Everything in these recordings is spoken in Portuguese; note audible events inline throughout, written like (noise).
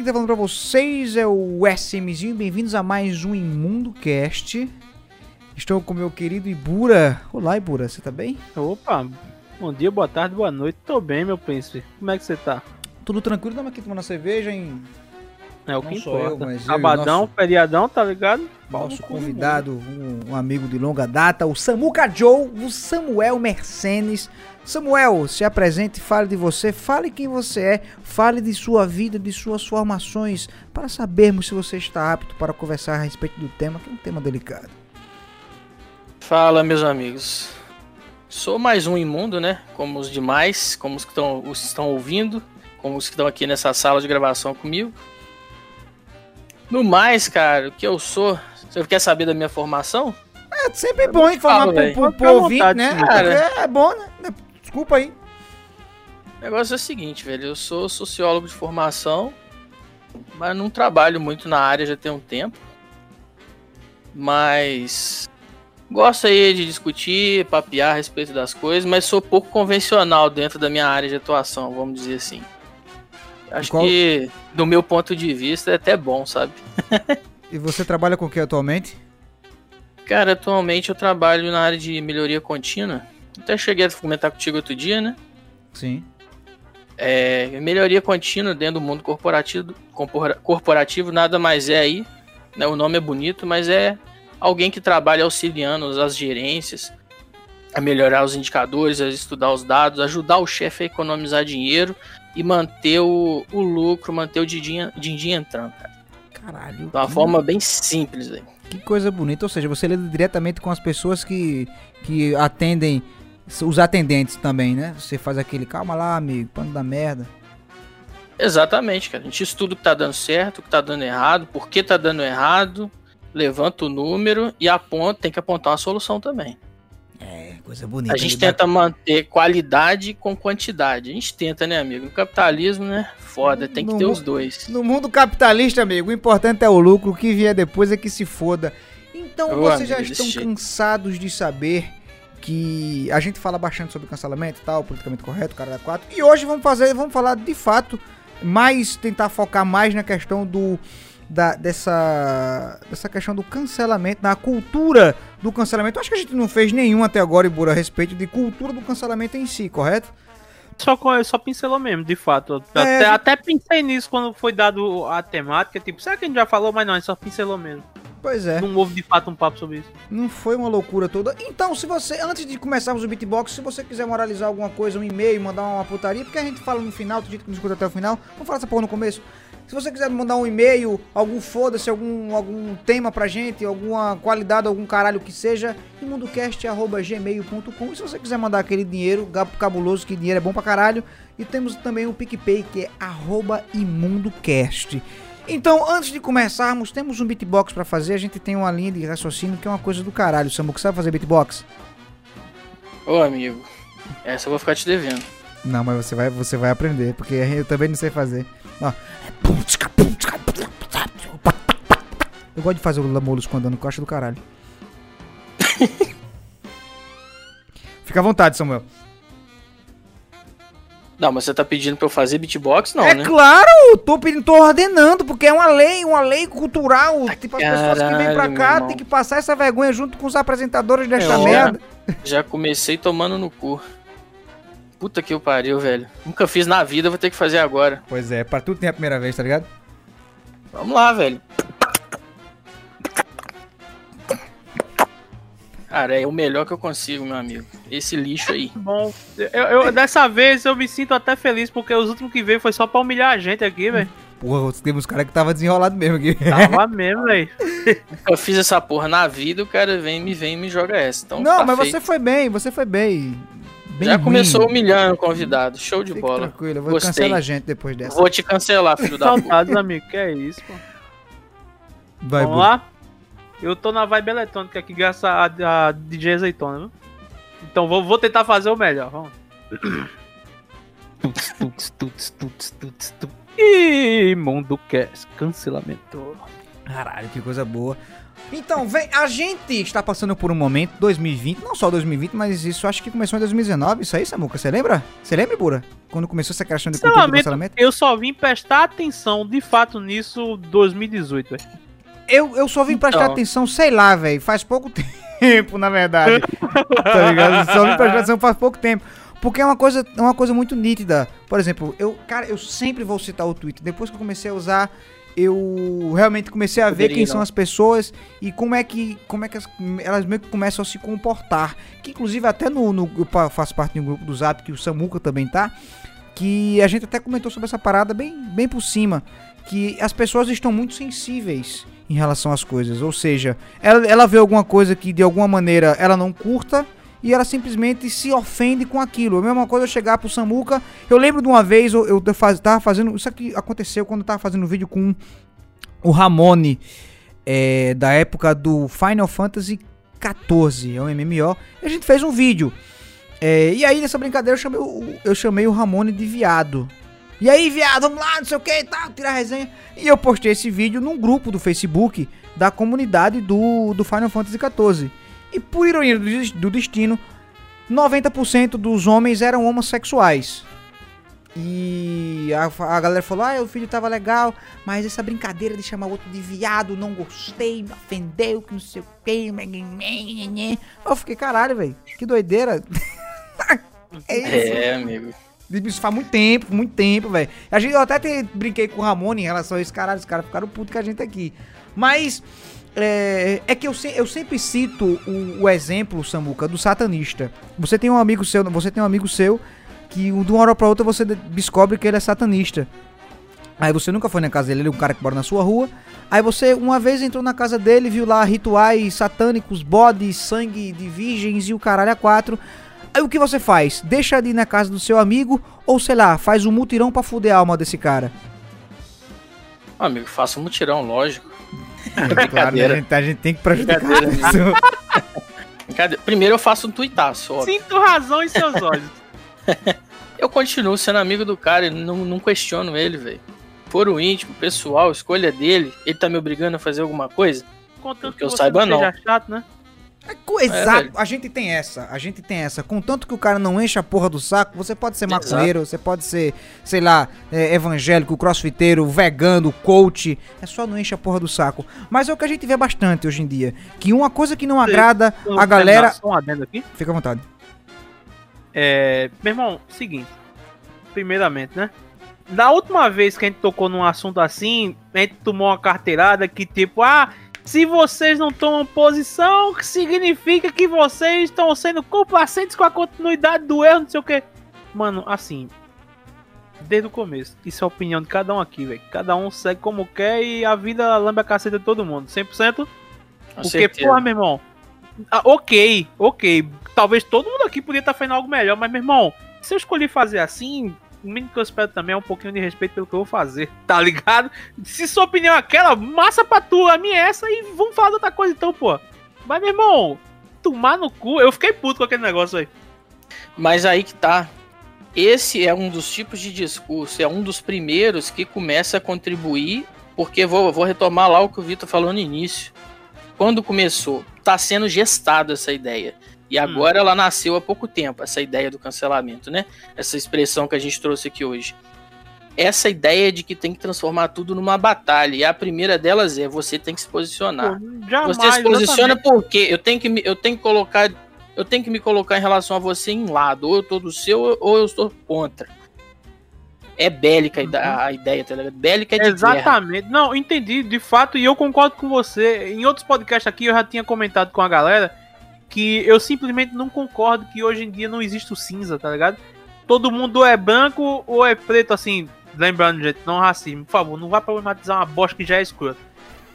que tá falando pra vocês é o SMzinho. Bem-vindos a mais um Imundo Cast. Estou com meu querido Ibura. Olá, Ibura, você tá bem? Opa, bom dia, boa tarde, boa noite. Tô bem, meu príncipe. Como é que você tá? Tudo tranquilo? Estamos aqui tomando cerveja em É o Não que sou eu, importa. mas eu Sabadão, nosso- feriadão, tá ligado? Nosso convidado, um, um amigo de longa data, o Samuca Joe, o Samuel Mercedes. Samuel, se apresente, fale de você, fale quem você é, fale de sua vida, de suas formações, para sabermos se você está apto para conversar a respeito do tema, que é um tema delicado. Fala, meus amigos. Sou mais um imundo, né? Como os demais, como os que estão, os que estão ouvindo, como os que estão aqui nessa sala de gravação comigo. No mais, cara, o que eu sou. Você quer saber da minha formação? É sempre bom informar falo, pro, pro, pro ouvinte, né? Samuca. Porque é bom, né? Desculpa aí. O negócio é o seguinte, velho. Eu sou sociólogo de formação, mas não trabalho muito na área já tem um tempo. Mas gosto aí de discutir, papear a respeito das coisas, mas sou pouco convencional dentro da minha área de atuação, vamos dizer assim. Acho Qual- que, do meu ponto de vista, é até bom, sabe? E você trabalha com o que atualmente? Cara, atualmente eu trabalho na área de melhoria contínua. Até cheguei a comentar contigo outro dia, né? Sim. É, melhoria contínua dentro do mundo corporativo, corpora- corporativo nada mais é aí, né, o nome é bonito, mas é alguém que trabalha auxiliando as gerências a melhorar os indicadores, a estudar os dados, ajudar o chefe a economizar dinheiro e manter o, o lucro, manter o din-din din entrando, cara. Caralho. De uma que- forma bem simples, velho. Que coisa bonita, ou seja, você lida diretamente com as pessoas que, que atendem, os atendentes também, né? Você faz aquele, calma lá, amigo, pano da merda. Exatamente, cara. A gente estuda o que tá dando certo, o que tá dando errado, por que tá dando errado, levanta o número e aponta, tem que apontar uma solução também. É, coisa bonita. A gente tenta manter qualidade com quantidade. A gente tenta, né, amigo? No capitalismo, né? Foda, tem que No ter os dois. No mundo capitalista, amigo, o importante é o lucro, o que vier depois é que se foda. Então, Ô, vocês já amigo, estão desse jeito. cansados de saber que a gente fala bastante sobre cancelamento e tal, politicamente correto, cara da 4. E hoje vamos fazer, vamos falar de fato, mais tentar focar mais na questão do da, dessa dessa questão do cancelamento, na cultura do cancelamento. Acho que a gente não fez nenhum até agora, Ibura, a respeito de cultura do cancelamento em si, correto? Só, só pincelou mesmo, de fato. É, até, gente- até pensei nisso quando foi dado a temática. Tipo, será que a gente já falou? Mas não, a gente só pincelou mesmo. Pois é. Não houve de fato um papo sobre isso. Não foi uma loucura toda. Então, se você, antes de começarmos o beatbox, se você quiser moralizar alguma coisa, um e-mail, mandar uma putaria, porque a gente fala no final, tem gente que não escuta até o final, vamos falar essa porra no começo. Se você quiser mandar um e-mail, algum foda-se, algum, algum tema pra gente, alguma qualidade, algum caralho que seja, imundocast.gmail.com. E se você quiser mandar aquele dinheiro gabo- cabuloso, que dinheiro é bom pra caralho, e temos também o PicPay, que é arroba imundocast. Então, antes de começarmos, temos um beatbox pra fazer. A gente tem uma linha de raciocínio que é uma coisa do caralho. Samuca, sabe fazer beatbox? Ô, amigo, essa eu vou ficar te devendo. Não, mas você vai, você vai aprender, porque eu também não sei fazer. Ó. Eu gosto de fazer o Lula Molusco andando, eu acho do caralho. (laughs) Fica à vontade, Samuel. Não, mas você tá pedindo pra eu fazer beatbox? Não, é né? claro, eu tô pedindo, tô ordenando, porque é uma lei, uma lei cultural. tipo, as pessoas que vêm pra caralho, cá têm que passar essa vergonha junto com os apresentadores desta É, merda. Já comecei tomando no cu. Puta que eu pariu, velho. Nunca fiz na vida, vou ter que fazer agora. Pois é, pra tudo tem a primeira vez, tá ligado? Vamos lá, velho. Cara, é o melhor que eu consigo, meu amigo. Esse lixo aí. Bom, eu, eu- dessa vez eu me sinto até feliz, porque os últimos que veio foi só pra humilhar a gente aqui, velho. Porra, teve uns caras que tava desenrolado mesmo aqui. Tava mesmo, velho. (laughs) Eu fiz essa porra na vida, o cara vem, me vem e me joga essa. Então, Não, tá mas feito. você foi bem, você foi bem. Bem Já ruim. começou humilhando o convidado. Show de Fique bola. tranquilo, eu vou Gostei. cancelar a gente depois dessa. Vou te cancelar, filho da puta. Saudades, amigo. Que é isso, pô. Vai, Vamos Bu. lá? Eu tô na vibe eletrônica aqui, graças a, a DJ Azeitona, viu? Então vou, vou tentar fazer o melhor, vamos. Tuts, tuts, tuts, tuts, tuts, tuts. Ih, Mundo Cast, cancelamento. Caralho, que coisa boa. Então, vem, a gente está passando por um momento, 2020, não só 2020, mas isso acho que começou em 2019, isso aí, Samuca, você lembra? Você lembra, Bura? Quando começou essa questão de cultura do Cancelamento, cancelamento? eu só vim prestar atenção de fato nisso 2018, velho. Eu, eu só vim prestar Então. atenção, sei lá, velho, faz pouco (laughs) tempo, na verdade. tá ligado? Só vim prestar atenção faz pouco tempo. Porque é uma coisa, é uma coisa muito nítida. Por exemplo, eu, cara, eu sempre vou citar o Twitter. Depois que eu comecei a usar, eu realmente comecei a ver quem são as pessoas e como é que, como é que as- elas meio que começam a se comportar. Que inclusive até no, no eu faço parte de um grupo do Zap que o Samuca também tá, que a gente até comentou sobre essa parada bem, bem por cima, que as pessoas estão muito sensíveis em relação às coisas. Ou seja, ela, ela vê alguma coisa que de alguma maneira ela não curta e ela simplesmente se ofende com aquilo. A mesma coisa eu chegar pro Samuca. Eu lembro de uma vez, eu, eu faz- tava fazendo. Isso aqui aconteceu quando eu tava fazendo um vídeo com o Ramone, é, da época do Final Fantasy XIV, é um MMO. E a gente fez um vídeo. É, e aí, nessa brincadeira, eu chamei, o, eu chamei o Ramone de viado. E aí, viado, vamos lá, não sei o que e tal, tirar a resenha. E eu postei esse vídeo num grupo do Facebook da comunidade do, do Final Fantasy XIV. E por ironia do, des- do destino, 90% dos homens eram homossexuais. E a, a galera falou: Ah, o vídeo tava legal, mas essa brincadeira de chamar o outro de viado, não gostei, me ofendeu, que não sei o que. Eu fiquei, caralho, velho, que doideira. (laughs) é isso. É, amigo. Isso faz muito tempo, muito tempo, velho. A gente, eu até te- brinquei com o Ramon em relação a isso, caralho, os caras ficaram putos com a gente aqui. Mas é, é que eu, se- eu sempre cito o, o exemplo, Samuca, do satanista. Você tem um amigo seu, você tem um amigo seu que de uma hora pra outra você de- descobre que ele é satanista. Aí você nunca foi na casa dele, ele é um cara que mora na sua rua. Aí você uma vez entrou na casa dele, viu lá rituais satânicos, bodes, sangue de virgens e o caralho a quatro. Aí o que você faz? Deixa de ir na casa do seu amigo ou sei lá, faz um mutirão pra fuder a alma desse cara? Amigo, faça um mutirão, lógico. Claro, Brincadeira. a, gente, a gente tem que prejudicar a. Primeiro eu faço um tuitaço, ó. Sinto razão em seus olhos. (laughs) Eu continuo sendo amigo do cara e não, não questiono ele, velho. Foro íntimo, pessoal, escolha dele. Ele tá me obrigando a fazer alguma coisa? Contanto Que que eu você saiba, não seja chato, né? É co- Exato, a gente tem essa, a gente tem essa. Contanto que o cara não enche a porra do saco, você pode ser maconheiro, você pode ser, sei lá, é, evangélico, crossfiteiro, vegano, coach. É só não enche a porra do saco. Mas é o que a gente vê bastante hoje em dia. Que uma coisa que não agrada a galera. Só um adendo aqui. Fica à vontade. É, meu irmão, seguinte. Primeiramente, né? Da última vez que a gente tocou num assunto assim, a gente tomou uma carteirada que tipo, ah, se vocês não tomam posição, que significa que vocês estão sendo complacentes com a continuidade do erro, não sei o que. Mano, assim, desde o começo, isso é a opinião de cada um aqui, velho. Cada um segue como quer e a vida lambe a caceta de todo mundo, 100%. Com Porque, certeza. porra, meu irmão. ah, ok, ok. Talvez todo mundo aqui podia estar fazendo algo melhor, mas, meu irmão, se eu escolhi fazer assim, o mínimo que eu espero também é um pouquinho de respeito pelo que eu vou fazer, (laughs) tá ligado? Se sua opinião é aquela, massa pra tu, a minha é essa e vamos falar de outra coisa então, pô. Mas, meu irmão, tomar no cu, eu fiquei puto com aquele negócio aí. Mas aí que tá. Esse é um dos tipos de discurso, é um dos primeiros que começa a contribuir, porque vou, vou retomar lá o que o Vitor falou no início. Quando começou, tá sendo gestada essa ideia. E agora ela nasceu há pouco tempo, essa ideia do cancelamento, né? Essa expressão que a gente trouxe aqui hoje. Essa ideia de que tem que transformar tudo numa batalha. E a primeira delas é você tem que se posicionar. Pô, jamais, Você se posiciona exatamente. porque eu tenho que me, eu tenho que colocar eu tenho que me colocar em relação a você em lado, ou eu tô do seu ou eu estou contra. É bélica a ide- a ideia, tá ligado? Bélica é de guerra. Exatamente. Não, entendi, de fato, e eu concordo com você. Em outros podcasts aqui eu já tinha comentado com a galera que eu simplesmente não concordo que hoje em dia não existe o cinza, tá ligado? Todo mundo é branco ou é preto, assim. Lembrando, gente, não racismo, por favor, não vá problematizar uma bosta que já é escrota.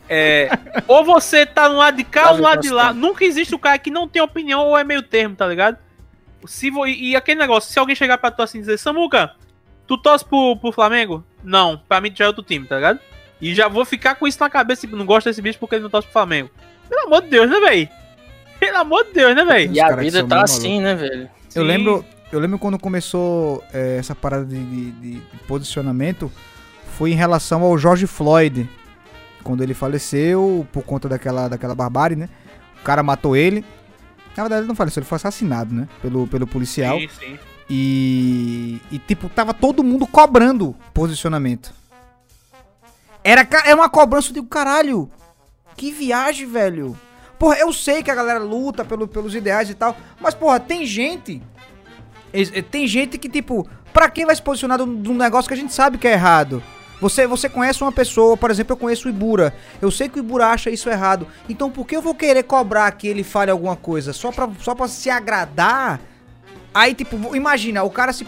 É, (laughs) ou você tá no lado de cá ou no lado de lá. Nunca existe o cara que não tem opinião ou é meio termo, tá ligado? Se vo- e aquele negócio, se alguém chegar pra tu assim e dizer, Samuca, tu torce pro, pro Flamengo? Não, pra mim já é outro time, tá ligado? E já vou ficar com isso na cabeça, tipo, não gosto desse bicho porque ele não torce pro Flamengo. Pelo amor de Deus, né, véi? Pelo amor de Deus, né, véi? E a vida tá meio assim, né, velho? Eu Sim. lembro, eu lembro quando começou é, essa parada de, de- de posicionamento, foi em relação ao George Floyd. quando ele faleceu, por conta daquela, daquela barbárie, né? O cara matou ele. Na verdade, ele não faleceu, ele foi assassinado, né? Pelo, pelo policial. Sim, sim. E, e, tipo, tava todo mundo cobrando posicionamento. Era, ca- é uma cobrança, eu digo, caralho, que viagem, velho. Porra, eu sei que a galera luta pelo, pelos ideais e tal, mas, porra, tem gente. eh, Tem gente que, tipo, pra quem vai se posicionar de um de um negócio que a gente sabe que é errado? Você, você conhece uma pessoa, por exemplo, eu conheço o Ibura. Eu sei que o Ibura acha isso errado. Então por que eu vou querer cobrar que ele fale alguma coisa? Só pra, só pra se agradar? Aí, tipo, imagina, o cara se,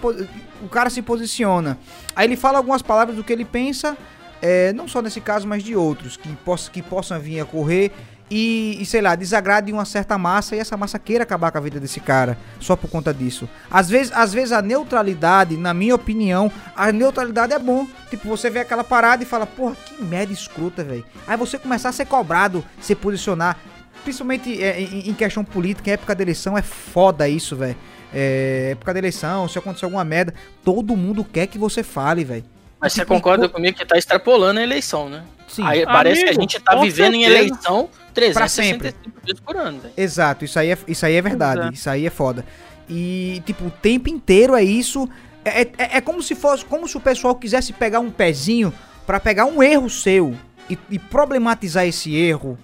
o cara se posiciona. Aí ele fala algumas palavras do que ele pensa, é, não só nesse caso, mas de outros, que, possa, que possam vir a correr e, e, sei lá, desagrade uma certa massa e essa massa queira acabar com a vida desse cara, só por conta disso. Às vezes, às vezes a neutralidade, na minha opinião, a neutralidade é bom. Tipo, você vê aquela parada e fala, porra, que merda escrota, velho. Aí você começar a ser cobrado, se posicionar, principalmente é, em, em questão política, em época da eleição, é foda isso, velho. É, época da eleição, se acontecer alguma merda, todo mundo quer que você fale, velho. Mas você Tipo, concorda co- comigo que tá extrapolando a eleição, né? Sim, Aí parece que a Amigo, gente tá vivendo em certeza. eleição Pra sempre. 365 dias por ano, velho. exato, isso aí é, isso aí é verdade, é. isso aí é foda. E, tipo, o tempo inteiro é isso. É, é, é como se fosse, como se o pessoal quisesse pegar um pezinho pra pegar um erro seu e, e problematizar esse erro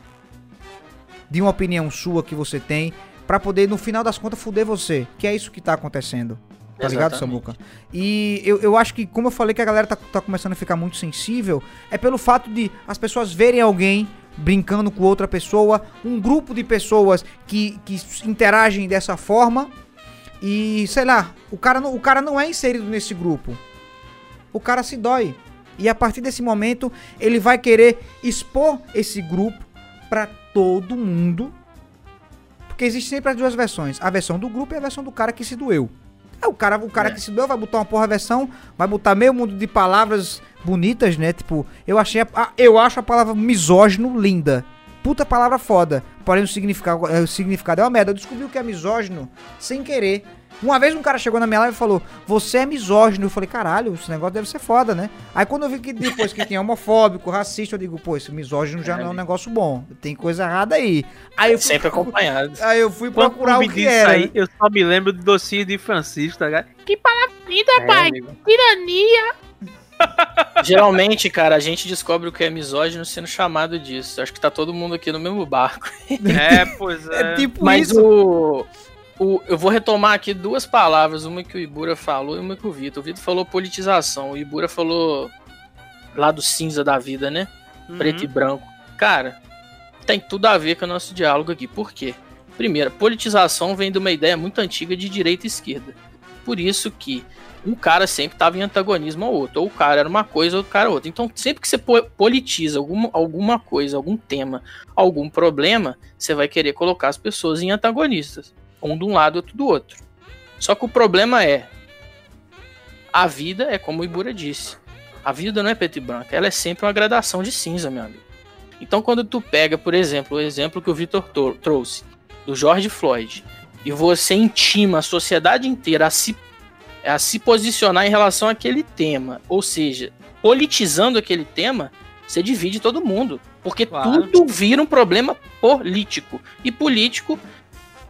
de uma opinião sua que você tem pra poder, no final das contas, fuder você. Que é isso que tá acontecendo. Tá ligado, Exatamente. Samuca? E eu, eu acho que, como eu falei que a galera tá, tá começando a ficar muito sensível, é pelo fato de as pessoas verem alguém brincando com outra pessoa, um grupo de pessoas que, que interagem dessa forma e, sei lá, o cara, não, o cara não é inserido nesse grupo. O cara se dói. E a partir desse momento, ele vai querer expor esse grupo pra todo mundo. Porque existe sempre as duas versões. A versão do grupo e a versão do cara que se doeu. É, o cara, o cara É. que se doeu vai botar uma porra versão, vai botar meio mundo de palavras bonitas, né? Tipo, eu achei a, ah, eu acho a palavra misógino linda. Puta palavra foda. Porém, o significado, o significado é uma merda. Eu descobri o que é misógino sem querer. Uma vez um cara chegou na minha live e falou: Você é misógino. Eu falei: Caralho, esse negócio deve ser foda, né? Aí quando eu vi que depois que tinha homofóbico, racista, eu digo: Pô, esse misógino já não é um negócio bom. Tem coisa errada aí. Aí eu fui, Sempre acompanhado. aí eu fui Quando procurar me o que disse era. aí, eu só me lembro do docinho de Francisco, tá ligado? Que palavra linda, É, pai! amigo. Tirania! (laughs) Geralmente, cara, a gente descobre o que é misógino sendo chamado disso. Acho que tá todo mundo aqui no mesmo barco. É, pois (laughs) é. É tipo Mas isso. o, o. Eu vou retomar aqui duas palavras, uma que o Ibura falou e uma que o Vitor. O Vitor falou politização, o Ibura falou lado cinza da vida, né? Uhum. Preto e branco. Cara, tem tudo a ver com o nosso diálogo aqui. Por quê? Primeiro, politização vem de uma ideia muito antiga de direita e esquerda. Por isso que um cara sempre estava em antagonismo ao outro. Ou o cara era uma coisa, ou o cara outra. Então, sempre que você po- politiza alguma, alguma coisa, algum tema, algum problema, você vai querer colocar as pessoas em antagonistas. Um de um lado, outro do outro. Só que o problema é. A vida é como o Ibura disse. A vida não é preto e branco, ela é sempre uma gradação de cinza, meu amigo. Então, quando tu pega, por exemplo, o exemplo que o Vitor to- trouxe, do George Floyd, e você intima a sociedade inteira a se, a se posicionar em relação àquele tema, ou seja, politizando aquele tema, você divide todo mundo. Porque Claro. tudo vira um problema político. E político,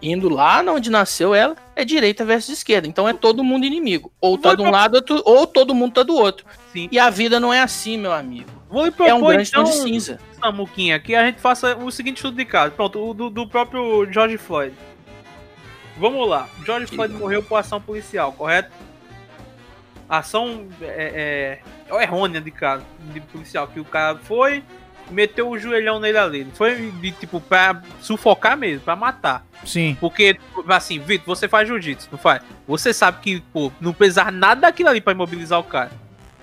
indo lá onde nasceu ela, é direita versus esquerda. Então é todo mundo inimigo. Ou tá de um lado, ou todo mundo tá do outro. Sim. E a vida não é assim, meu amigo. Vou lhe É um propor, grande tom então, de cinza. Samuquinha, que a gente faça o seguinte estudo de caso. Pronto, o do, do próprio George Floyd. Vamos lá. George Que Floyd bom. morreu por ação policial, correto? Ação é, é, é errônea de caso, de policial, que o cara foi, meteu o joelhão nele ali. Não Foi de tipo pra sufocar mesmo, pra matar. Sim. Porque, assim, Vitor, você faz jiu-jitsu, não faz? Você sabe que, pô, não precisava nada daquilo ali pra imobilizar o cara.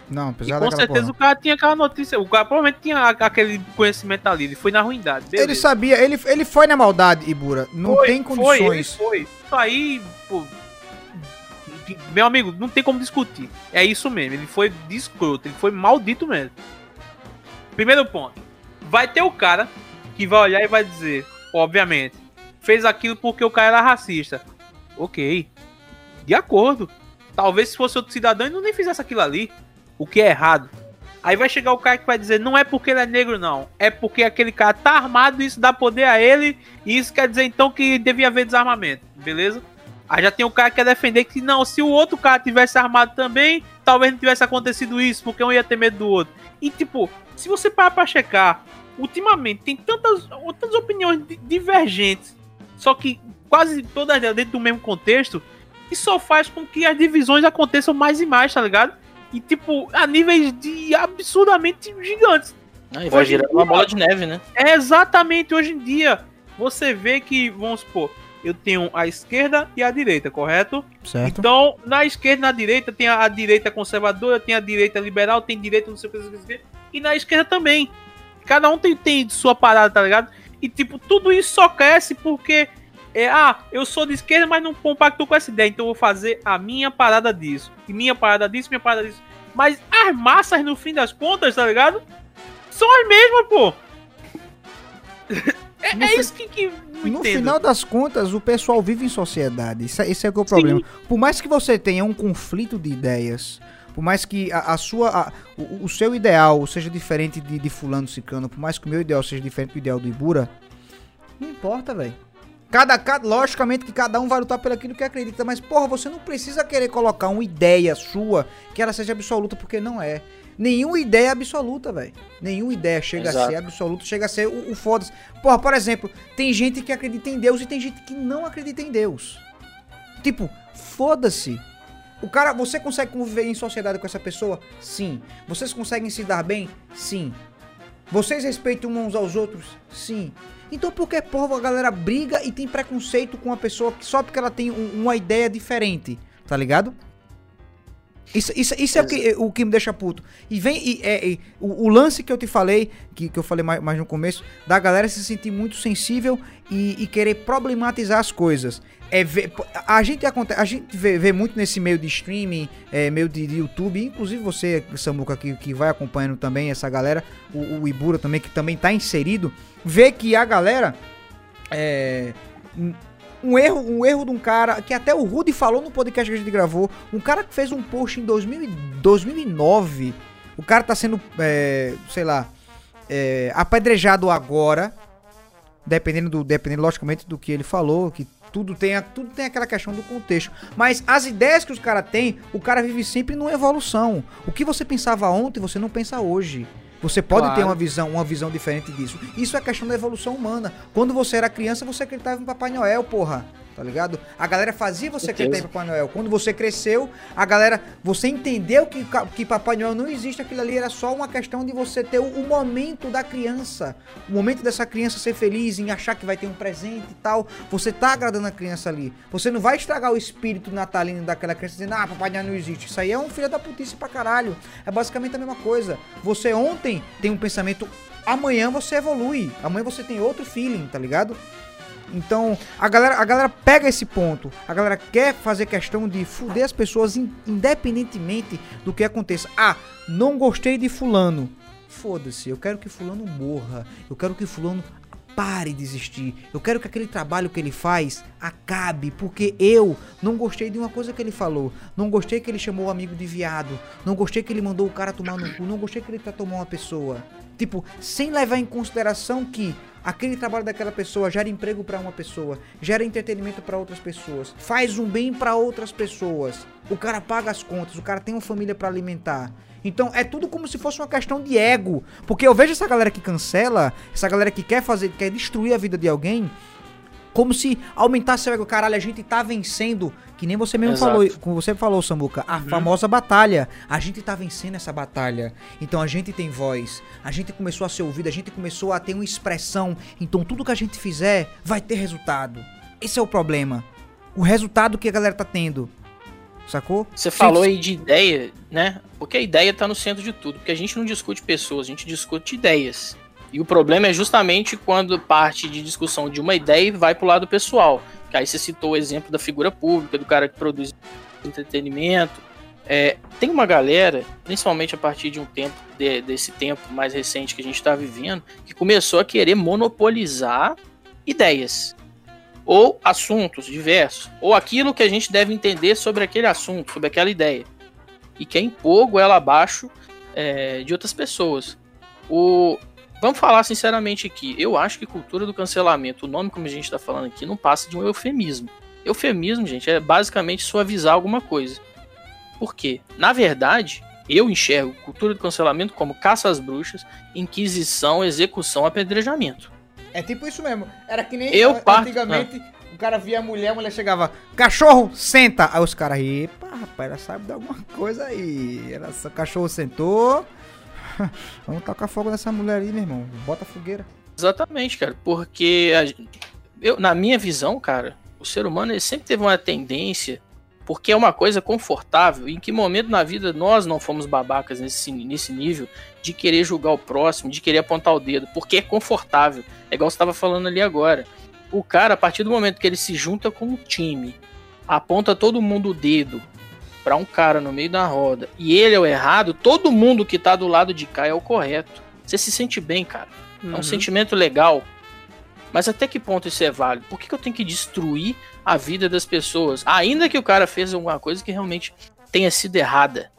Não, E apesar com daquela certeza porra. o cara tinha aquela notícia. O cara provavelmente tinha aquele conhecimento ali. Ele foi na ruindade. Ele beleza. sabia, ele, ele foi na maldade, Ibura. Não Foi, tem Foi, ele condições. foi. Isso aí, pô. Meu amigo, não tem como discutir. É isso mesmo. Ele foi de escroto. Ele foi maldito mesmo. Primeiro ponto. Vai ter o cara que vai olhar e vai dizer, obviamente, fez aquilo porque o cara era racista. Ok. De acordo. Talvez se fosse outro cidadão ele não nem fizesse aquilo ali. O que é errado. Aí vai chegar o cara que vai dizer, não é porque ele é negro, não. É porque aquele cara tá armado, isso dá poder a ele, e isso quer dizer então que devia haver desarmamento, beleza? Aí já tem o cara que quer defender que não, se o outro cara tivesse armado também, talvez não tivesse acontecido isso, porque um ia ter medo do outro. E tipo, se você parar pra checar, ultimamente tem tantas outras opiniões divergentes, só que quase todas dentro do mesmo contexto, e só faz com que as divisões aconteçam mais e mais, tá ligado? E tipo, a níveis de absurdamente gigantes. Ah, e vai girando uma bola de neve, né? É exatamente hoje em dia. Você vê que, vamos supor, eu tenho a esquerda e a direita, correto? Certo. Então, na esquerda e na direita, tem a, a direita conservadora, tem a direita liberal, tem direita, não sei o que, não sei o que, e na esquerda também. Cada um tem, tem sua parada, tá ligado? E, tipo, tudo isso só cresce porque, é, ah, eu sou de esquerda, mas não compacto com essa ideia, então eu vou fazer a minha parada disso. E minha parada disso, minha parada disso. Mas as massas, no fim das contas, tá ligado? São as mesmas, pô. (laughs) É, é isso que, que não No final das contas, o pessoal vive em sociedade. Isso, é- esse é que é o problema. Por mais que você tenha um conflito de ideias, por mais que a, a sua, a- o, o seu ideal seja diferente de, de fulano cicano, por mais que o meu ideal seja diferente do ideal do Ibura, não importa, velho. Cada, cada, logicamente que cada um vai lutar pelo aquilo que acredita, mas porra, você não precisa querer colocar uma ideia sua que ela seja absoluta, porque não é. Nenhuma ideia é absoluta, velho. Nenhuma ideia chega a Exato. ser absoluta, chega a ser o, o foda-se. Porra, por exemplo, tem gente que acredita em Deus e tem gente que não acredita em Deus. Tipo, foda-se. O cara, você consegue conviver em sociedade com essa pessoa? Sim. Vocês conseguem se dar bem? Sim. Vocês respeitam uns aos outros? Sim. Então por que, porra, a galera briga e tem preconceito com uma pessoa só porque ela tem um- uma ideia diferente? Tá ligado? Isso, isso, isso é o que, o que me deixa puto. E vem. E, é, e o, o lance que eu te falei, que, que eu falei mais, mais no começo, da galera se sentir muito sensível e, e querer problematizar as coisas. É ver, a gente, a gente vê, vê muito nesse meio de streaming, é, meio de, de YouTube, inclusive você, Samuca, que, que vai acompanhando também essa galera, o, o Ibura também, que também tá inserido, vê que a galera. É, um- erro, um erro de um cara que até o Rudy falou no podcast que a gente gravou. Um cara que fez um post em 2000, e- 2009. O cara tá sendo, é, sei lá, é, apedrejado agora. Dependendo do, dependendo logicamente do que ele falou, que tudo tem, a- tudo tem aquela questão do contexto. Mas as ideias que os caras têm, o cara vive sempre numa evolução. O que você pensava ontem, você não pensa hoje. Você pode Claro. ter uma visão, uma visão diferente disso. Isso é questão da evolução humana. Quando você era criança, você acreditava em Papai Noel, porra. Tá ligado? A galera fazia você acreditar em Papai Noel. Quando você cresceu, a galera. Você entendeu que, que Papai Noel não existe, aquilo ali era só uma questão de você ter o, o momento da criança. O momento dessa criança ser feliz, em achar que vai ter um presente e tal. Você tá agradando a criança ali. Você não vai estragar o espírito natalino daquela criança dizendo, ah, Papai Noel não existe. Isso aí é um filho da putice pra caralho. É basicamente a mesma coisa. Você ontem tem um pensamento. Amanhã você evolui. Amanhã você tem outro feeling, tá ligado? Então, a galera, a galera pega esse ponto. A galera quer fazer questão de fuder as pessoas in- independentemente do que aconteça. Ah, não gostei de fulano. Foda-se, eu quero que fulano morra. Eu quero que fulano pare de existir. Eu quero que aquele trabalho que ele faz acabe, porque eu não gostei de uma coisa que ele falou. Não gostei que ele chamou o amigo de viado. Não gostei que ele mandou o cara tomar no cu. Não gostei que ele tratou mal uma pessoa. Tipo, sem levar em consideração que aquele trabalho daquela pessoa gera emprego pra uma pessoa, gera entretenimento pra outras pessoas, faz um bem pra outras pessoas. O cara paga as contas, o cara tem uma família pra alimentar. Então é tudo como se fosse uma questão de ego, porque eu vejo essa galera que cancela, essa galera que quer fazer, quer destruir a vida de alguém, como se aumentasse o ego, caralho, a gente tá vencendo, que nem você mesmo Exato. falou, como você falou, Samuca, a famosa batalha. A gente tá vencendo essa batalha. Então a gente tem voz, a gente começou a ser ouvido, a gente começou a ter uma expressão. Então tudo que a gente fizer vai ter resultado. Esse é o problema. O resultado que a galera tá tendo. Sacou? Você falou aí de ideia, né? Porque a ideia tá no centro de tudo. Porque a gente não discute pessoas, a gente discute ideias. E o problema é justamente quando parte de discussão de uma ideia e vai pro lado pessoal. Que aí você citou o exemplo da figura pública, do cara que produz entretenimento. É, tem uma galera, principalmente a partir de um tempo, de- desse tempo mais recente que a gente está vivendo, que começou a querer monopolizar ideias ou assuntos diversos, ou aquilo que a gente deve entender sobre aquele assunto, sobre aquela ideia, e quer impor goela abaixo é, de outras pessoas. O, vamos falar sinceramente aqui. Eu acho que cultura do cancelamento, o nome como a gente está falando aqui, não passa de um eufemismo. Eufemismo, gente, é basicamente suavizar alguma coisa. Por quê? Na verdade, eu enxergo cultura do cancelamento como caça às bruxas, inquisição, execução, apedrejamento. É tipo isso mesmo. Era que nem Eu parto- antigamente o cara via a mulher, a mulher chegava, cachorro, senta. Aí os caras, epa, rapaz, ela sabe de alguma coisa aí. Ela, o cachorro sentou. (laughs) Vamos tacar fogo nessa mulher aí, meu irmão. Bota fogueira. Exatamente, cara, porque a eu, na minha visão, cara, o ser humano ele sempre teve uma tendência, porque é uma coisa confortável. Em que momento na vida nós não fomos babacas nesse, nesse nível de querer julgar o próximo, de querer apontar o dedo, porque é confortável. É igual você estava falando ali agora. O cara, a partir do momento que ele se junta com um time, aponta todo mundo o dedo pra um cara no meio da roda e ele é o errado, todo mundo que tá do lado de cá é o correto. Você se sente bem, cara. É um Uhum. sentimento legal. Mas até que ponto isso é válido? Por que, que eu tenho que destruir a vida das pessoas? Ainda que o cara fez alguma coisa que realmente tenha sido errada.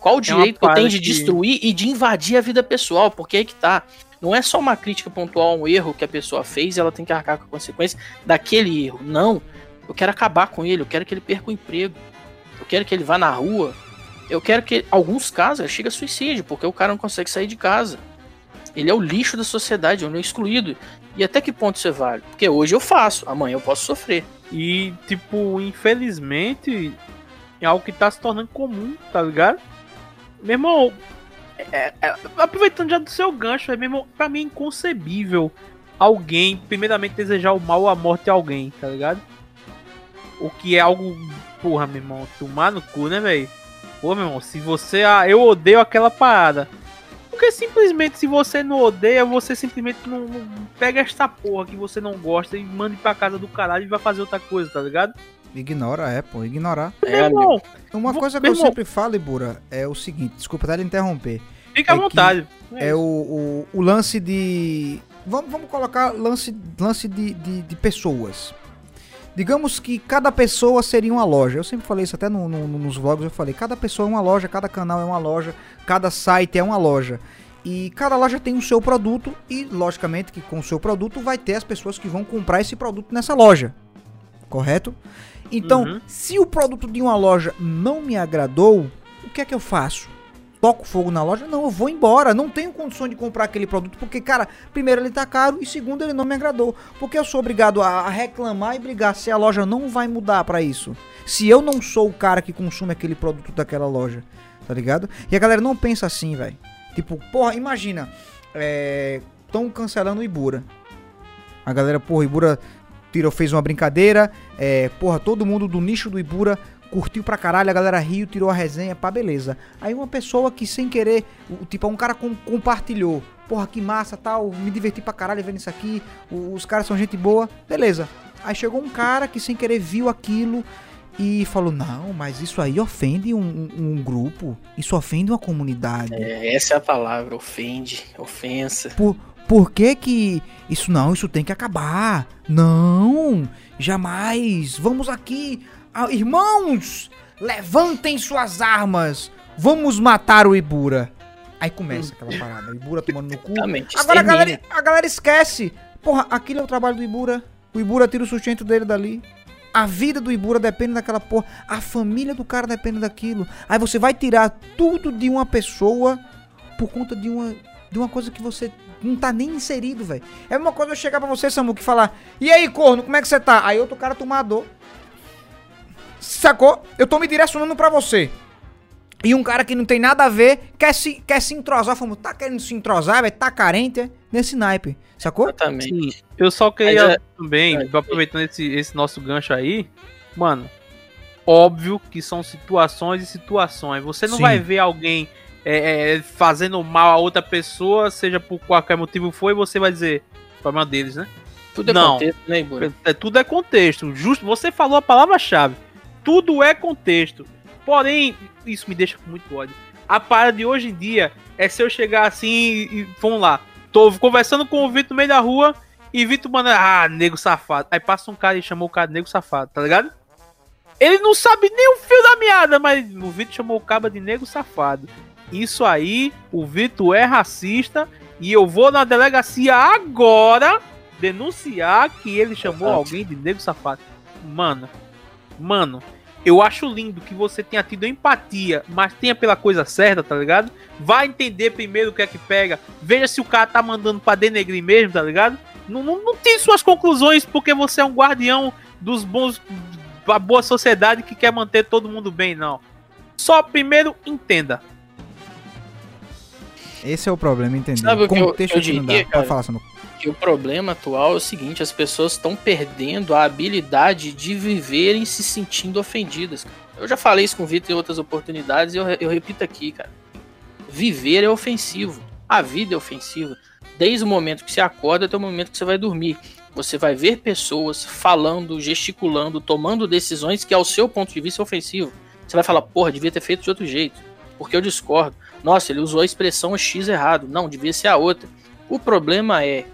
Qual o direito que eu tenho de destruir e de invadir a vida pessoal? Porque aí que tá. Não é só uma crítica pontual a um erro que a pessoa fez e ela tem que arcar com a consequência daquele erro. Não. Eu quero acabar com ele, eu quero que ele perca o emprego. Eu quero que ele vá na rua. Eu quero que, alguns casos, chegue a suicídio, porque o cara não consegue sair de casa. Ele é o lixo da sociedade, ele é excluído. E até que ponto isso é válido? Porque hoje eu faço, amanhã eu posso sofrer. E, tipo, infelizmente, é algo que tá se tornando comum, tá ligado? Meu irmão, é- é- aproveitando já do seu gancho, é, meu irmão, pra mim é inconcebível alguém, primeiramente, desejar o mal ou a morte a alguém, tá ligado? O que é algo, porra, meu irmão, tomar no cu, né, velho? Pô, meu irmão, se você. Ah, eu odeio aquela parada. Porque simplesmente, se você não odeia, você simplesmente não, não pega esta porra que você não gosta e manda pra casa do caralho e vai fazer outra coisa, tá ligado? Ignora, é, pô, ignorar. É, irmão, Uma coisa que eu irmão- sempre falo, Ibura, é o seguinte, desculpa até lhe interromper. fica à É que vontade. É o, o, o lance de. Vamos, vamos colocar lance, lance de, de, de pessoas. Digamos que cada pessoa seria uma loja. Eu sempre falei isso até no- no- nos vlogs, eu falei, cada pessoa é uma loja, cada canal é uma loja, cada site é uma loja. E cada loja tem o seu produto e, logicamente, que com o seu produto vai ter as pessoas que vão comprar esse produto nessa loja. Correto? Então, Uhum. se o produto de uma loja não me agradou, o que é que eu faço? Toco fogo na loja? Não, eu vou embora. Não tenho condições de comprar aquele produto porque, cara, primeiro ele tá caro e segundo ele não me agradou. Porque eu sou obrigado a reclamar e brigar se a loja não vai mudar pra isso. Se eu não sou o cara que consome aquele produto daquela loja, tá ligado? E a galera não pensa assim, velho. Tipo, porra, imagina, é. Tão cancelando o Ibura. A galera, porra, Ibura tirou, fez uma brincadeira. É, porra, todo mundo do nicho do Ibura curtiu pra caralho, a galera riu, tirou a resenha, pá, beleza. Aí uma pessoa que sem querer, tipo, um cara com- compartilhou. Porra, que massa, tal, me diverti pra caralho vendo isso aqui. Os caras são gente boa, beleza. Aí chegou um cara que sem querer viu aquilo e falou: Não, mas isso aí ofende um, um- um grupo, isso ofende uma comunidade. É, essa é a palavra, ofende, ofensa. Por, por que que isso não, isso tem que acabar? Não, jamais. Vamos aqui, irmãos, levantem suas armas. Vamos matar o Ibura. Aí começa aquela parada, o Ibura tomando no cu. Agora a galera, a galera esquece. Porra, aquilo é o trabalho do Ibura. O Ibura tira o sustento dele dali. A vida do Ibura depende daquela porra. A família do cara depende daquilo. Aí você vai tirar tudo de uma pessoa por conta de uma, de uma coisa que você não tá nem inserido, velho. É uma coisa eu chegar pra você, Samu, que falar: E aí, corno, como é que você tá? Aí outro cara tomador. Sacou? Eu tô me direcionando pra você. E um cara que não tem nada a ver quer se, quer se entrosar. Falamos, tá querendo se entrosar, velho? Tá carente, é? Nesse naipe. Sacou? Exatamente. Sim, eu só queria é- também, é, aproveitando esse, esse nosso gancho aí, mano, óbvio que são situações e situações. Você não Sim. vai ver alguém é, é, fazendo mal a outra pessoa, seja por qualquer motivo for, e você vai dizer, problema deles, né? Tudo é Não. contexto, né, Ibura? É, tudo é contexto. Justo, você falou a palavra-chave. Tudo é contexto. Porém, isso me deixa com muito ódio. A parada de hoje em dia é se eu chegar assim e, e- vamos lá. Tô conversando com o Vitor no meio da rua e Vitor manda, ah, nego safado. Aí passa um cara e chamou o cara de nego safado, tá ligado? Ele não sabe nem o fio da meada, mas o Vitor chamou o caba de nego safado. isso aí, o Vitor é racista e eu vou na delegacia agora denunciar que ele chamou alguém de negro safado. Mano, mano, eu acho lindo que você tenha tido empatia, mas tenha pela coisa certa, tá ligado? Vai entender primeiro o que é que pega. Veja se o cara tá mandando pra denegrir mesmo, tá ligado? Não, não, não tem suas conclusões porque você é um guardião dos bons. da boa sociedade que quer manter todo mundo bem, não. Só primeiro entenda. Esse é o problema, entendeu? Sabe o que eu- Contexto eu que não dá. diria, Pode falar, Samuco. Que o problema atual é o seguinte: as pessoas estão perdendo a habilidade de viverem se sentindo ofendidas. Eu já falei isso com o Vitor em outras oportunidades e eu, eu repito aqui, cara. Viver é ofensivo. A vida é ofensiva. Desde o momento que você acorda até o momento que você vai dormir. Você vai ver pessoas falando, gesticulando, tomando decisões que, ao seu ponto de vista, é ofensivo. Você vai falar, porra, devia ter feito de outro jeito. Porque eu discordo. Nossa, ele usou a expressão X errado. Não, devia ser a outra. O problema é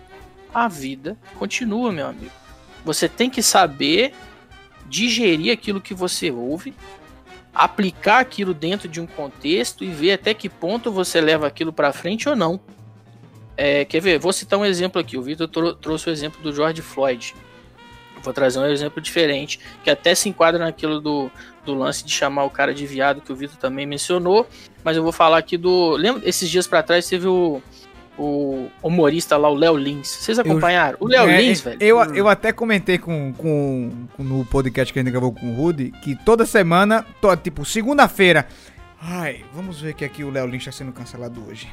a vida continua, meu amigo. Você tem que saber digerir aquilo que você ouve, aplicar aquilo dentro de um contexto e ver até que ponto você leva aquilo para frente ou não. É, quer ver? Vou citar um exemplo aqui. O Vitor trou- trouxe o exemplo do George Floyd. Vou trazer um exemplo diferente, que até se enquadra naquilo do, do lance de chamar o cara de viado, que o Vitor também mencionou. Mas eu vou falar aqui do. Lembra? Esses dias para trás teve o, o humorista lá, o Léo Lins. Vocês acompanharam? o Léo É, Lins, velho. Eu, eu até comentei com, com, com- no podcast que a gente gravou com o Rudy que toda semana, to- tipo, segunda-feira. Ai, vamos ver que aqui o Léo Lynch tá sendo cancelado hoje.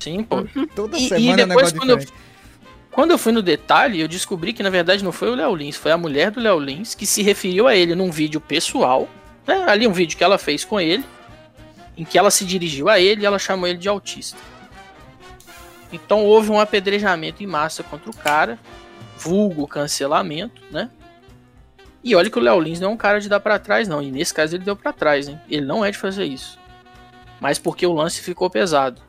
Sim, pô. Toda E- e semana é um depois negócio quando eu-. Quando eu fui no detalhe, eu descobri que na verdade não foi o Léo Lins, foi a mulher do Léo Lins que se referiu a ele num vídeo pessoal, né? Ali um vídeo que ela fez com ele, em que ela se dirigiu a ele e ela chamou ele de autista. Então houve um apedrejamento em massa contra o cara, vulgo cancelamento, né? E olha que o Léo Lins não é um cara de dar pra trás, não. E nesse caso ele deu pra trás, hein? Ele não é de fazer isso. Mas porque o lance ficou pesado.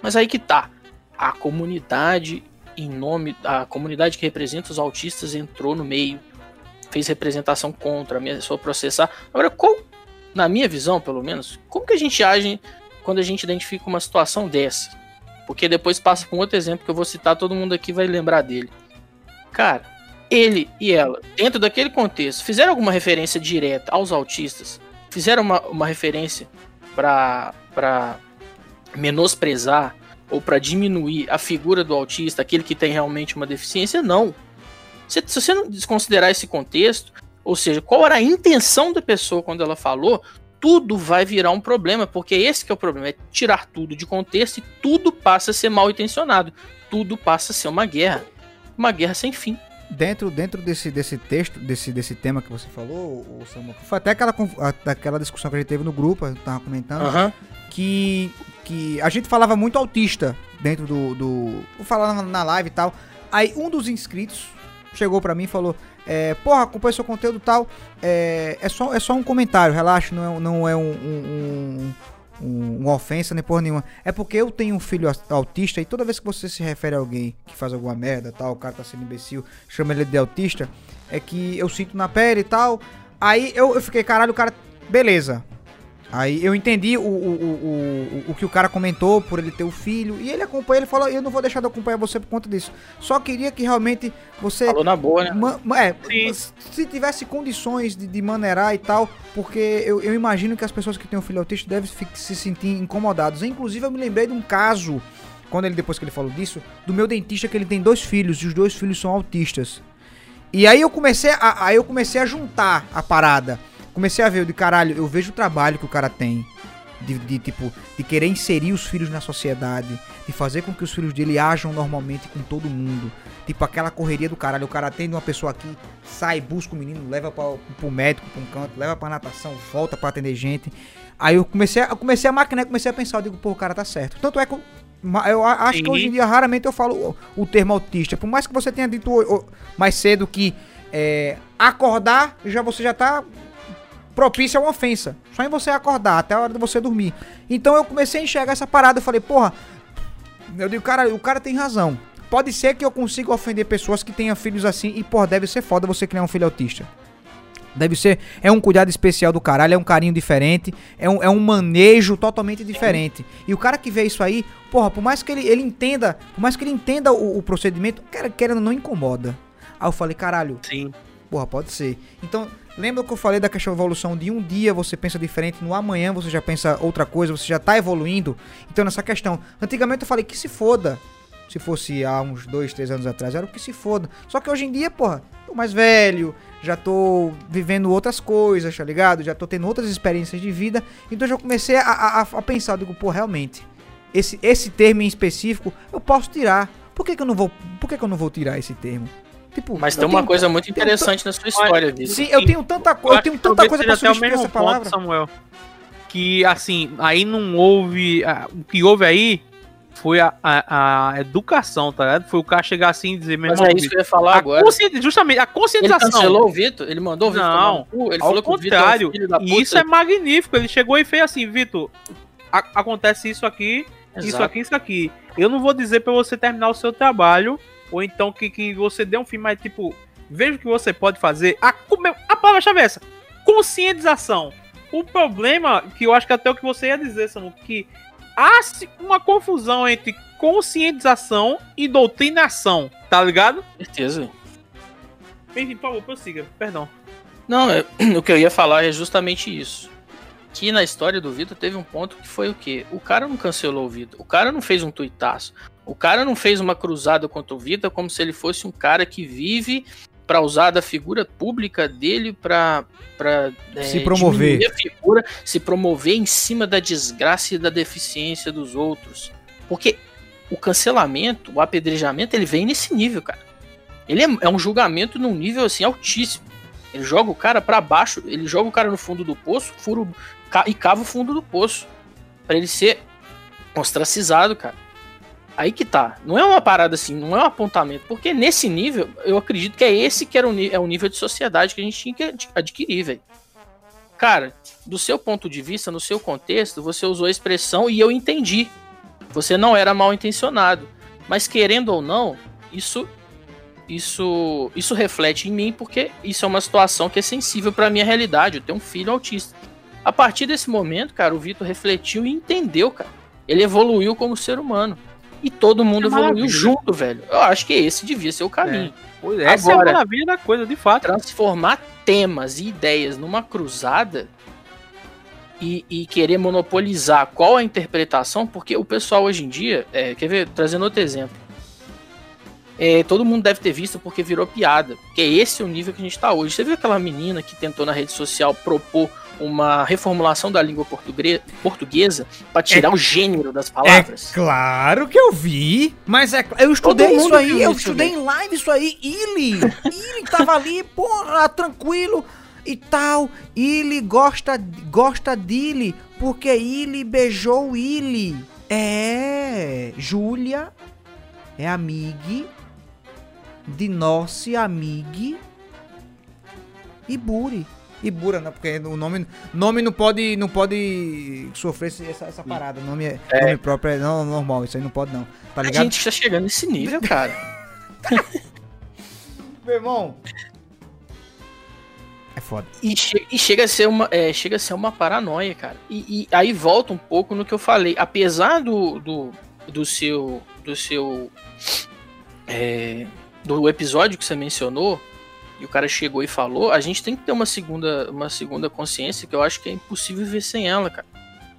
Mas aí que tá. A comunidade em nome a comunidade que representa os autistas entrou no meio, fez representação contra, ameaçou processar. Agora, qual, na minha visão, pelo menos, como que a gente age quando a gente identifica uma situação dessa? Porque depois passa para um outro exemplo que eu vou citar, todo mundo aqui vai lembrar dele. Cara, ele e ela, dentro daquele contexto, fizeram alguma referência direta aos autistas? Fizeram uma, uma referência para menosprezar ou para diminuir a figura do autista, aquele que tem realmente uma deficiência? Não. Se, se você não desconsiderar esse contexto, ou seja, qual era a intenção da pessoa quando ela falou, tudo vai virar um problema, porque esse que é o problema, é tirar tudo de contexto e tudo passa a ser mal intencionado. Tudo passa a ser uma guerra. Uma guerra sem fim. Dentro, dentro desse, desse texto, desse, desse tema que você falou, o Samuco, foi até aquela, a- aquela discussão que a gente teve no grupo, eu tava comentando, Aham. que, que a gente falava muito autista dentro do. do falar na, live e tal. Aí um dos inscritos chegou pra mim e falou: é, Porra, acompanha seu conteúdo tal. É, é, só, é só um comentário, relaxa, não é, não é um, um, um, um- uma ofensa nem porra nenhuma. É porque eu tenho um filho au- autista e toda vez que você se refere a alguém que faz alguma merda tal, o cara tá sendo imbecil, chama ele de autista, é que eu sinto na pele e tal. Aí eu, eu fiquei, caralho, o cara. Beleza. Aí eu entendi o, o, o, o, que o cara comentou por ele ter o filho. E ele acompanha, ele falou, eu não vou deixar de acompanhar você por conta disso. Só queria que realmente você. Falou na boa, né? é, se tivesse condições de, de maneirar e tal, porque eu, eu imagino que as pessoas que têm um filho autista devem se sentir incomodados. Inclusive, eu me lembrei de um caso, quando ele depois que ele falou disso, do meu dentista que ele tem dois filhos e os dois filhos são autistas. E aí eu comecei a, aí eu comecei a juntar a parada. Comecei a ver, eu de caralho, eu vejo o trabalho que o cara tem. De, de, tipo, de querer inserir os filhos na sociedade, de fazer com que os filhos dele ajam normalmente com todo mundo. Tipo, aquela correria do caralho, o cara atende uma pessoa aqui, sai, busca o menino, leva pra, pro médico, pra um canto, leva pra natação, volta pra atender gente. Aí eu comecei, a- eu comecei a maquinar, comecei a pensar, eu digo, pô, o cara tá certo. Tanto é que eu, eu acho que Sim. hoje em dia raramente eu falo o, o termo autista. Por mais que você tenha dito o- o- mais cedo que é, acordar, já você já tá propício a uma ofensa. Só em você acordar, até a hora de você dormir. Então eu comecei a enxergar essa parada. Eu falei, porra, eu digo, cara, o cara tem razão. Pode ser que eu consiga ofender pessoas que tenham filhos assim e, porra, deve ser foda você criar um filho autista. Deve ser. É um cuidado especial do caralho, é um carinho diferente, é um, é um manejo totalmente diferente. E o cara que vê isso aí, porra, por mais que ele, ele entenda, por mais que ele entenda o, o procedimento, cara, querendo não incomoda. Aí eu falei, caralho, Sim. porra, pode ser. Então, lembra que eu falei da questão da evolução de um dia você pensa diferente, no amanhã você já pensa outra coisa, você já tá evoluindo. Então, nessa questão, antigamente eu falei que se foda. Se fosse há uns dois, três anos atrás, era o que se foda. Só que hoje em dia, porra, tô mais velho, já tô vivendo outras coisas, tá ligado? Já tô tendo outras experiências de vida. Então já comecei a, a, a pensar, digo, pô, realmente, esse, esse termo em específico eu posso tirar. Por que, que eu não vou. Por que, que eu não vou tirar esse termo? Tipo, Mas eu tem uma tenho- coisa muito eu interessante na sua história, Vitor. Sim, eu tenho tanta, co- eu tenho tanta coisa pra substituir mesmo essa palavra. ponto, Samuel. Que assim, aí não houve. ah, O que houve aí foi a, a, a educação, tá ligado? Foi o cara chegar assim e dizer, meu Mas irmão, é isso que eu ia falar a agora. justamente, a Ele conscientização. cancelou o Vitor? Ele mandou o Vitor Não, cu? Ele Ao falou que o Vitor é um contrário, filho da puta. isso é magnífico. Ele chegou e fez assim, Vitor, acontece isso aqui, isso Exato. aqui, isso aqui. Eu não vou dizer pra você terminar o seu trabalho, ou então que, que você dê um fim, mas tipo, veja o que você pode fazer. A, a palavra-chave é essa: conscientização. O problema, que eu acho que até o que você ia dizer, Samu, que há uma confusão entre conscientização e doutrinação, tá ligado? Certeza. Enfim, por favor, prossiga, perdão. Não, é- (clears throat) o que eu ia falar é justamente isso. Que na história do Vitor teve um ponto que foi o quê? O cara não cancelou o Vitor. O cara não fez um tuitaço. O cara não fez uma cruzada contra o Vitor como se ele fosse um cara que vive pra usar da figura pública dele pra, pra é, Se promover. a figura, se promover em cima da desgraça e da deficiência dos outros. Porque o cancelamento, o apedrejamento, ele vem nesse nível, cara. Ele é, é um julgamento num nível assim altíssimo. Ele joga o cara pra baixo, ele joga o cara no fundo do poço, fura o- ca- e cava o fundo do poço Pra ele ser ostracizado, cara. Aí que tá. Não é uma parada assim, não é um apontamento, porque nesse nível, eu acredito que é esse que era o, é o nível de sociedade que a gente tinha que ad- adquirir, velho. Cara, do seu ponto de vista, no seu contexto, você usou a expressão e eu entendi. Você não era mal intencionado, mas querendo ou não, isso isso isso reflete em mim porque isso é uma situação que é sensível pra minha realidade. Eu tenho um filho autista. A partir desse momento, cara, o Vitor refletiu e entendeu, cara. Ele evoluiu como ser humano. E todo mundo É evoluiu maravilha. junto, velho. Eu acho que esse devia ser o caminho. Pois é, essa Agora- é a maravilha da coisa, de fato. Transformar temas e ideias numa cruzada e, e querer monopolizar qual a interpretação, porque o pessoal hoje em dia, é, quer ver, trazendo outro exemplo. É, todo mundo deve ter visto porque virou piada. Que é esse o nível que a gente tá hoje. Você viu aquela menina que tentou na rede social propor uma reformulação da língua portuguesa para tirar o gênero das palavras? É claro que eu vi, mas é, eu estudei isso aí, eu isso, estudei em live isso aí, Ili, Ili tava ali, porra, tranquilo e tal, Ili gosta, gosta dele, porque Ili beijou Ili, é, Júlia é amiga de nossa amiga Iburi. Ibura, não, porque o nome, nome não pode não pode sofrer essa, essa parada. O nome, é, É. nome próprio é não, normal, isso aí não pode não. Tá a ligado? gente tá chegando nesse nível, (laughs) cara. Meu irmão. É foda. E, che- e chega, a ser uma, é, chega a ser uma paranoia, cara. E, e aí volta um pouco no que eu falei. Apesar do, do, do seu. Do seu. é, do episódio que você mencionou, e o cara chegou e falou, a gente tem que ter uma segunda, uma segunda consciência que eu acho que é impossível viver sem ela, cara.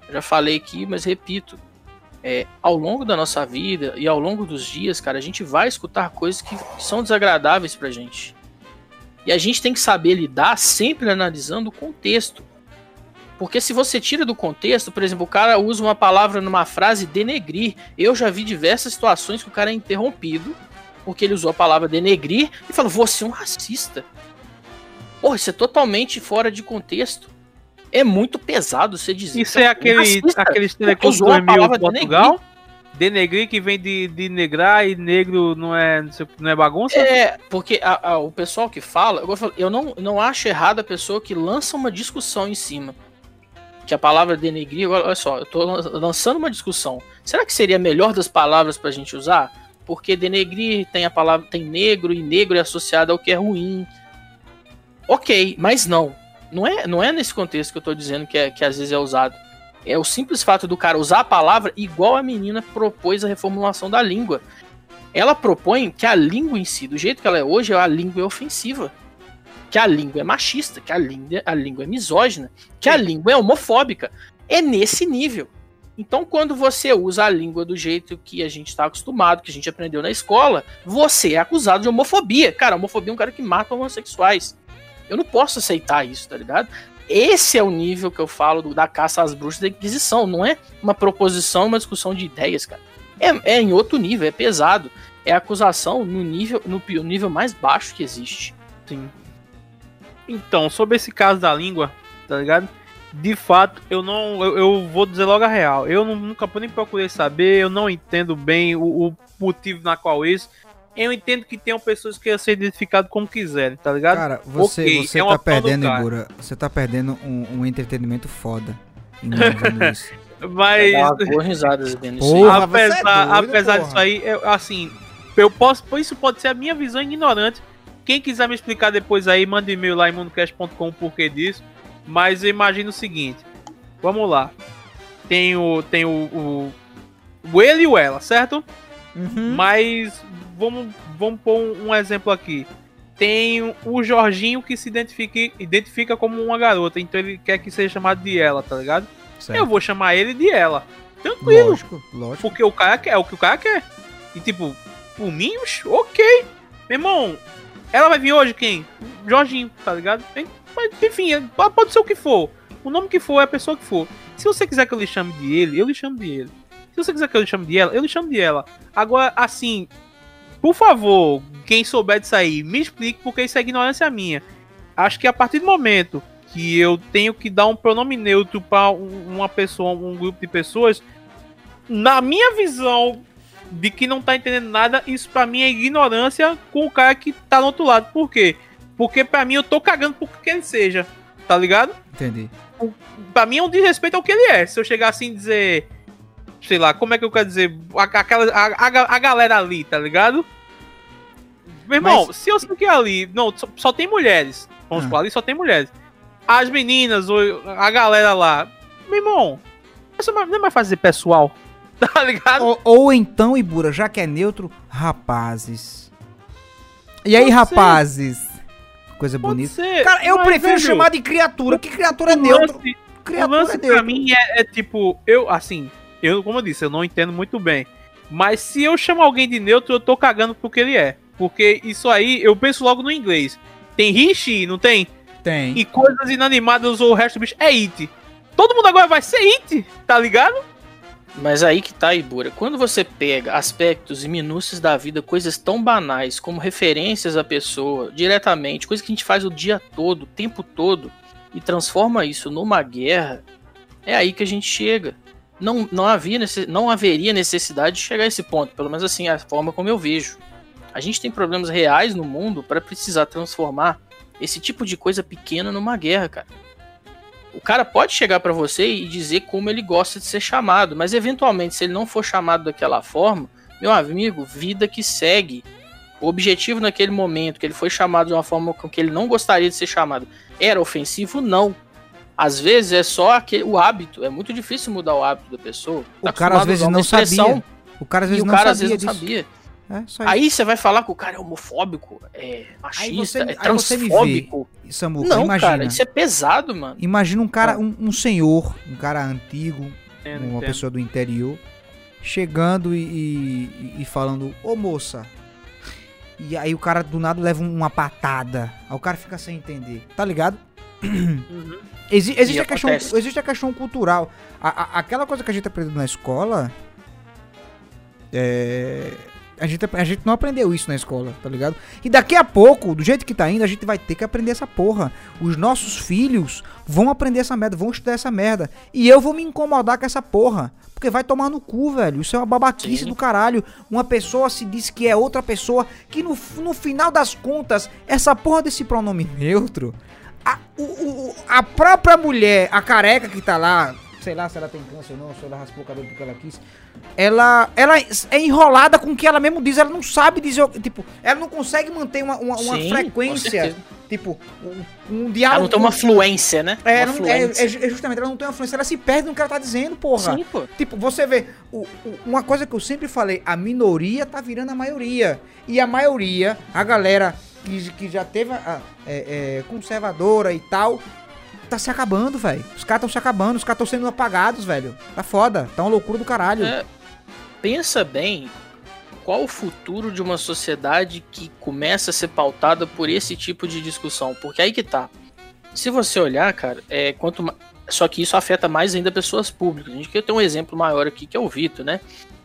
Eu já falei aqui, mas repito. É, ao longo da nossa vida e ao longo dos dias, cara, a gente vai escutar coisas que são desagradáveis pra gente. E a gente tem que saber lidar sempre analisando o contexto. Porque se você tira do contexto, por exemplo, o cara usa uma palavra numa frase denegrir. Eu já vi diversas situações que o cara é interrompido porque ele usou a palavra denegrir e falou: Você é um racista. Porra, isso é totalmente fora de contexto. É muito pesado você dizer. Isso é um aquele, racista. aqueles teleclubes usou a 2000 palavra Portugal? Denegrir que vem de, de negrar e negro não é, não é bagunça? É, porque a- a- o pessoal que fala, eu, falo, eu não, não acho errado a pessoa que lança uma discussão em cima. Que a palavra denegrir, olha só, eu tô lan- lançando uma discussão. Será que seria a melhor das palavras pra gente usar? Porque denegrir tem a palavra, tem negro e negro é associado ao que é ruim. Ok, mas não. Não é, não é nesse contexto que eu tô dizendo que, é, que às vezes é usado. É o simples fato do cara usar a palavra igual a menina propôs a reformulação da língua. Ela propõe que a língua em si, do jeito que ela é hoje, a língua é ofensiva. Que a língua é machista, que a língua, a língua é misógina, que a língua é homofóbica. É nesse nível. Então, quando você usa a língua do jeito que a gente está acostumado, que a gente aprendeu na escola, você é acusado de homofobia. Cara, homofobia é um cara que mata homossexuais. Eu não posso aceitar isso, tá ligado? Esse é o nível que eu falo do, da caça às bruxas da Inquisição. Não é uma proposição, uma discussão de ideias, cara. É, é em outro nível, é pesado. É acusação no nível, no nível mais baixo que existe. Sim. Então, sobre esse caso da língua, tá ligado? De fato, eu não. Eu, eu, vou dizer logo a real. Eu não, nunca nem procurei saber, eu não entendo bem o, o, motivo na qual isso. Eu entendo que tem pessoas que querem ser identificadas como quiserem, tá ligado? Cara, você, okay, você é tá perdendo, Ibura. Você tá perdendo um, um entretenimento foda. (laughs) Mas. risadas vendo isso porra, apesar, é doido, apesar disso aí, eu, assim, eu posso. Isso pode ser a minha visão ignorante. Quem quiser me explicar depois aí, manda e-mail lá em mundocast.com o porquê disso. Mas eu imagino o seguinte. Vamos lá. Tem o. Tem o. O, o ele e o ela, certo? Uhum. Mas vamos, vamos pôr um, exemplo aqui. Tem o Jorginho que se identifica, identifica como uma garota, então ele quer que seja chamado de ela, tá ligado? Certo. Eu vou chamar ele de ela. Tranquilo. Lógico, lógico. Porque o cara quer, é o que o cara quer. E tipo, por mim, ok. Meu irmão, ela vai vir hoje quem? Jorginho, tá ligado? Mas, enfim, é, pode ser o que for. O nome que for é a pessoa que for. Se você quiser que eu lhe chame de ele, eu lhe chamo de ele. Se você quiser que eu lhe chame de ela, eu lhe chamo de ela. Agora, assim, por favor, quem souber disso aí, me explique, porque isso é ignorância minha. Acho que a partir do momento que eu tenho que dar um pronome neutro para uma pessoa, um grupo de pessoas, na minha visão de que não tá entendendo nada, isso para mim é ignorância com o cara que tá do outro lado. Por quê? Porque pra mim eu tô cagando por que ele seja. Tá ligado? Entendi. Pra mim é um desrespeito ao que ele é. Se eu chegar assim e dizer. Sei lá, como é que eu quero dizer? Aquela, a, a, a galera ali, tá ligado? Meu irmão, Mas... se eu sei que ali. Não, só, só tem mulheres. Vamos ah. falar ali, só tem mulheres. As meninas, a galera lá. Meu irmão, isso não é mais fazer pessoal. (laughs) Tá ligado? Ou, ou então, Ibura, já que é neutro, rapazes. E aí, rapazes? Coisa Pode bonita. Ser, Cara, eu prefiro velho, chamar de criatura, que criatura é neutro. Lance, criatura o lance é neutro. pra mim é, é, tipo, eu, assim, eu, como eu disse, eu não entendo muito bem. Mas se eu chamo alguém de neutro, eu tô cagando porque ele é. Porque isso aí, eu penso logo no inglês. Tem Rishi, não tem? Tem. E coisas inanimadas ou o resto do bicho é It. Todo mundo agora vai ser It, tá ligado? Mas aí que tá, Ibura. Quando você pega aspectos e minúcias da vida, coisas tão banais como referências à pessoa, diretamente, coisas que a gente faz o dia todo, o tempo todo, e transforma isso numa guerra, é aí que a gente chega. Não, não, havia, não haveria necessidade de chegar a esse ponto, pelo menos assim, a forma como eu vejo. A gente tem problemas reais no mundo para precisar transformar esse tipo de coisa pequena numa guerra, cara. O cara pode chegar para você e dizer como ele gosta de ser chamado, mas eventualmente, se ele não for chamado daquela forma, meu amigo, vida que segue. O objetivo naquele momento, que ele foi chamado de uma forma com que ele não gostaria de ser chamado, era ofensivo? Não. Às vezes é só aquele, o hábito. É muito difícil mudar o hábito da pessoa. Tá o cara às vezes não sabia. O cara às vezes, não, cara, sabia às vezes não sabia. É, aí você vai falar que o cara é homofóbico, é machista, você, é transfóbico. Vê, Samuca, não, imagina, cara, isso é pesado, mano. Imagina um cara, um, um senhor, um cara antigo, entendo, uma entendo. pessoa do interior, chegando e, e, e falando, ô moça. E aí o cara do nada leva uma patada. Aí o cara fica sem entender. Tá ligado? Uhum. Exi existe, a questão, existe a questão cultural. A, a, aquela coisa que a gente aprendeu na escola. É a gente, a gente não aprendeu isso na escola, tá ligado? E daqui a pouco, do jeito que tá indo, a gente vai ter que aprender essa porra. Os nossos filhos vão aprender essa merda, vão estudar essa merda. E eu vou me incomodar com essa porra. Porque vai tomar no cu, velho. Isso é uma babaquice Sim. do caralho. Uma pessoa se diz que é outra pessoa. Que no, no final das contas, essa porra desse pronome neutro. A, o, o, a própria mulher, a careca que tá lá, sei lá se ela tem câncer ou não, se ela raspou o cabelo porque ela quis. Ela, ela é enrolada com o que ela mesmo diz, ela não sabe dizer, tipo, ela não consegue manter uma, uma, uma Sim, frequência, tipo, um, um Ela diálogo. não tem uma fluência, né? é, uma não- é, fluência. é é justamente, ela não tem uma fluência, ela se perde no que ela tá dizendo, porra. Sim, pô. Tipo, você vê, o- o- uma coisa que eu sempre falei, a minoria tá virando a maioria. E a maioria, a galera que, que já teve a, é, é, conservadora e tal, tá se acabando, velho. Os caras tão se acabando, os caras tão sendo apagados, velho. Tá foda, tá uma loucura do caralho. É, pensa bem qual o futuro de uma sociedade que começa a ser pautada por esse tipo de discussão. Porque aí que tá. Se você olhar, cara, é quanto ma- só que isso afeta mais ainda pessoas públicas. A gente quer ter um exemplo maior aqui, que é o Vitor, né?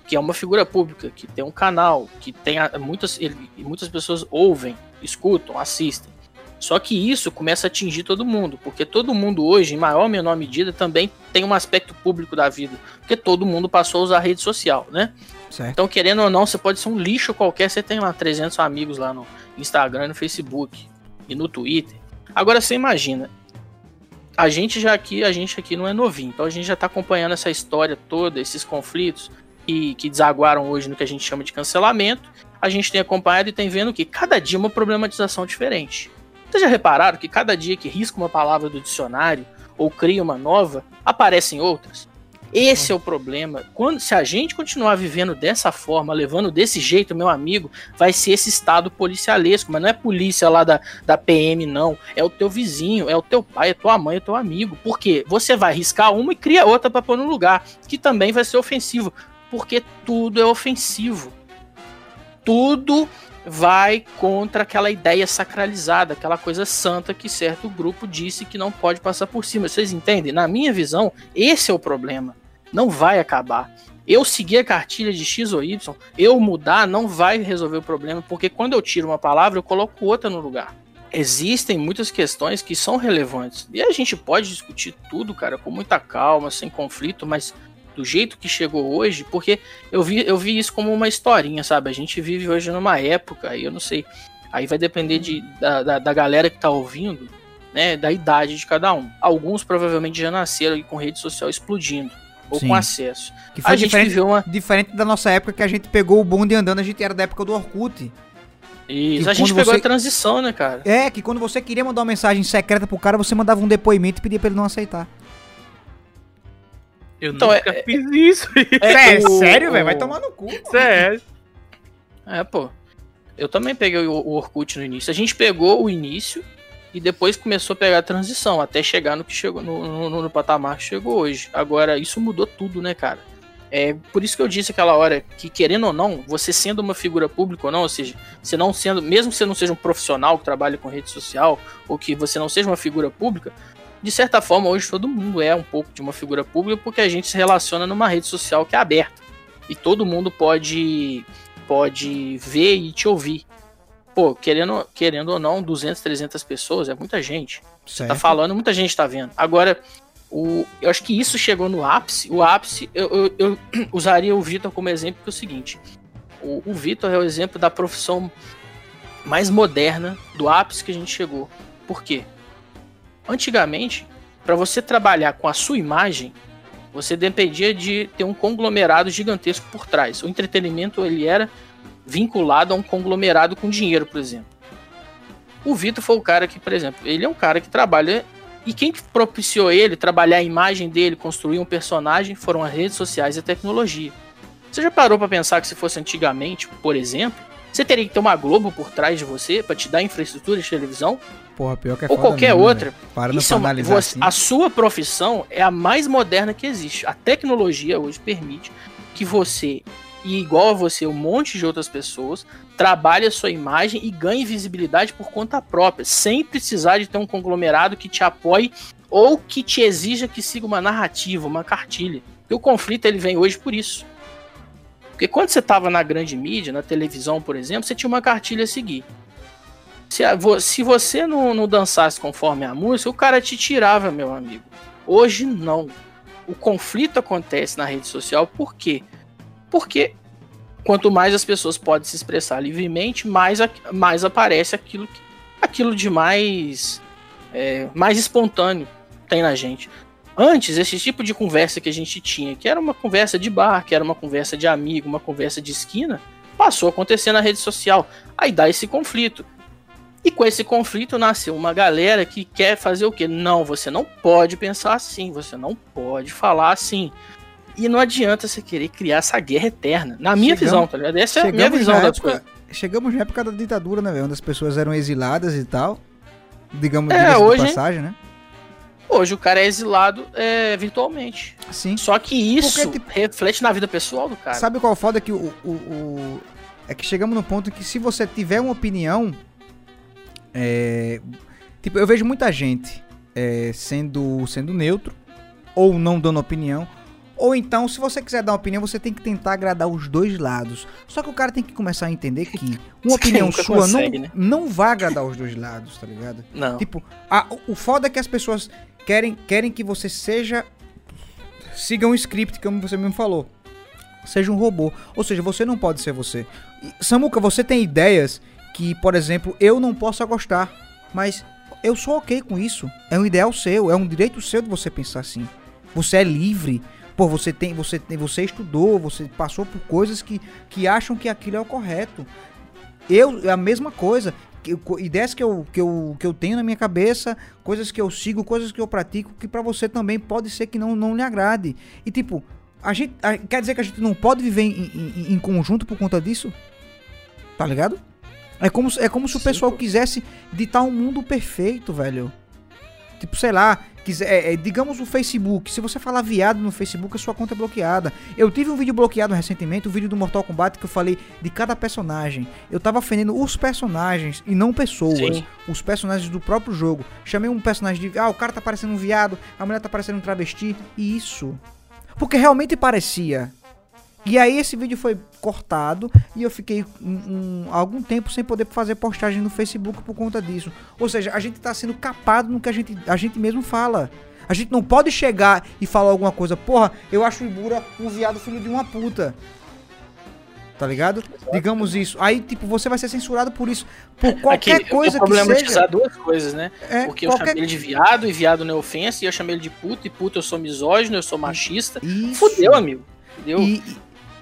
Que é uma figura pública, que tem um canal, que tem a- muitas, ele- muitas pessoas ouvem, escutam, assistem. Só que isso começa a atingir todo mundo, porque todo mundo hoje, em maior ou menor medida, também tem um aspecto público da vida, porque todo mundo passou a usar rede social, né? Certo. Então, querendo ou não, você pode ser um lixo qualquer, você tem lá 300 amigos lá no Instagram, no Facebook e no Twitter. Agora você imagina, a gente já aqui, a gente aqui não é novinho, então a gente já tá acompanhando essa história toda, esses conflitos que, que desaguaram hoje no que a gente chama de cancelamento. A gente tem acompanhado e tem vendo que cada dia uma problematização diferente. Vocês já repararam que cada dia que risca uma palavra do dicionário ou cria uma nova, aparecem outras? Esse é o problema. Quando, se a gente continuar vivendo dessa forma, levando desse jeito, meu amigo, vai ser esse estado policialesco. Mas não é polícia lá da, da PM, não. É o teu vizinho, é o teu pai, é tua mãe, é teu amigo. Por quê? Você vai riscar uma e cria outra para pôr no lugar, que também vai ser ofensivo. Porque tudo é ofensivo. Tudo vai contra aquela ideia sacralizada, aquela coisa santa que certo grupo disse que não pode passar por cima. Vocês entendem? Na minha visão, esse é o problema. Não vai acabar. Eu seguir a cartilha de X ou Y, eu mudar não vai resolver o problema, porque quando eu tiro uma palavra, eu coloco outra no lugar. Existem muitas questões que são relevantes. E a gente pode discutir tudo, cara, com muita calma, sem conflito, mas do jeito que chegou hoje, porque eu vi, eu vi isso como uma historinha, sabe? A gente vive hoje numa época, aí eu não sei. Aí vai depender de, da, da, da galera que tá ouvindo, né? Da idade de cada um. Alguns provavelmente já nasceram com rede social explodindo, ou Sim. com acesso. Que A foi gente diferente, viveu uma. diferente da nossa época que a gente pegou o bonde andando, a gente era da época do Orkut. Isso, a gente pegou você- a transição, né, cara? É, que quando você queria mandar uma mensagem secreta pro cara, você mandava um depoimento e pedia pra ele não aceitar. Eu Então, nunca é- fiz isso. (laughs) É, o- sério, velho? Vai tomar no cu. Sério. É, pô. Eu também peguei o, o Orkut no início. A gente pegou o início e depois começou a pegar a transição, até chegar no que chegou no, no, no patamar que chegou hoje. Agora, isso mudou tudo, né, cara? É por isso que eu disse aquela hora que, querendo ou não, você sendo uma figura pública ou não, ou seja, você não sendo, mesmo que você não seja um profissional que trabalha com rede social, ou que você não seja uma figura pública, de certa forma, hoje todo mundo é um pouco de uma figura pública porque a gente se relaciona numa rede social que é aberta. E todo mundo pode pode ver e te ouvir. Pô, querendo, querendo ou não, 200, 300 pessoas é muita gente. Tá Certo. falando, muita gente tá vendo. Agora, o, eu acho que isso chegou no ápice. O ápice, eu, eu, eu (clears throat) usaria o Vitor como exemplo, que é o seguinte: o, o Vitor é o exemplo da profissão mais moderna do ápice que a gente chegou. Por quê? Antigamente, para você trabalhar com a sua imagem, você dependia de ter um conglomerado gigantesco por trás. O entretenimento ele era vinculado a um conglomerado com dinheiro, por exemplo. O Vitor foi o cara que, por exemplo, ele é um cara que trabalha e quem que propiciou ele trabalhar a imagem dele, construir um personagem, foram as redes sociais e a tecnologia. Você já parou para pensar que se fosse antigamente, por exemplo, você teria que ter uma Globo por trás de você para te dar infraestrutura de televisão Porra, pior que é ou qualquer mesmo, outra? Parando Isso pra é analisar você- assim. A sua profissão é a mais moderna que existe. A tecnologia hoje permite que você, e igual a você, um monte de outras pessoas, trabalhe a sua imagem e ganhe visibilidade por conta própria, sem precisar de ter um conglomerado que te apoie ou que te exija que siga uma narrativa, uma cartilha. E o conflito ele vem hoje por isso. Porque quando você estava na grande mídia, na televisão, por exemplo, você tinha uma cartilha a seguir. Se, a- se você não, não dançasse conforme a música, o cara te tirava, meu amigo. Hoje não. O conflito acontece na rede social por quê? Porque quanto mais as pessoas podem se expressar livremente, mais, mais aparece aquilo, aquilo de mais, é, mais espontâneo tem na gente. Antes, esse tipo de conversa que a gente tinha, que era uma conversa de bar, que era uma conversa de amigo, uma conversa de esquina, passou a acontecer na rede social. Aí dá esse conflito. E com esse conflito nasceu uma galera que quer fazer o quê? Não, você não pode pensar assim, você não pode falar assim. E não adianta você querer criar essa guerra eterna. Na minha Chegamos- visão, tá ligado? Essa é a minha visão da época- coisa. Chegamos na época da ditadura, né, velho? Onde as pessoas eram exiladas e tal. Digamos, É, diga-se de hoje- passagem, né? Hoje o cara é exilado é, virtualmente. Sim. Só que isso Porque, tipo, reflete na vida pessoal do cara. Sabe qual é foda? Que o, o, o- É que chegamos no ponto que se você tiver uma opinião. É... Tipo, eu vejo muita gente é, sendo, sendo neutro, ou não dando opinião. Ou então, se você quiser dar uma opinião, você tem que tentar agradar os dois lados. Só que o cara tem que começar a entender que uma (laughs) opinião sua consegue, não, né? não vai agradar os dois lados, tá ligado? Não. Tipo, a- o- o foda é que as pessoas querem, querem que você seja. Siga um script, como você mesmo falou. Seja um robô. Ou seja, você não pode ser você. E, Samuca, você tem ideias que, por exemplo, eu não possa gostar. Mas eu sou ok com isso. É um ideal seu, é um direito seu de você pensar assim. Você é livre. Pô, você tem, você tem, você estudou, você passou por coisas que, que acham que aquilo é o correto. Eu, é a mesma coisa. Eu- ideias que eu, que, eu, que eu tenho na minha cabeça, coisas que eu sigo, coisas que eu pratico, que pra você também pode ser que não, não lhe agrade. E tipo, a gente. a- quer dizer que a gente não pode viver em, em- em conjunto por conta disso? Tá ligado? É como, se- é como se o Sim, pessoal pô. quisesse ditar um mundo perfeito, velho. Tipo, sei lá, quiser, é, é, digamos o Facebook. Se você falar viado no Facebook, a sua conta é bloqueada. Eu tive um vídeo bloqueado recentemente, o vídeo do Mortal Kombat, que eu falei de cada personagem. Eu tava ofendendo os personagens e não pessoas. Sim. Os personagens do próprio jogo. Chamei um personagem de. Ah, o cara tá parecendo um viado, a mulher tá parecendo um travesti. E isso. Porque realmente parecia. E aí esse vídeo foi cortado e eu fiquei um, um- algum tempo sem poder fazer postagem no Facebook por conta disso. Ou seja, a gente tá sendo capado no que a gente, a gente mesmo fala. A gente não pode chegar e falar alguma coisa, porra, eu acho o Ibura um viado filho de uma puta. Tá ligado? Digamos isso. Aí, tipo, você vai ser censurado por isso. Por qualquer Aqui, coisa o que problema de seja. usar duas coisas, né? É, Porque eu qualquer... chamei ele de viado e viado não é ofensa, e eu chamei ele de puto e puto eu sou misógino, eu sou machista. Isso. Fudeu, amigo. Fudeu. E,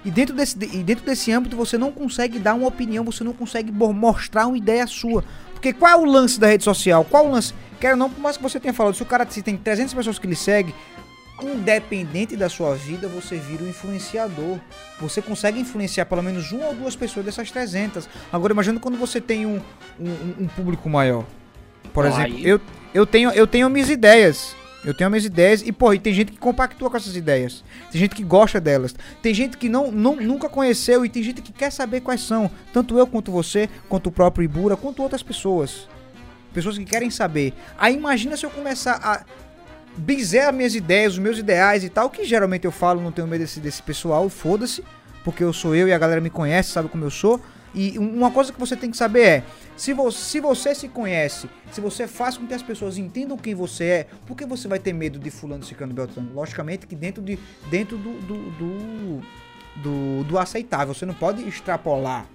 e- dentro desse, e dentro desse âmbito você não consegue dar uma opinião, você não consegue mostrar uma ideia sua. Porque qual é o lance da rede social? Qual o lance? Quero não, por mais que você tenha falado, se o cara se tem 300 pessoas que lhe seguem, independente da sua vida, você vira um influenciador. Você consegue influenciar pelo menos uma ou duas pessoas dessas 300. Agora imagina quando você tem um, um, um público maior. Por exemplo, eu, eu, tenho, eu tenho minhas ideias. Eu tenho minhas ideias e, pô, e tem gente que compactua com essas ideias. Tem gente que gosta delas. Tem gente que não, não nunca conheceu e tem gente que quer saber quais são. Tanto eu quanto você, quanto o próprio Ibura, quanto outras pessoas. Pessoas que querem saber. Aí imagina se eu começar a dizer as minhas ideias, os meus ideais e tal, que geralmente eu falo, não tenho medo desse, desse pessoal, foda-se, porque eu sou eu e a galera me conhece, sabe como eu sou. E um- uma coisa que você tem que saber é, se você, se você se conhece, se você faz com que as pessoas entendam quem você é, por que você vai ter medo de fulano, ciclano, beltrano? Logicamente que dentro, de, dentro do, do, do, do, do aceitável, você não pode extrapolar,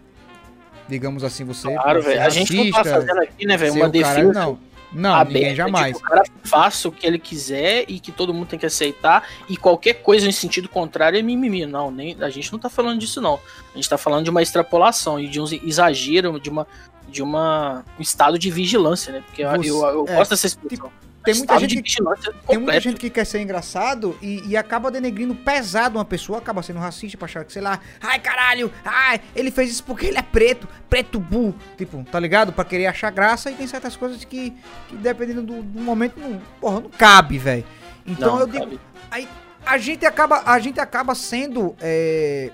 digamos assim, você... Claro, velho. A gente não tá fazendo aqui, né, velho, uma o cara- defesa Não, não aberta ninguém jamais. que o cara faça o que ele quiser e que todo mundo tem que aceitar e qualquer coisa em sentido contrário é mimimi. Não, nem, a gente não tá falando disso, não. A gente tá falando de uma extrapolação e de um exagero, de uma de uma, um estado de vigilância, né? Porque eu, Você- eu, eu é, gosto dessa expressão. Tem muita gente que Tem muita gente que quer ser engraçado e, e acaba denegrindo pesado uma pessoa, acaba sendo racista pra achar que, sei lá, ai caralho, ai, ele fez isso porque ele é preto, preto bu, tipo, tá ligado? Pra querer achar graça e tem certas coisas que, que dependendo do, do momento, não, porra, não cabe, velho. Então Não, eu digo, aí a gente acaba, a gente acaba sendo, é,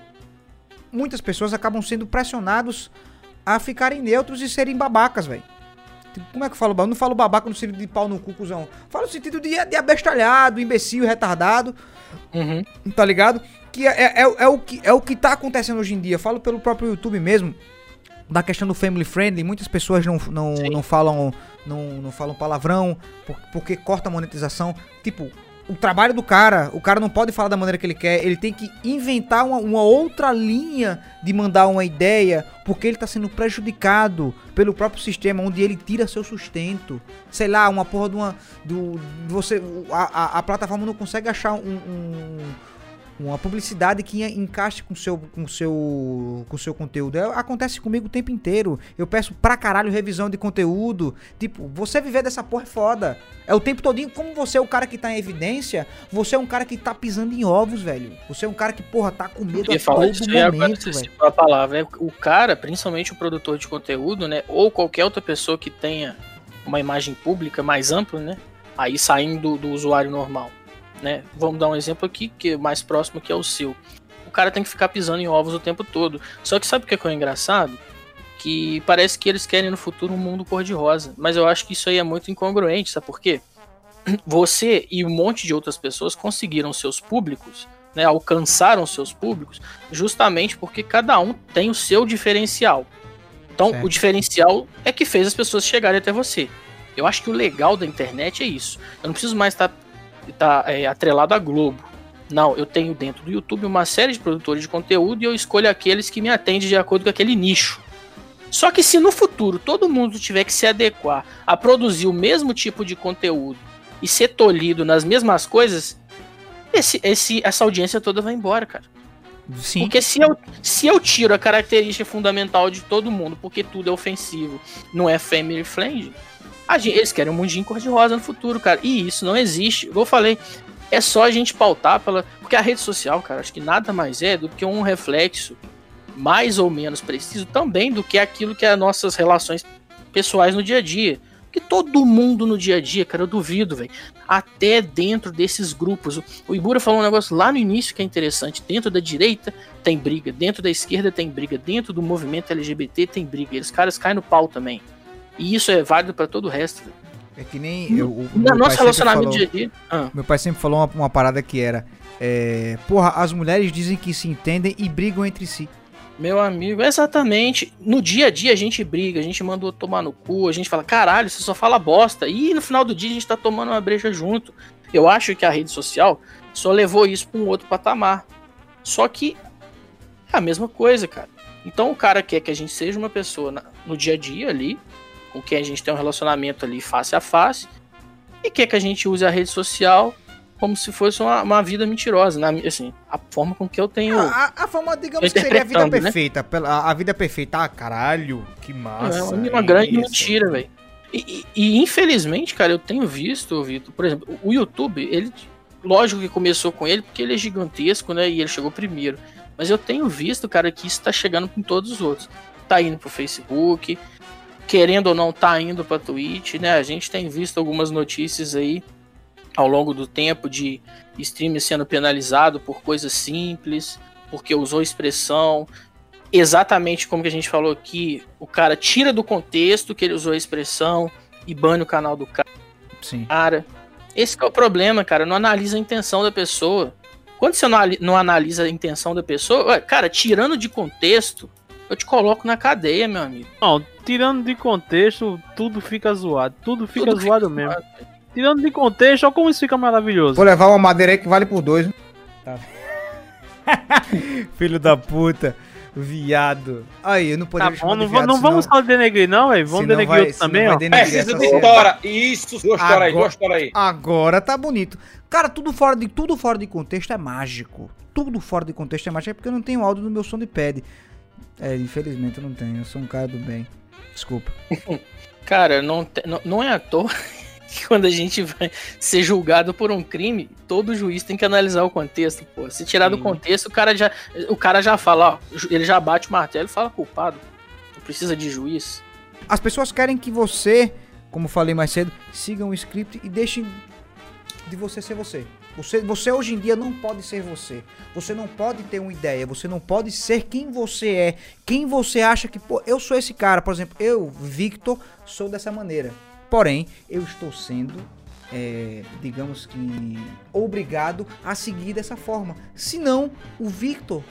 muitas pessoas acabam sendo pressionados a ficarem neutros e serem babacas, velho. Como é que eu falo babaca? Eu não falo babaca no sentido de pau no cu, cuzão. Falo no sentido de, de abestalhado, imbecil, retardado, Uhum. tá ligado? Que é, é, é o que é o que tá acontecendo hoje em dia. Falo pelo próprio YouTube mesmo. Da questão do family friendly, muitas pessoas não, não, Sim. não falam não, não falam palavrão por- porque corta a monetização. Tipo, o trabalho do cara, o cara não pode falar da maneira que ele quer, ele tem que inventar uma, uma outra linha de mandar uma ideia, porque ele tá sendo prejudicado pelo próprio sistema, onde ele tira seu sustento. Sei lá, uma porra de uma. Do, você, a, a, a plataforma não consegue achar um, um uma publicidade que encaixe com seu, com seu, com seu conteúdo. É, acontece comigo o tempo inteiro. Eu peço pra caralho revisão de conteúdo. Tipo, você viver dessa porra é foda. É o tempo todinho, como você é o cara que tá em evidência, você é um cara que tá pisando em ovos, velho. Você é um cara que, porra, tá com medo a todo momento, velho. A palavra, é o cara, principalmente o produtor de conteúdo, né, ou qualquer outra pessoa que tenha uma imagem pública mais ampla, né, aí saindo do, do usuário normal né? Vamos dar um exemplo aqui que é mais próximo que é o seu. O cara tem que ficar pisando em ovos o tempo todo. Só que sabe o que é, é engraçado? Que parece que eles querem no futuro um mundo cor-de-rosa. Mas eu acho que isso aí é muito incongruente, sabe por quê? (clears throat) Você e um monte de outras pessoas conseguiram seus públicos, né, alcançaram seus públicos, justamente porque cada um tem o seu diferencial. Então, certo. o diferencial é que fez as pessoas chegarem até você. Eu acho que o legal da internet é isso. Eu não preciso mais estar tá é, atrelado à Globo. Não, eu tenho dentro do YouTube uma série de produtores de conteúdo e eu escolho aqueles que me atendem de acordo com aquele nicho. Só que se no futuro todo mundo tiver que se adequar a produzir o mesmo tipo de conteúdo e ser tolhido nas mesmas coisas, esse, esse, essa audiência toda vai embora, cara. Sim. Porque se eu, se eu tiro a característica fundamental de todo mundo, porque tudo é ofensivo, não é family friendly, Gente, eles querem um mundinho cor-de-rosa no futuro, cara. E isso não existe. Eu falei, é só a gente pautar pela. Porque a rede social, cara, acho que nada mais é do que um reflexo mais ou menos preciso também do que aquilo que é as nossas relações pessoais no dia a dia. Que todo mundo no dia a dia, cara, eu duvido, velho. Até dentro desses grupos. O Ibura falou um negócio lá no início que é interessante. Dentro da direita tem briga, dentro da esquerda tem briga, dentro do movimento LGBT tem briga. Eles caras caem no pau também. E isso é válido para todo o resto. É que nem. Eu, o, no nosso relacionamento dia a dia. Ah. Meu pai sempre falou uma, uma parada que era. É, porra, as mulheres dizem que se entendem e brigam entre si. Meu amigo, exatamente. No dia a dia a gente briga, a gente manda tomar no cu, a gente fala, caralho, você só fala bosta. E no final do dia a gente tá tomando uma breja junto. Eu acho que a rede social só levou isso pra um outro patamar. Só que é a mesma coisa, cara. Então o cara quer que a gente seja uma pessoa na, no dia a dia ali, com quem a gente tem um relacionamento ali face a face, e quer que a gente use a rede social como se fosse uma, uma vida mentirosa, né? assim, a forma com que eu tenho. A, a forma, digamos que seria a vida né? perfeita. Né? A, a vida perfeita, ah, caralho, que massa. É uma, uma grande isso. mentira, velho. E, e, e, infelizmente, cara, eu tenho visto, Vitor, por exemplo, o YouTube, ele. Lógico que começou com ele, porque ele é gigantesco, né? E ele chegou primeiro. Mas eu tenho visto, cara, que isso tá chegando com todos os outros. Tá indo pro Facebook, querendo ou não tá indo para Twitch, né? A gente tem visto algumas notícias aí ao longo do tempo de streamer sendo penalizado por coisas simples, porque usou expressão exatamente como que a gente falou aqui, o cara tira do contexto que ele usou a expressão e bane o canal do cara. Sim. Cara, esse é o problema, cara, não analisa a intenção da pessoa. Quando você não analisa a intenção da pessoa, cara, tirando de contexto, eu te coloco na cadeia, meu amigo. Não, tirando de contexto, tudo fica zoado. Tudo fica tudo zoado fica mesmo. Zoado. Tirando de contexto, olha como isso fica maravilhoso. Vou levar uma madeira aí que vale por dois. Tá. (laughs) Filho da puta. Viado. Aí, eu não poderia tá bom, não, viado, não senão... vamos só denegrir, não, velho. Vamos denegrir vai, outro também, ó. Precisa de história. Isso, história aí, história aí. Agora tá bonito. Cara, tudo fora, de, tudo fora de contexto é mágico. Tudo fora de contexto é mágico, é porque eu não tenho áudio no meu som de pad. É, infelizmente eu não tenho. Eu sou um cara do bem. Desculpa. (laughs) cara, não, te, não, não é à toa (laughs) que quando a gente vai ser julgado por um crime, todo juiz tem que analisar o contexto, pô. Se tirar Sim. do contexto, o cara já, o cara já fala, ó, ele já bate o martelo e fala culpado. Não precisa de juiz. As pessoas querem que você, como falei mais cedo, siga o script e deixem de você ser você. Você, você hoje em dia não pode ser você. Você não pode ter uma ideia. Você não pode ser quem você é. Quem você acha que, pô, eu sou esse cara. Por exemplo, eu, Victor, sou dessa maneira. Porém, eu estou sendo, é, digamos que, obrigado a seguir dessa forma. Senão, o Victor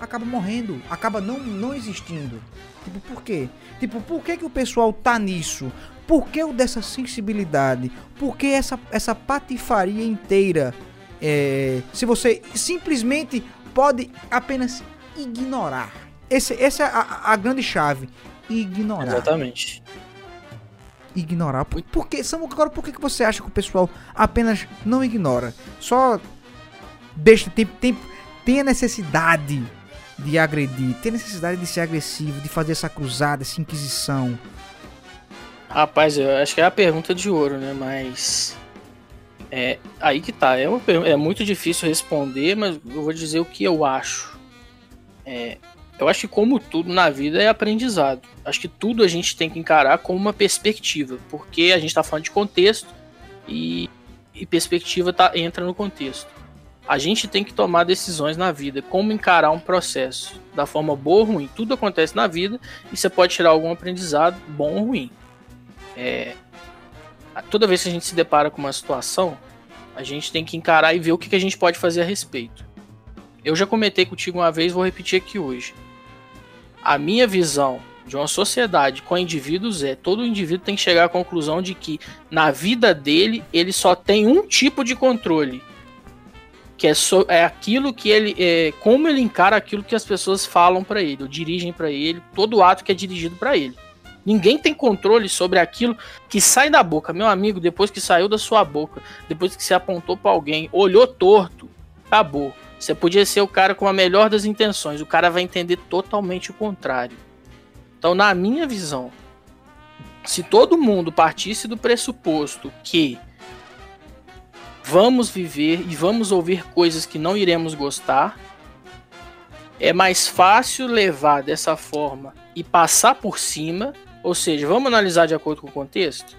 acaba morrendo, acaba não, não existindo. Tipo, por quê? Tipo, por que, que o pessoal tá nisso? Por que o dessa sensibilidade? Por que essa, essa patifaria inteira? É, se você simplesmente pode apenas ignorar. Esse, essa é a, a grande chave. Ignorar. Exatamente. Ignorar. Por, por que, Samuel, agora por que, que você acha que o pessoal apenas não ignora? Só deixa. Tem, tem, tem a necessidade de agredir, tem necessidade de ser agressivo, de fazer essa cruzada, essa inquisição. Rapaz, eu acho que é a pergunta de ouro, né? Mas. É aí que tá. É, uma, é muito difícil responder, mas eu vou dizer o que eu acho. É, eu acho que, como tudo na vida, é aprendizado. Acho que tudo a gente tem que encarar como uma perspectiva, porque a gente está falando de contexto e, e perspectiva tá, entra no contexto. A gente tem que tomar decisões na vida, como encarar um processo, da forma boa ou ruim. Tudo acontece na vida e você pode tirar algum aprendizado, bom ou ruim. É, toda vez que a gente se depara com uma situação, a gente tem que encarar e ver o que, que a gente pode fazer a respeito. Eu já comentei contigo uma vez, vou repetir aqui hoje. A minha visão de uma sociedade com indivíduos é todo indivíduo tem que chegar à conclusão de que na vida dele ele só tem um tipo de controle que é, so, é aquilo que ele é, como ele encara aquilo que as pessoas falam para ele ou dirigem para ele todo ato que é dirigido para ele Ninguém tem controle sobre aquilo que sai da boca. Meu amigo, depois que saiu da sua boca, depois que você apontou para alguém, olhou torto, acabou. Você podia ser o cara com a melhor das intenções, o cara vai entender totalmente o contrário. Então, na minha visão, se todo mundo partisse do pressuposto que vamos viver e vamos ouvir coisas que não iremos gostar, é mais fácil levar dessa forma e passar por cima ou seja, vamos analisar de acordo com o contexto?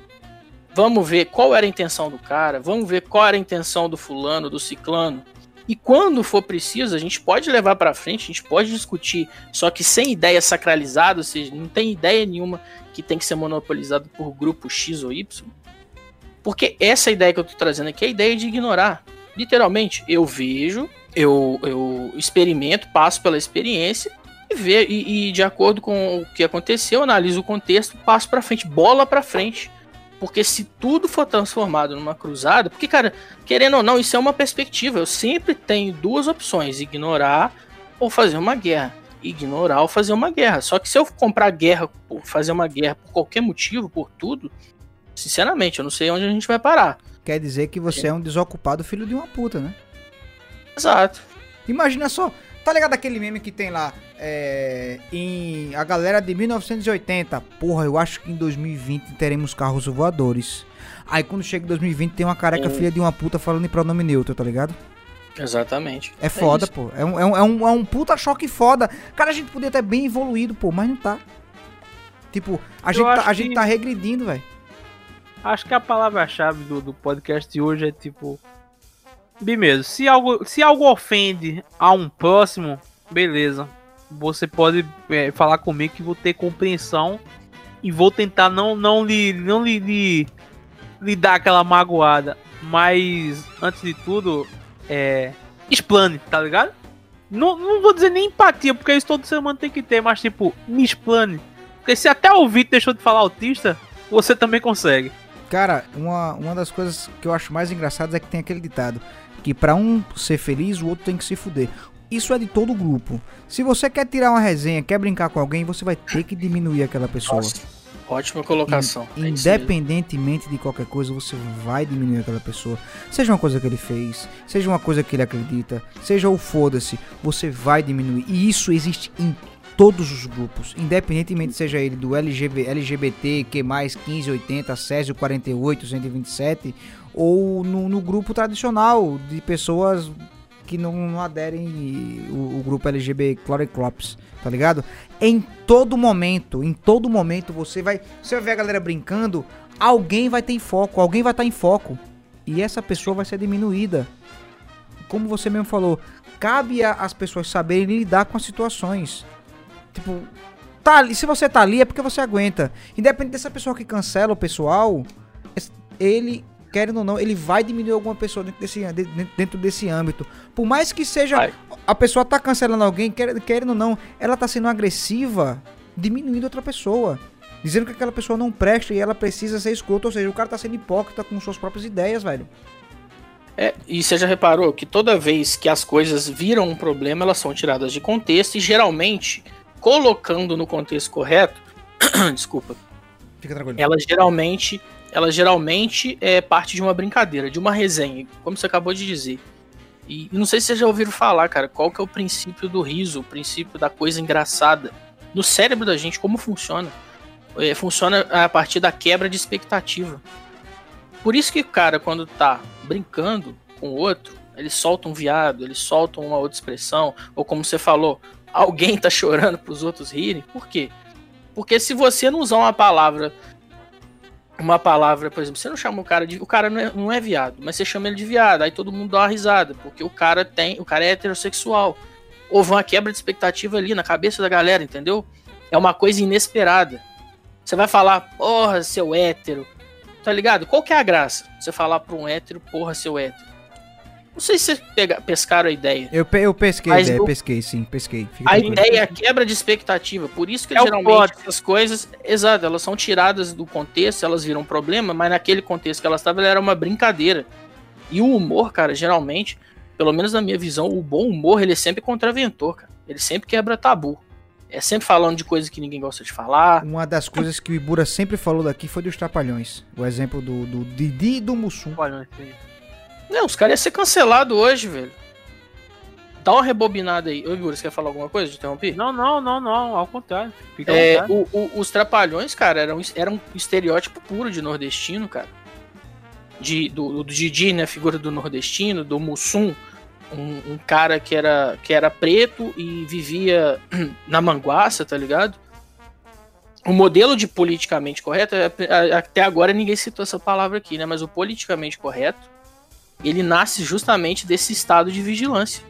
Vamos ver qual era a intenção do cara, vamos ver qual era a intenção do fulano, do ciclano. E quando for preciso, a gente pode levar para frente, a gente pode discutir, só que sem ideia sacralizada, ou seja, não tem ideia nenhuma que tem que ser monopolizado por grupo X ou Y. Porque essa ideia que eu tô trazendo aqui é a ideia de ignorar. Literalmente, eu vejo, eu, eu experimento, passo pela experiência e ver e, e, de acordo com o que aconteceu, analiso o contexto, passo para frente, bola para frente. Porque se tudo for transformado numa cruzada, porque cara, querendo ou não, isso é uma perspectiva. Eu sempre tenho duas opções: ignorar ou fazer uma guerra. Ignorar ou fazer uma guerra. Só que se eu comprar guerra, fazer uma guerra por qualquer motivo, por tudo, sinceramente, eu não sei onde a gente vai parar. Quer dizer que você é, é um desocupado filho de uma puta, né? Exato. Imagina só, Tá ligado aquele meme que tem lá é, em a galera de 1980? Porra, eu acho que em 2020 teremos carros voadores. Aí quando chega em 2020 tem uma careca hum. filha de uma puta falando em pronome neutro, tá ligado? Exatamente. É foda, é pô. É um, é, um, é, um, é um puta choque foda. Cara, a gente podia ter bem evoluído, pô, mas não tá. Tipo, a, gente tá, a gente tá regredindo, velho. Acho que a palavra-chave do, do podcast de hoje é tipo Bem mesmo, se algo, se algo ofende a um próximo, beleza. Você pode é, falar comigo que vou ter compreensão e vou tentar não, não, lhe, não lhe, lhe, lhe dar aquela magoada. Mas, antes de tudo, é. Explane, tá ligado? Não, não vou dizer nem empatia, porque isso todo ser humano tem que ter, mas tipo, me explane. Porque se até o Vitor deixou de falar autista, você também consegue. Cara, uma, uma das coisas que eu acho mais engraçadas é que tem aquele ditado que para um ser feliz, o outro tem que se fuder. Isso é de todo grupo. Se você quer tirar uma resenha, quer brincar com alguém, você vai ter que diminuir aquela pessoa. Nossa, ótima colocação. In, é independentemente de qualquer coisa, você vai diminuir aquela pessoa. Seja uma coisa que ele fez, seja uma coisa que ele acredita, seja o foda-se, você vai diminuir. E isso existe em todos os grupos, independentemente seja ele do LGB, LGBT, que mais 1580, Césio 48, 127 ou no, no grupo tradicional de pessoas que não, não aderem o, o, grupo LGB Cloriclops, tá ligado? Em todo momento, em todo momento você vai, você vai ver a galera brincando, alguém vai ter em foco, alguém vai estar tá em foco e essa pessoa vai ser diminuída. Como você mesmo falou, cabe às pessoas saberem lidar com as situações. Tipo, tá ali, se você tá ali é porque você aguenta. Independente dessa pessoa que cancela o pessoal, ele querendo ou não, ele vai diminuir alguma pessoa dentro desse, dentro desse âmbito. Por mais que seja. Vai. A pessoa tá cancelando alguém, querendo ou não, ela tá sendo agressiva, diminuindo outra pessoa. Dizendo que aquela pessoa não presta e ela precisa ser escrota. Ou seja, o cara tá sendo hipócrita com suas próprias ideias, velho. É, e você já reparou que toda vez que as coisas viram um problema, elas são tiradas de contexto e geralmente, colocando no contexto correto, (coughs) desculpa, Fica tranquilo. ela geralmente, ela geralmente é parte de uma brincadeira, de uma resenha, como você acabou de dizer. E, não sei se vocês já ouviram falar, cara, qual que é o princípio do riso, o princípio da coisa engraçada. No cérebro da gente, como funciona? É, funciona a partir da quebra de expectativa. Por isso que o cara, quando tá brincando com o outro, ele solta um viado, ele solta uma outra expressão, ou como você falou, alguém tá (laughs) chorando pros outros rirem. Por quê? Porque se você não usar uma palavra, uma palavra, por exemplo, você não chama o cara de. O cara não é, não é viado, mas você chama ele de viado, aí todo mundo dá uma risada, porque o cara tem. O cara é heterossexual. Houve uma quebra de expectativa ali na cabeça da galera, entendeu? É uma coisa inesperada. Você vai falar, porra, seu hétero. Tá ligado? Qual que é a graça? Você falar pra um hétero, porra, seu hétero. Não sei se vocês pega- pescaram a ideia. Eu, pe- eu pesquei, Mas ideia, o- pesquei, sim, pesquei. Fica A tranquilo. ideia é a quebra de expectativa. Por isso que É geralmente essas coisas, exato, elas são tiradas do contexto, elas viram problema, mas naquele contexto que elas estavam, era uma brincadeira. E o humor, cara, geralmente, pelo menos na minha visão, o bom humor, ele é sempre contraventor, cara. Ele sempre quebra tabu. É sempre falando de coisas que ninguém gosta de falar. Uma das coisas que o Ibura sempre falou daqui foi dos Trapalhões. O exemplo do, do Didi e do Mussum. Assim. Não, os caras iam ser cancelados hoje, velho. Dá uma rebobinada aí. Ô, Igor, você quer falar alguma coisa? Te interrompi? Não, não, não, não, ao contrário. Fica É, o- o- os trapalhões, cara, eram, eram um estereótipo puro de nordestino, cara. De, do, do Didi, né? Figura do nordestino, do Mussum, um, um cara que era, que era preto e vivia (clears throat) na manguaça, tá ligado? O modelo de politicamente correto, é- a- até agora ninguém citou essa palavra aqui, né? Mas o politicamente correto, ele nasce justamente desse estado de vigilância.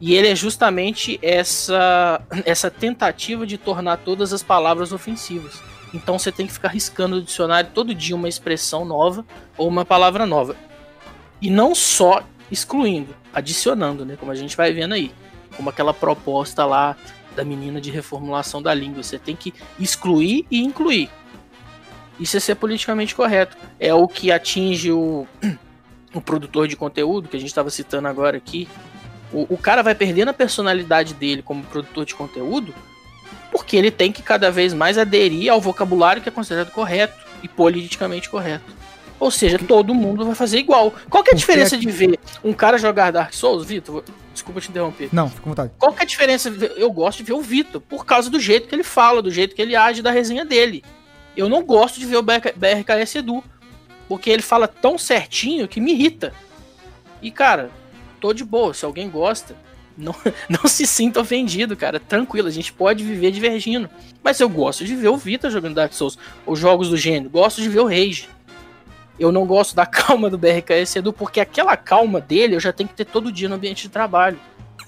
E ele é justamente essa, essa tentativa de tornar todas as palavras ofensivas. Então você tem que ficar riscando no dicionário todo dia uma expressão nova ou uma palavra nova. E não só excluindo, adicionando, né? Como a gente vai vendo aí. Como aquela proposta lá da menina de reformulação da língua. Você tem que excluir e incluir. Isso é ser politicamente correto. É o que atinge o, o produtor de conteúdo, que a gente estava citando agora aqui, o, o cara vai perdendo a personalidade dele como produtor de conteúdo porque ele tem que cada vez mais aderir ao vocabulário que é considerado correto e politicamente correto. Ou seja, todo mundo vai fazer igual. Qual que é a diferença de ver um cara jogar Dark Souls, Vitor? Desculpa te interromper. Não, fica à vontade. Qual que é a diferença? Eu gosto de ver o Vitor por causa do jeito que ele fala, do jeito que ele age da resenha dele. Eu não gosto de ver o BRK BRKS Edu, porque ele fala tão certinho que me irrita. E cara, tô de boa, se alguém gosta, não, (laughs) não se sinta ofendido, cara. Tranquilo, a gente pode viver divergindo. Mas eu gosto de ver o Vitor jogando Dark Souls, os jogos do gênero, gosto de ver o Rage. Eu não gosto da (laughs) calma do BRKS Edu, porque aquela calma dele eu já tenho que ter todo dia no ambiente de trabalho.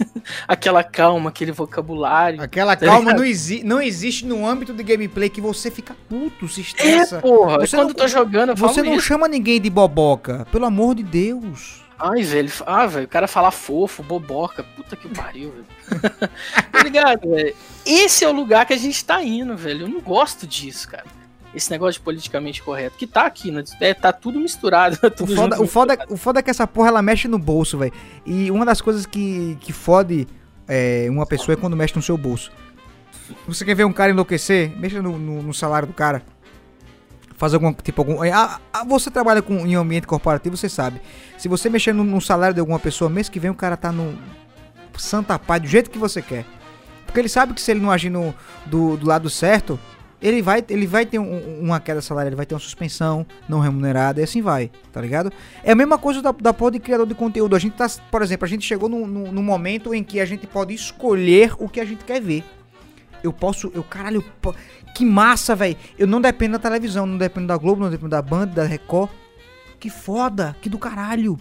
(laughs) aquela calma, aquele vocabulário. Aquela Tá calma não, exi não existe no âmbito de gameplay que você fica puto, se É, estressa. porra. Você quando não- eu tô jogando, eu você não isso. chama ninguém de boboca. Pelo amor de Deus. Ai, velho. Ah, velho. O cara fala fofo, boboca. Puta que pariu, velho. (laughs) tá ligado, velho? Esse é o lugar que a gente tá indo, velho. Eu não gosto disso, cara. Esse negócio de politicamente correto. Que tá aqui, né? É, tá tudo misturado. (laughs) O Tudo foda, junto, o, foda, o foda é que essa porra ela mexe no bolso, velho. E uma das coisas que, que fode é, uma pessoa é quando mexe no seu bolso. Você quer ver um cara enlouquecer? Mexa no, no- no salário do cara. Faz algum tipo algum. é, ah, ah, você trabalha com, em ambiente corporativo, você sabe. Se você mexer no, no salário de alguma pessoa, mês que vem o cara tá no Santa Paz do jeito que você quer. Porque ele sabe que se ele não agir no, do, do lado certo, ele vai, ele vai ter um- uma queda salarial, ele vai ter uma suspensão não remunerada e assim vai, tá ligado? É a mesma coisa da, da de criador de conteúdo. A gente tá, por exemplo, a gente chegou num, num, num momento em que a gente pode escolher o que a gente quer ver. Eu posso, eu, caralho, que massa, velho. Eu não dependo da televisão, não dependo da Globo, não dependo da Band, da Record. Que foda, que do caralho.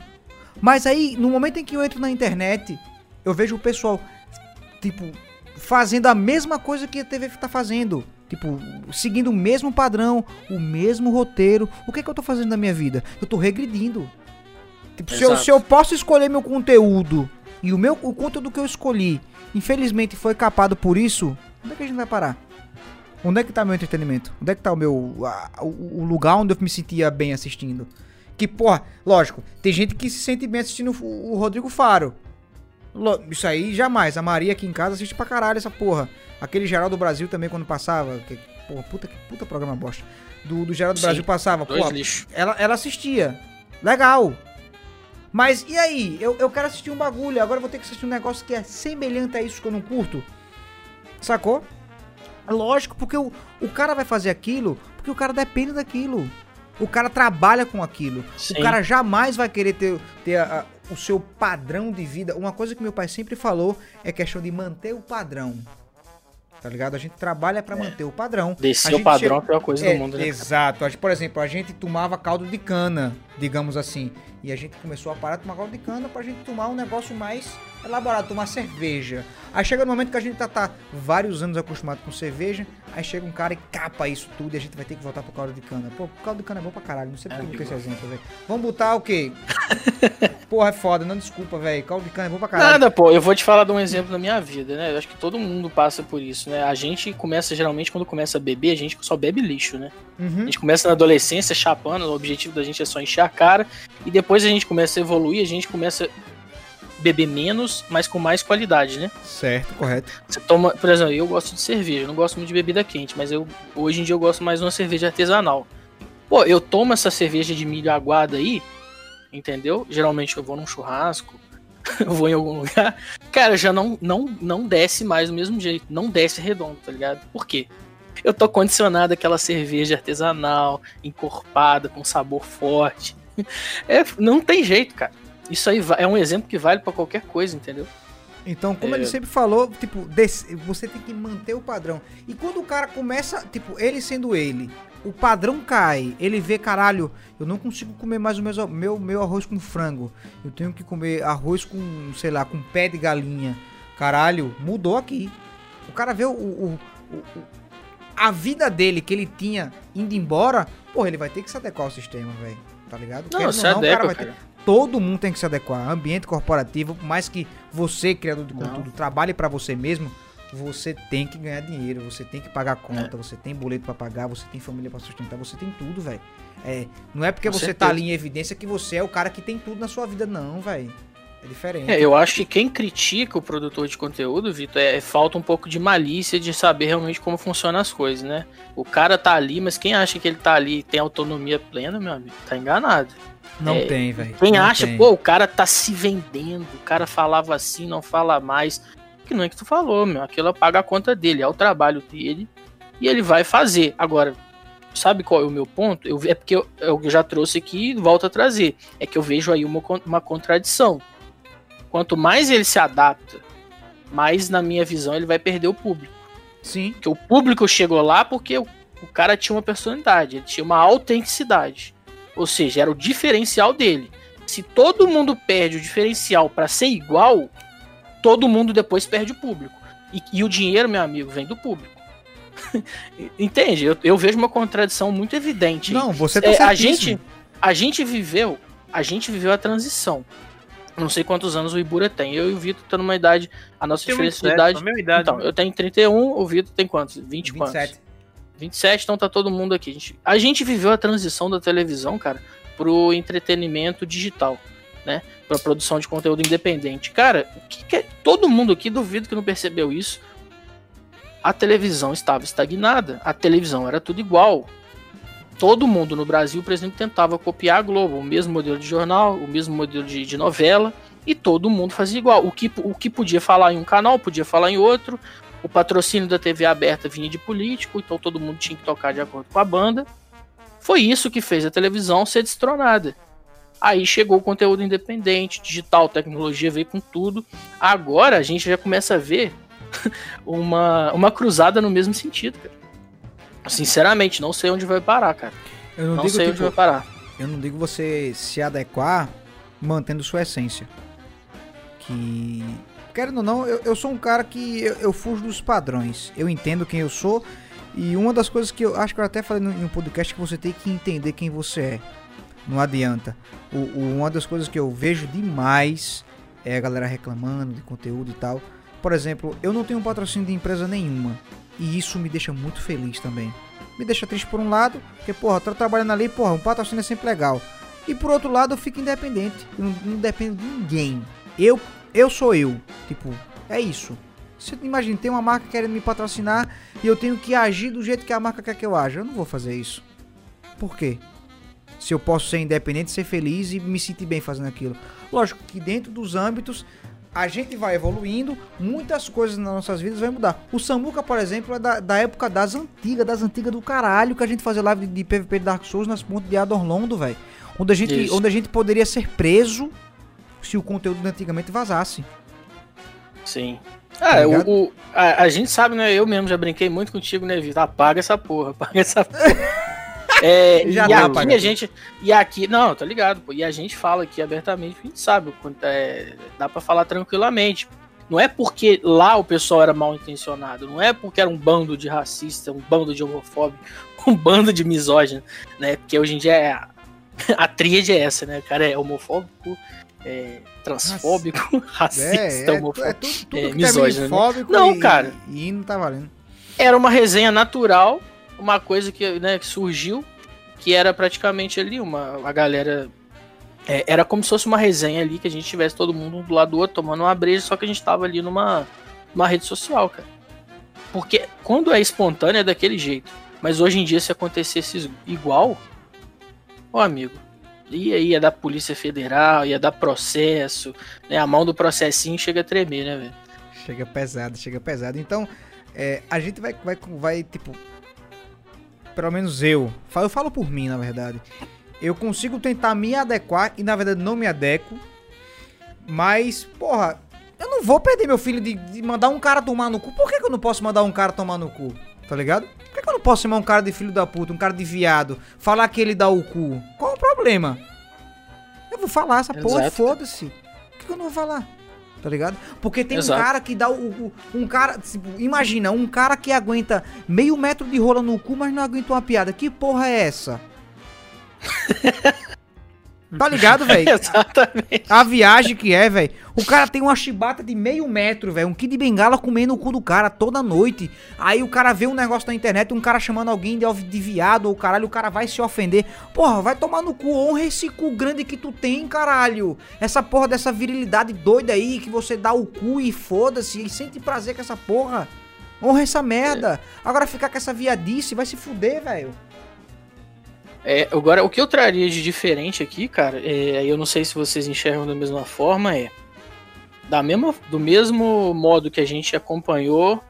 Mas aí, no momento em que eu entro na internet, eu vejo o pessoal, tipo, fazendo a mesma coisa que a TV tá fazendo. Tipo, seguindo o mesmo padrão, o mesmo roteiro. O que, é que eu tô fazendo na minha vida? Eu tô regredindo. Tipo, se eu, se eu posso escolher meu conteúdo e o meu o conteúdo que eu escolhi, infelizmente foi capado por isso, onde é que a gente vai parar? Onde é que tá meu entretenimento? Onde é que tá o meu. a- o, o lugar onde eu me sentia bem assistindo? Que, porra, lógico, tem gente que se sente bem assistindo o, o Rodrigo Faro. Isso aí jamais. A Maria aqui em casa assiste pra caralho essa porra. Aquele Geral do Brasil também quando passava. Que, porra, puta, que puta programa bosta. Do, do Geral do Sim, Brasil passava. Lixos. ela, ela assistia. Legal. Mas e aí? Eu, eu quero assistir um bagulho. Agora eu vou ter que assistir um negócio que é semelhante a isso que eu não curto. Sacou? Lógico, porque o, o cara vai fazer aquilo porque o cara depende daquilo. O cara trabalha com aquilo. Sim. O cara jamais vai querer ter, ter a- o seu padrão de vida. Uma coisa que meu pai sempre falou é questão de manter o padrão. Tá ligado? A gente trabalha pra manter o padrão. Descer o padrão chega- é a pior coisa é, do mundo, né? Exato. A gente- Por exemplo, a gente tomava caldo de cana, digamos assim. E a gente começou a parar de tomar caldo de cana pra gente tomar um negócio mais elaborado, tomar cerveja. Aí chega no momento que a gente tá, tá vários anos acostumado com cerveja, aí chega um cara e capa isso tudo e a gente vai ter que voltar pro caldo de cana. Pô, caldo de cana é bom pra caralho, não sei porque eu coloquei esse exemplo, velho. Vamos botar o quê? (laughs) Porra, é foda, não desculpa, velho. Caldo de cana é bom pra caralho. Nada, pô, eu vou te falar de um exemplo da minha vida, né? Eu acho que todo mundo passa por isso, né? A gente começa, geralmente, quando começa a beber, a gente só bebe lixo, né? A Uhum. gente começa na adolescência chapando, o objetivo da gente é só encher a cara, e depois a gente começa a evoluir, a gente começa a beber menos, mas com mais qualidade, né? Certo, correto. Você toma, por exemplo, eu gosto de cerveja, eu não gosto muito de bebida quente, mas eu hoje em dia eu gosto mais de uma cerveja artesanal. Pô, eu tomo essa cerveja de milho aguada aí, entendeu? Geralmente eu vou num churrasco, (laughs) eu vou em algum lugar, cara, já não não não desce mais do mesmo jeito, não desce redondo, tá ligado? Por quê? Eu tô condicionado àquela cerveja artesanal, encorpada, com sabor forte. (laughs) É, não tem jeito, cara. Isso aí é um exemplo que vale pra qualquer coisa, entendeu? Então, como É. ele sempre falou, tipo, desse- você tem que manter o padrão. E quando o cara começa, tipo, ele sendo ele, o padrão cai, ele vê, caralho, eu não consigo comer mais o meu, meu, meu arroz com frango. Eu tenho que comer arroz com, sei lá, com pé de galinha. Caralho, mudou aqui. O cara vê o, o- o- o- a vida dele que ele tinha indo embora, porra, ele vai ter que se adequar ao sistema, velho. Tá ligado? Não, Querendo se ou o adequa, vai ter- cara. Todo mundo tem que se adequar. Ambiente corporativo, por mais que você, criador de Não. conteúdo, trabalhe pra você mesmo, você tem que ganhar dinheiro, você tem que pagar conta, você tem boleto pra pagar, você tem família pra sustentar, você tem tudo, velho. É, não é porque Com você tá certeza. ali em evidência que você é o cara que tem tudo na sua vida, não, velho. É diferente. É, eu acho que quem critica o produtor de conteúdo, Vitor, é falta um pouco de malícia de saber realmente como funcionam as coisas, né? O cara tá ali, mas quem acha que ele tá ali e tem autonomia plena, meu amigo, tá enganado. Não é, tem, velho. Quem não acha, tem. pô, o cara tá se vendendo, o cara falava assim, não fala mais. Que não é que tu falou, meu. Aquilo paga a conta dele, é o trabalho dele e ele vai fazer. Agora, sabe qual é o meu ponto? Eu, é porque eu, eu já trouxe aqui e volto a trazer. É que eu vejo aí uma, uma contradição. Quanto mais ele se adapta, mais, na minha visão, ele vai perder o público. Sim. Porque o público chegou lá porque o, o cara tinha uma personalidade, ele tinha uma autenticidade. Ou seja, era o diferencial dele. Se todo mundo perde o diferencial pra ser igual, todo mundo depois perde o público. E, e o dinheiro, meu amigo, vem do público. (laughs) Entende? Eu, eu vejo uma contradição muito evidente. Não, você tá É, a gente a gente viveu a gente viveu a transição não sei quantos anos o Ibura tem eu e o Vitor estão numa idade a nossa Tem diferença 27, de idade então eu tenho 31 o Vitor tem quantos 20 quantos 27. 27 então tá todo mundo aqui a gente, a gente viveu a transição da televisão cara pro entretenimento digital né pra produção de conteúdo independente cara o que que é- todo mundo aqui duvido que não percebeu isso a televisão estava estagnada a televisão era tudo igual todo mundo no Brasil, por exemplo, tentava copiar a Globo, o mesmo modelo de jornal, o mesmo modelo de, de novela, e todo mundo fazia igual. O que, o que podia falar em um canal, podia falar em outro. O patrocínio da TV aberta vinha de político, então todo mundo tinha que tocar de acordo com a banda. Foi isso que fez a televisão ser destronada. Aí chegou o conteúdo independente, digital, tecnologia veio com tudo. Agora a gente já começa a ver (laughs) uma, uma cruzada no mesmo sentido, cara. Sinceramente, não sei onde vai parar, cara. Eu não, Não, digo sei onde vai parar. Eu não digo você se adequar mantendo sua essência. Que. Querendo ou não, eu, eu sou um cara que eu, eu fujo dos padrões. Eu entendo quem eu sou. E uma das coisas que eu acho que eu até falei em um podcast que você tem que entender quem você é. Não adianta. O, o- uma das coisas que eu vejo demais é a galera reclamando de conteúdo e tal. Por exemplo, eu não tenho patrocínio de empresa nenhuma. E isso me deixa muito feliz também. Me deixa triste por um lado, porque, porra, tô trabalhando ali, porra, um patrocínio é sempre legal. E por outro lado, eu fico independente. Eu não, não dependo de ninguém. Eu, eu sou eu. Tipo, é isso. Você imagina, tem uma marca querendo me patrocinar e eu tenho que agir do jeito que a marca quer que eu aja. Eu não vou fazer isso. Por quê? Se eu posso ser independente, ser feliz e me sentir bem fazendo aquilo. Lógico que dentro dos âmbitos a gente vai evoluindo, muitas coisas nas nossas vidas vai mudar. O Samuka, por exemplo, é da, da época das antigas, das antigas do caralho, que a gente fazia live de, de PVP de Dark Souls nas pontas de Adorlondo, velho. Onde, a gente, onde a gente poderia ser preso se o conteúdo antigamente vazasse. Sim. Tá é, o, o, a, a, gente sabe, né? Eu mesmo já brinquei muito contigo, né, Vitor? Apaga essa porra, (laughs) apaga essa porra. É, (laughs) Já e aqui a gente. E aqui. Não, tá ligado, pô. E a gente fala aqui abertamente, a gente sabe, é, dá para falar tranquilamente. Não é porque lá o pessoal era mal intencionado, não é porque era um bando de racista, um bando de homofóbico, (laughs) um bando de misógino, né? Porque hoje em dia é a, a tríade é essa, né? O cara é homofóbico, é, transfóbico, (laughs) racista, é, é, homofóbico, é, tudo, tudo é, misógino. Né? Não, e, cara. E não tá valendo. Era uma resenha natural, uma coisa que, né, que surgiu que era praticamente ali uma a galera é, era como se fosse uma resenha ali que a gente tivesse todo mundo um do lado do outro tomando uma breja, só que a gente tava ali numa, numa rede social, cara. Porque quando é espontâneo é daquele jeito. Mas hoje em dia, se acontecesse igual, ó amigo, ia, ia dar Polícia Federal, ia dar processo, né? A mão do processinho chega a tremer, né, velho? Chega pesado, chega pesado. Então, é, a gente vai, vai, vai, tipo, pelo menos eu, eu falo por mim, na verdade. Eu consigo tentar me adequar e na verdade não me adequo. Mas, porra, eu não vou perder meu filho de, de mandar um cara tomar no cu. Por que, que, eu não posso mandar um cara tomar no cu? Tá ligado? Por que, que eu não posso chamar um cara de filho da puta, um cara de viado, falar que ele dá o cu? Qual o problema? Eu vou falar essa Exato. porra, foda-se. Por que, que eu não vou falar? tá ligado? Porque tem Exato. um cara que dá o, o, Um cara. Tipo, imagina, um cara que aguenta meio metro de rola no cu, mas não aguenta uma piada. Que porra é essa? (laughs) Tá ligado, velho? (laughs) Exatamente. A viagem que é, velho. O cara tem uma chibata de meio metro, velho. Um kit de bengala comendo o cu do cara toda noite. Aí o cara vê um negócio na internet, um cara chamando alguém de, de viado ou caralho, o cara vai se ofender. Porra, vai tomar no cu. Honra esse cu grande que tu tem, caralho. Essa porra dessa virilidade doida aí que você dá o cu e foda-se e sente prazer com essa porra. Honra essa merda. É. Agora ficar com essa viadice vai se fuder, velho. É, agora, o que eu traria de diferente aqui, cara, é, eu não sei se vocês enxergam da mesma forma, é da mesma, do mesmo modo que a gente acompanhou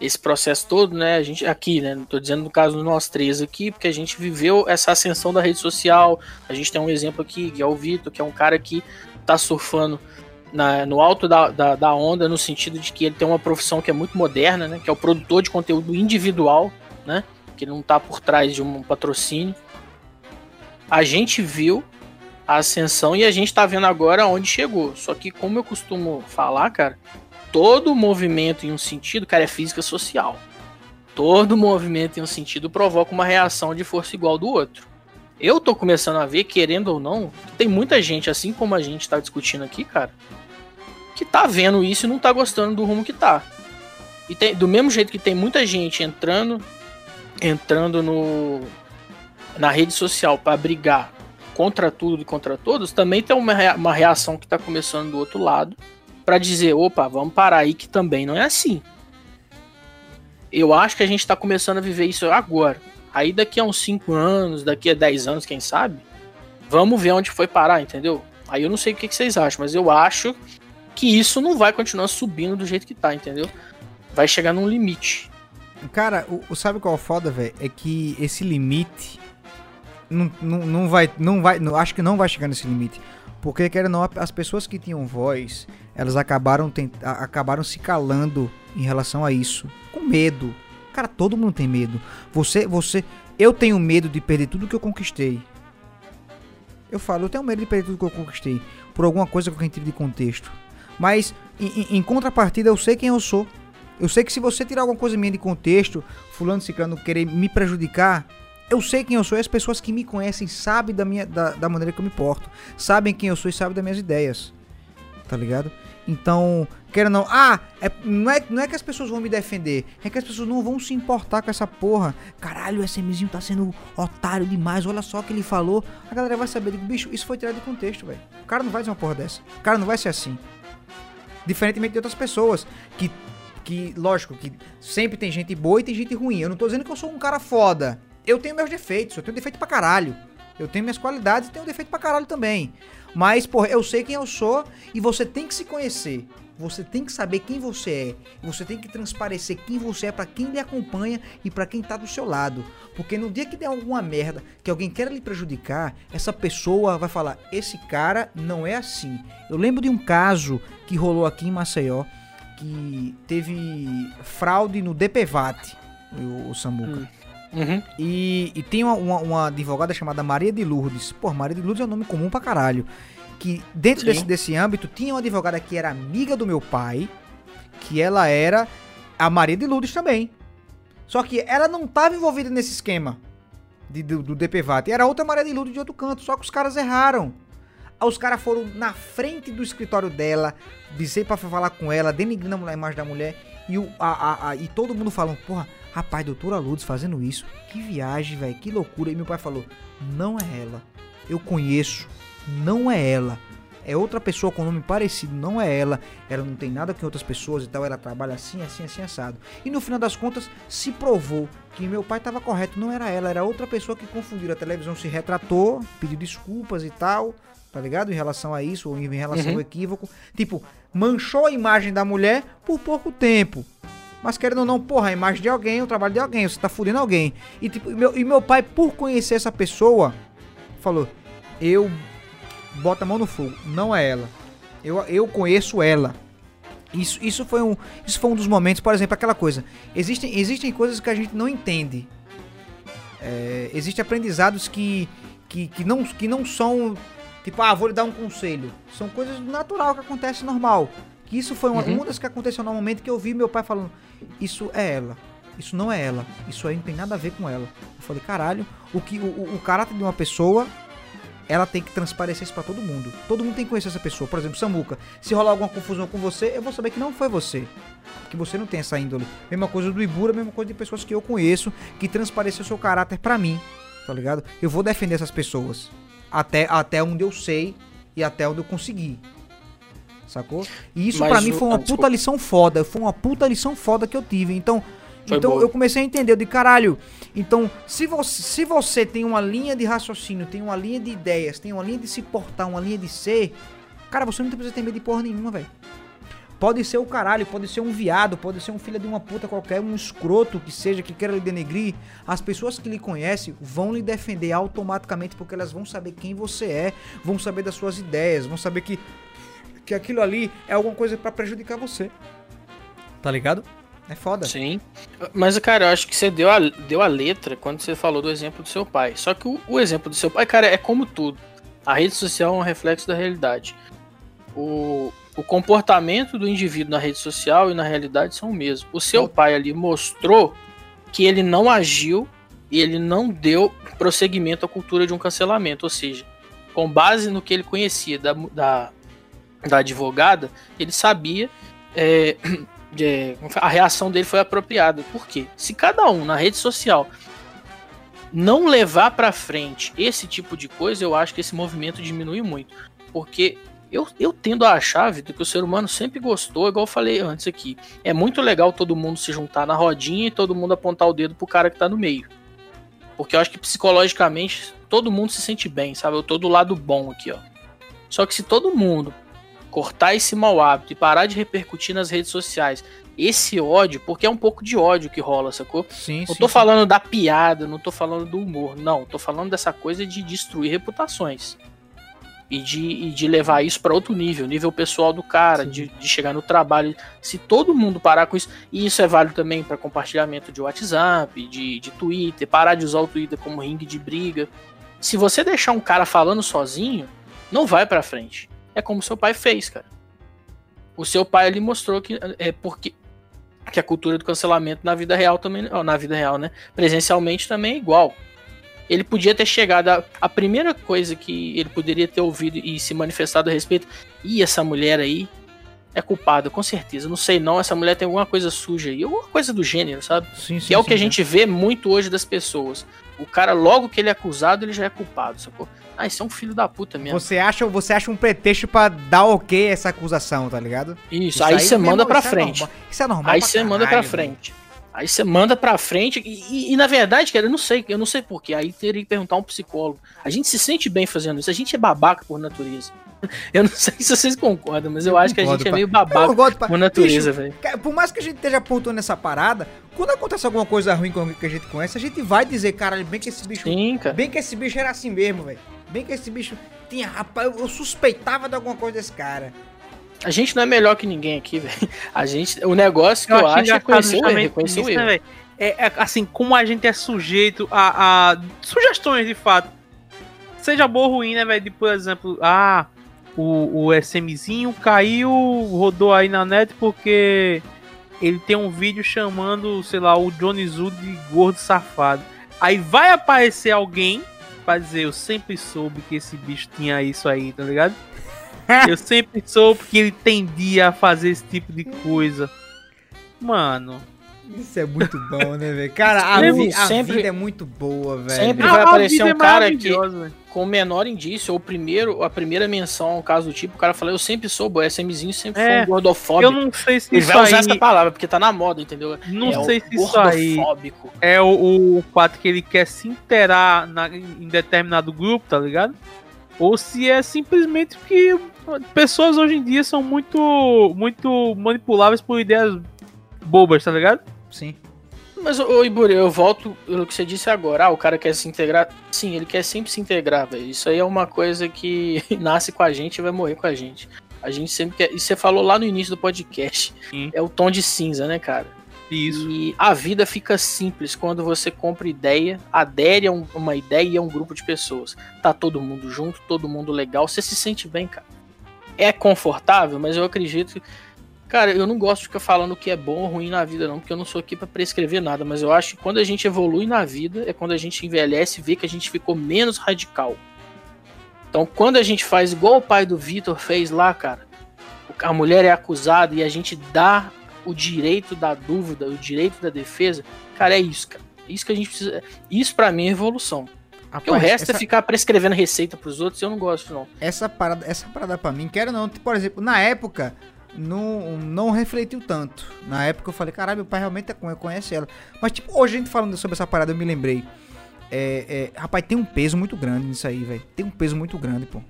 esse processo todo, né? A gente aqui, né? Tô dizendo no caso de nós três aqui, porque a gente viveu essa ascensão da rede social. A gente tem um exemplo aqui, que é o Vitor, que é um cara que tá surfando na, no alto da, da, da, onda, no sentido de que ele tem uma profissão que é muito moderna, né? Que é o produtor de conteúdo individual, né? Que não tá por trás de um patrocínio a gente viu a ascensão e a gente tá vendo agora onde chegou. Só que, como eu costumo falar, cara, todo movimento em um sentido, cara, é física social. Todo movimento em um sentido provoca uma reação de força igual do outro. Eu tô começando a ver, querendo ou não, tem muita gente, assim como a gente tá discutindo aqui, cara, que tá vendo isso e não tá gostando do rumo que tá. E tem, do mesmo jeito que tem muita gente entrando entrando no, na rede social para brigar contra tudo e contra todos, também tem uma, reação que está começando do outro lado para dizer, opa, vamos parar aí que também não é assim. Eu acho que a gente está começando a viver isso agora. Aí daqui a uns 5 anos, daqui a 10 anos, quem sabe, vamos ver onde foi parar, entendeu? Aí eu não sei o que, que vocês acham, mas eu acho que isso não vai continuar subindo do jeito que tá, entendeu? Vai chegar num limite. Cara, o, o sabe qual é o foda, velho? É que esse limite não, não, vai, não vai, não, acho que não vai chegar nesse limite. Porque, querendo não, as pessoas que tinham voz, elas acabaram, acabaram se calando em relação a isso. Com medo. Cara, todo mundo tem medo. Você, você, eu tenho medo de perder tudo que eu conquistei. Eu falo, eu tenho medo de perder tudo que eu conquistei. Por alguma coisa que eu retire de contexto. Mas, em, em, contrapartida, eu sei quem eu sou. Eu sei que se você tirar alguma coisa minha de contexto, fulano, ciclano, querer me prejudicar, eu sei quem eu sou e as pessoas que me conhecem sabem da, minha, da, da maneira que eu me porto. Sabem quem eu sou e sabem das minhas ideias. Tá ligado? Então, quero não. Ah, é, não, é, não é que as pessoas vão me defender. É que as pessoas não vão se importar com essa porra. Caralho, o SMzinho tá sendo otário demais. Olha só o que ele falou. A galera vai saber. Digo, bicho, isso foi tirado de contexto, velho. O cara não vai dizer uma porra dessa. O cara não vai ser assim. Diferentemente de outras pessoas. Que, que, lógico, que sempre tem gente boa e tem gente ruim. Eu não tô dizendo que eu sou um cara foda. Eu tenho meus defeitos. Eu tenho defeito pra caralho. Eu tenho minhas qualidades e tenho defeito pra caralho também. Mas, porra, eu sei quem eu sou e você tem que se conhecer. Você tem que saber quem você é. Você tem que transparecer quem você é para quem lhe acompanha e para quem tá do seu lado. Porque no dia que der alguma merda, que alguém queira lhe prejudicar, essa pessoa vai falar: "Esse cara não é assim". Eu lembro de um caso que rolou aqui em Maceió que teve fraude no DPVAT, o, Samuca. Hum. Uhum. E, e tem uma, uma, uma advogada chamada Maria de Lourdes. Pô, Maria de Lourdes é um nome comum pra caralho. Que dentro desse, desse âmbito tinha uma advogada que era amiga do meu pai, que ela era a Maria de Lourdes também. Só que ela não tava envolvida nesse esquema de, do, do DPVAT. Era outra Maria de Lourdes de outro canto. Só que os caras erraram. Aí os caras foram na frente do escritório dela, dizer pra falar com ela, denigrando a imagem da mulher. E, o, a, a, a- e todo mundo falando, porra, rapaz, doutora Lourdes fazendo isso. Que viagem, velho, que loucura. E meu pai falou, não é ela. Eu conheço, não é ela. É outra pessoa com nome parecido, não é ela. Ela não tem nada com outras pessoas e tal. Ela trabalha assim, assim, assim, assado. E no final das contas, se provou que meu pai estava correto. Não era ela, era outra pessoa que confundiu. A televisão se retratou, pediu desculpas e tal. Tá ligado? Em relação a isso, ou em relação Uhum. ao equívoco. Tipo, manchou a imagem da mulher por pouco tempo. Mas querendo ou não, porra, a imagem de alguém, o trabalho de alguém, você tá fudendo alguém. E, tipo, meu, e meu pai, por conhecer essa pessoa, falou: Eu boto a mão no fogo, não é ela. Eu, eu conheço ela. Isso, isso, foi um, isso foi um dos momentos, por exemplo, aquela coisa. Existem, existem coisas que a gente não entende. É, existem aprendizados que, que, que, não, que não são. Tipo, ah, vou lhe dar um conselho. São coisas natural que acontece normal. Que isso foi uma, Uhum. uma das que aconteceu no momento que eu vi meu pai falando: Isso é ela. Isso não é ela. Isso aí não tem nada a ver com ela. Eu falei, caralho, o, que, o, o- caráter de uma pessoa, ela tem que transparecer isso pra todo mundo. Todo mundo tem que conhecer essa pessoa. Por exemplo, Samuca, se rolar alguma confusão com você, eu vou saber que não foi você. Que você não tem essa índole. Mesma coisa do Ibura, mesma coisa de pessoas que eu conheço, que transpareceu seu caráter pra mim. Tá ligado? Eu vou defender essas pessoas. Até, até onde eu sei e até onde eu consegui. Sacou? E isso Mas pra mim foi uma ah, puta desculpa. lição foda. Foi uma puta lição foda que eu tive. Então, Foi então boa. eu comecei a entender de caralho. Então, se você, se você tem uma linha de raciocínio, tem uma linha de ideias, tem uma linha de se portar, uma linha de ser, cara, você não precisa ter medo de porra nenhuma, velho. Pode ser o caralho, pode ser um viado, pode ser um filho de uma puta qualquer, um escroto que seja, que queira lhe denegrir. As pessoas que lhe conhecem vão lhe defender automaticamente porque elas vão saber quem você é, vão saber das suas ideias, vão saber que, que aquilo ali é alguma coisa pra prejudicar você. Tá ligado? É foda. Sim. Mas, cara, eu acho que você deu a, deu a letra quando você falou do exemplo do seu pai. Só que o, o exemplo do seu pai, cara, é como tudo. A rede social é um reflexo da realidade. O, o comportamento do indivíduo na rede social e na realidade são o mesmo. O seu pai ali mostrou que ele não agiu e ele não deu prosseguimento à cultura de um cancelamento. Ou seja, com base no que ele conhecia da, da, da advogada, ele sabia. é, (clears throat) de- a reação dele foi apropriada. Por quê? Se cada um na rede social não levar pra frente esse tipo de coisa, eu acho que esse movimento diminui muito. Porque eu, eu tendo a achar, Vitor, que o ser humano sempre gostou, igual eu falei antes aqui. É muito legal todo mundo se juntar na rodinha e todo mundo apontar o dedo pro cara que tá no meio. Porque eu acho que psicologicamente todo mundo se sente bem, sabe? Eu tô do lado bom aqui, ó. Só que se todo mundo cortar esse mau hábito e parar de repercutir nas redes sociais esse ódio, porque é um pouco de ódio que rola, sacou? Sim, Não tô falando da piada, não tô falando do humor, não. Tô falando dessa coisa de destruir reputações. E de, e de levar isso para outro nível, nível pessoal do cara, Sim. de, de chegar no trabalho. Se todo mundo parar com isso, e isso é válido também para compartilhamento de WhatsApp, de, de Twitter, parar de usar o Twitter como ringue de briga. Se você deixar um cara falando sozinho, não vai para frente. É como seu pai fez, cara. O seu pai ele mostrou que é porque que a cultura do cancelamento na vida real também, na vida real, né? Presencialmente também é igual. Ele podia ter chegado a, a primeira coisa que ele poderia ter ouvido e se manifestado a respeito, e essa mulher aí, é culpado, com certeza. Não sei não, essa mulher tem alguma coisa suja aí, alguma coisa do gênero, sabe? Sim, que é o que a gente vê muito hoje das pessoas. O cara, logo que ele é acusado, ele já é culpado, sacou? Ah, isso é um filho da puta mesmo. Você acha, você acha um pretexto pra dar ok essa acusação, tá ligado? Isso, aí você manda pra isso é frente. normal. Isso é normal. Aí pra você manda pra frente. Aí você manda pra frente e, e- e, na verdade, cara, eu não sei, eu não sei porquê. Aí teria que perguntar a um psicólogo. A gente se sente bem fazendo isso. A gente é babaca por natureza. (laughs) Eu não sei se vocês concordam, mas eu, Eu acho que a gente é pá. meio Eu babaca pra- por natureza, velho. Por mais que a gente esteja apontando essa parada, quando acontece alguma coisa ruim com alguém que a gente conhece, a gente vai dizer, caralho, bem que esse bicho. Sim, cara. Bem que esse bicho era assim mesmo, velho. Bem que esse bicho tinha. Rapaz, eu, eu suspeitava de alguma coisa desse cara. A gente não é melhor que ninguém aqui, velho. A gente, o negócio que eu, acho é conhecer o erro, reconhecer o isso, né, erro. velho? É, é, assim, como a gente é sujeito a, a sugestões de fato. Seja boa ou ruim, né, velho? De, por exemplo, ah, o, o SMzinho caiu, rodou aí na net porque ele tem um vídeo chamando, sei lá, o Johnny Zu de gordo safado. Aí vai aparecer alguém pra dizer, eu sempre soube que esse bicho tinha isso aí, tá ligado? Eu sempre soube que ele tendia a fazer esse tipo de coisa. Mano, Isso é muito bom, né, velho? Cara, a, Sempre- vi- a sempre- vida é muito boa, velho. Sempre a- vai aparecer vida um é cara que, maravilhosa, velho. Com o menor indício, ou o primeiro, a primeira menção ao caso do tipo, o cara fala, eu sempre soube, o SMzinho sempre foi É, um gordofóbico. Eu não sei se Ele isso vai usar aí essa palavra, porque tá na moda, entendeu? Não é sei o se isso aí gordofóbico. é o, o fato que ele quer se inteirar na- em determinado grupo, tá ligado? Ou se é simplesmente que pessoas hoje em dia são muito, muito manipuláveis por ideias bobas, tá ligado? Sim. Mas, ô Iburi, eu volto pelo que você disse agora. Ah, o cara quer se integrar. Sim, ele quer sempre se integrar, velho. Isso aí é uma coisa que (laughs) nasce com a gente e vai morrer com a gente. A gente sempre quer. E você falou lá no início do podcast. Sim. É o tom de cinza, né, cara? Isso. E a vida fica simples quando você compra ideia, adere a um- uma ideia e a um grupo de pessoas. Tá todo mundo junto, todo mundo legal, você se sente bem, cara. É confortável, mas eu acredito. Cara, eu não gosto de ficar falando o que é bom ou ruim na vida, não, porque eu não sou aqui pra prescrever nada, mas eu acho que quando a gente evolui na vida é quando a gente envelhece e vê que a gente ficou menos radical. Então, quando a gente faz igual o pai do Vitor fez lá, cara, a mulher é acusada e a gente dá o direito da dúvida, o direito da defesa, cara, é isso, cara. Isso que a gente precisa. Isso pra mim é evolução. Porque o Rapaz, resto essa, é ficar prescrevendo receita pros outros, eu não gosto, não. essa parada, essa parada pra mim, quero não, por exemplo, na época não, não refletiu tanto. Na época eu falei, caralho, meu pai realmente é conhece ela. Mas tipo, hoje a gente falando sobre essa parada, eu me lembrei. É, é, rapaz, tem um peso muito grande nisso aí, velho. Tem um peso muito grande, pô.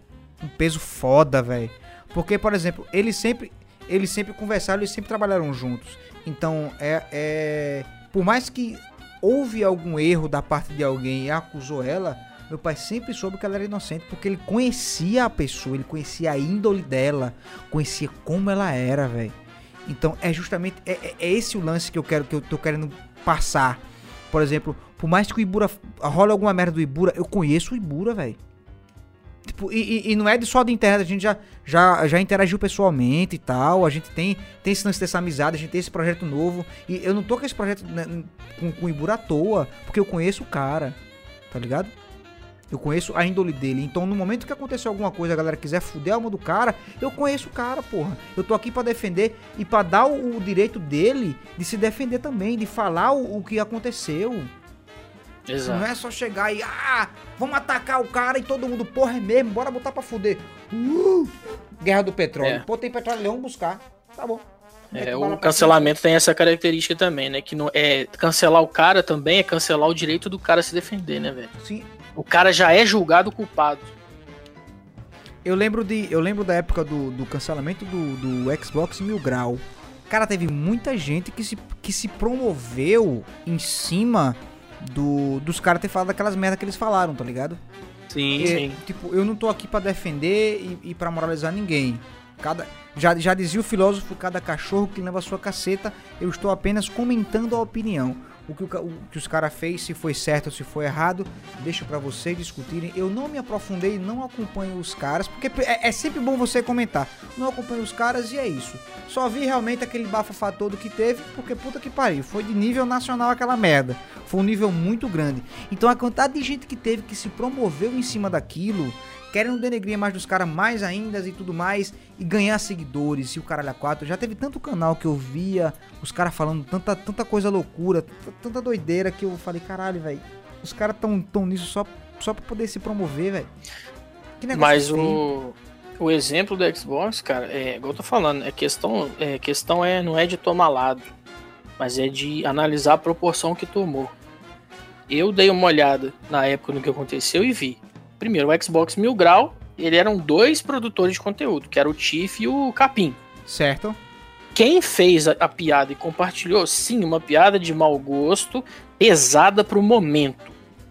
Um peso foda, velho. Porque, por exemplo, eles sempre, eles sempre conversaram, eles sempre trabalharam juntos. Então, é, é por mais que houve algum erro da parte de alguém e acusou ela, meu pai sempre soube que ela era inocente, porque ele conhecia a pessoa, ele conhecia a índole dela, conhecia como ela era, velho. Então é justamente é, é- é esse o lance que eu quero que eu tô querendo passar. Por exemplo, por mais que o Ibura rola alguma merda do Ibura, eu conheço o Ibura, velho. Tipo, e, e- não é de só da internet, a gente já, já, já interagiu pessoalmente e tal. A gente tem, tem esse lance dessa amizade, a gente tem esse projeto novo. E eu não tô com esse projeto né, com, com o Ibura à toa, porque eu conheço o cara, tá ligado? Eu conheço a índole dele. Então, no momento que acontecer alguma coisa, a galera quiser fuder a alma do cara, eu conheço o cara, porra. Eu tô aqui pra defender e pra dar o, o direito dele de se defender também, de falar o, o que aconteceu. Exato. Não é só chegar e, ah, vamos atacar o cara e todo mundo, porra, é mesmo, bora botar pra fuder. Uh, guerra do petróleo. É. Pô, tem petróleo, vamos buscar. Tá bom. É, o cancelamento tem essa característica também, né? Que não é cancelar o cara também é cancelar o direito do cara se defender, né, velho? Sim, O cara já é julgado culpado. Eu lembro, de, eu lembro da época do, do cancelamento do, do Xbox Mil Grau. Cara, teve muita gente que se, que se promoveu em cima do, dos caras ter falado aquelas merda que eles falaram, tá ligado? Sim, E, sim. Tipo, eu não tô aqui pra defender e, e para moralizar ninguém. Cada, já, já dizia o filósofo, cada cachorro que leva a sua caceta, eu estou apenas comentando a opinião. O que, o, o que os caras fez, se foi certo ou se foi errado, deixo pra vocês discutirem. Eu não me aprofundei, não acompanho os caras, porque é, é sempre bom você comentar. Não acompanho os caras e é isso. Só vi realmente aquele bafafá todo que teve, porque puta que pariu, foi de nível nacional aquela merda. Foi um nível muito grande. Então a quantidade de gente que teve que se promoveu em cima daquilo, querendo denegrir mais dos caras mais ainda e tudo mais, e ganhar seguidores e o caralho a quatro. Já teve tanto canal que eu via os caras falando tanta, tanta coisa loucura, tanta, doideira que eu falei, caralho, velho, os caras tão, tão nisso só, só pra poder se promover, velho. Que negócio Mas feio. o, o exemplo do Xbox, cara, é igual eu tô falando, é questão, é questão é, não é de tomar lado, mas é de analisar a proporção que tomou. Eu dei uma olhada na época no que aconteceu e vi. Primeiro, o Xbox Mil Grau, ele eram dois produtores de conteúdo, que era o Tiff e o Capim. Certo? Quem fez a, a piada e compartilhou, sim, uma piada de mau gosto, pesada pro momento.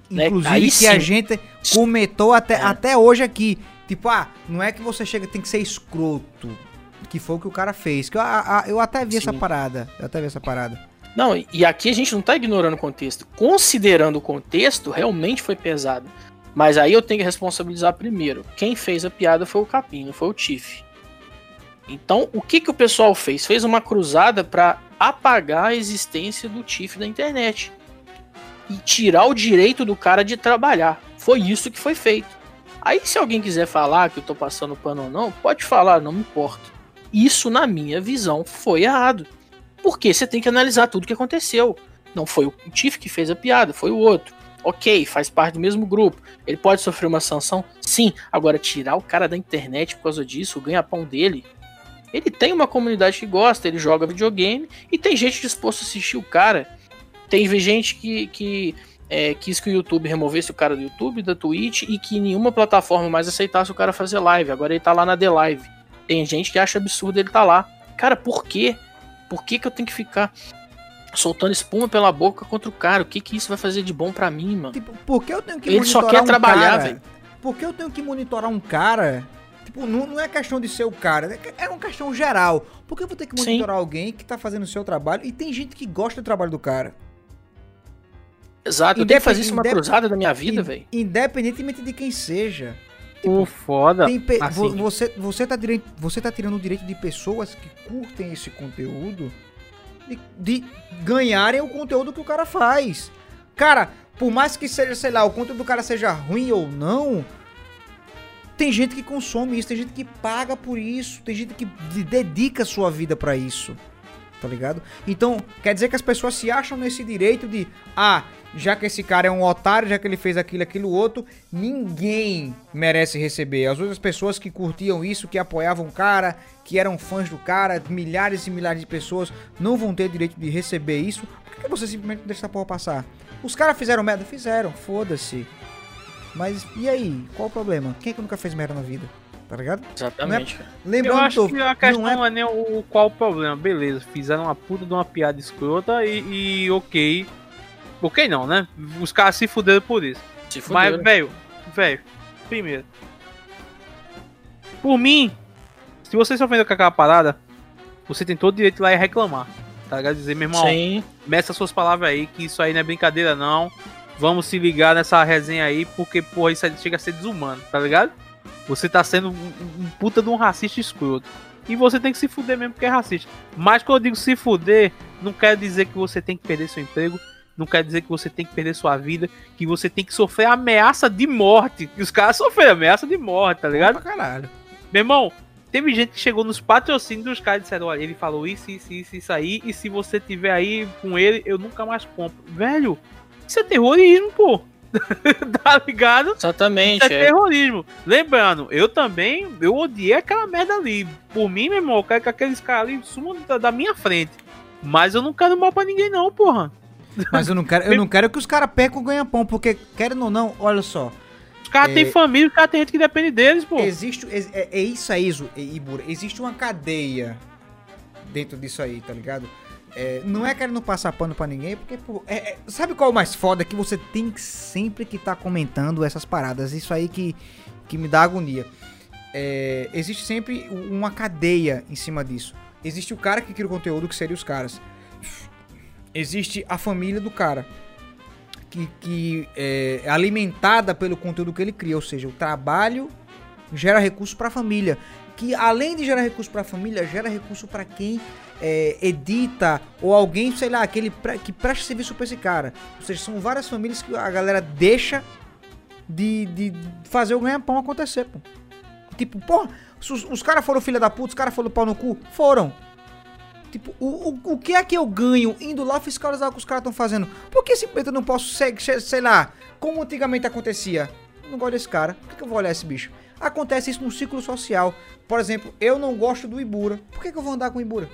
né? Inclusive Aí que sim. a gente comentou até, É. até hoje aqui. Tipo, ah, não é que você chega, tem que ser escroto. Que foi o que o cara fez. Que eu, a- eu até vi essa Sim. parada. Eu até vi essa parada. Não, e- e aqui a gente não tá ignorando o contexto. Considerando o contexto, realmente foi pesado. Mas aí eu tenho que responsabilizar primeiro. Quem fez a piada foi o Capim, não foi o Tiff. Então, o que, que o pessoal fez? Fez uma cruzada para apagar a existência do Tiff da internet. E tirar o direito do cara de trabalhar. Foi isso que foi feito. Aí, se alguém quiser falar que eu tô passando pano ou não, pode falar, não me importa. Isso, na minha visão, foi errado. Porque você tem que analisar tudo que aconteceu. Não foi o Tiff que fez a piada, foi o outro. Ok, faz parte do mesmo grupo. Ele pode sofrer uma sanção? Sim. Agora, tirar o cara da internet por causa disso, o ganha-pão dele. Ele tem uma comunidade que gosta, ele joga videogame e tem gente disposta a assistir o cara. Tem gente que, que é, quis que o YouTube removesse o cara do YouTube, da Twitch e que nenhuma plataforma mais aceitasse o cara fazer live. Agora ele tá lá na The Live. Tem gente que acha absurdo ele tá lá. Cara, por quê? Por que, que eu tenho que ficar soltando espuma pela boca contra o cara? O que, que isso vai fazer de bom pra mim, mano? Tipo, por que eu tenho que Ele só quer um trabalhar, velho. Por que eu tenho que monitorar um cara? Tipo, não, não é questão de ser o cara, é é uma questão geral. Por que eu vou ter que Sim. monitorar alguém que tá fazendo o seu trabalho e tem gente que gosta do trabalho do cara? Exato, eu tenho que fazer isso uma cruzada da minha vida, velho. Independentemente de quem seja. O foda. Assim. vo- você, você, tá você tá tirando o direito de pessoas que curtem esse conteúdo de, de ganharem o conteúdo que o cara faz. Cara, por mais que seja, sei lá, o conteúdo do cara seja ruim ou não, tem gente que consome isso, tem gente que paga por isso, tem gente que de- dedica sua vida pra isso. Tá ligado? Então, quer dizer que as pessoas se acham nesse direito de, ah, já que esse cara é um otário, já que ele fez aquilo, aquilo outro, ninguém merece receber. As outras pessoas que curtiam isso, que apoiavam o cara, que eram fãs do cara, milhares e milhares de pessoas, não vão ter direito de receber isso. Por que você simplesmente deixa essa porra passar? Os caras fizeram merda? Fizeram, foda-se. Mas e aí? Qual o problema? Quem é que nunca fez merda na vida? Tá ligado? Exatamente, cara. Eu Lembrando, acho Tofo, que a questão não não é é, nem o, o qual o problema. Beleza, fizeram uma puta de uma piada escrota e, e ok. Ok não, né? Os caras se fuderam por isso. Se Mas, fudeu, né? velho, velho, primeiro. Por mim, se você se ofendeu com aquela parada, você tem todo o direito de ir lá e reclamar. Tá ligado? Dizer, meu irmão, Sim, meça suas palavras aí, que isso aí não é brincadeira, não. Vamos se ligar nessa resenha aí, porque, porra, isso aí chega a ser desumano, tá ligado? Você tá sendo um, um puta de um racista escroto. E você tem que se fuder mesmo porque é racista. Mas quando eu digo se fuder, não quer dizer que você tem que perder seu emprego, não quer dizer que você tem que perder sua vida, que você tem que sofrer ameaça de morte. E os caras sofreram ameaça de morte, tá ligado? pra caralho. Meu irmão, teve gente que chegou nos patrocínios dos caras e disseram, olha, ele falou isso, isso, isso, isso aí, e se você tiver aí com ele, eu nunca mais compro. Velho, isso é terrorismo, pô. (laughs) tá ligado? exatamente. Isso é é. terrorismo. Lembrando, eu também, eu odiei aquela merda ali. Por mim, meu irmão, eu quero que aqueles caras ali sumam da, da minha frente. Mas eu não quero mal pra ninguém não, porra. (laughs) Mas eu não quero, eu não quero que os caras percam o ganha-pão, porque, querendo ou não, olha só. Os caras É. têm família, os caras têm gente que depende deles, pô. Existe. É, é- isso aí, e- Ibura. Existe uma cadeia dentro disso aí, tá ligado? É, não é querendo passar pano pra ninguém, porque, pô, é- é- sabe qual é o mais foda? Que você tem que sempre que tá comentando essas paradas. Isso aí que, que me dá agonia. É, existe sempre uma cadeia em cima disso. Existe o cara que cria o conteúdo, que seria os caras. Existe a família do cara. Que, que é alimentada pelo conteúdo que ele cria, ou seja, o trabalho gera recurso para a família, que além de gerar recurso para a família, gera recurso para quem é, edita ou alguém, sei lá, aquele que presta serviço para esse cara. Ou seja, são várias famílias que a galera deixa de, de fazer o ganha-pão acontecer, pô. Tipo, porra, os, os caras foram filha da puta, os caras foram pau no cu? Foram. Tipo, o, o, o que é que eu ganho indo lá fiscalizar o que os caras estão fazendo? Por que simplesmente eu não posso, sei, sei lá, como antigamente acontecia? Não gosto desse cara, por que, que eu vou olhar esse bicho? Acontece isso no ciclo social. Por exemplo, eu não gosto do Ibura. Por que, que eu vou andar com o Ibura?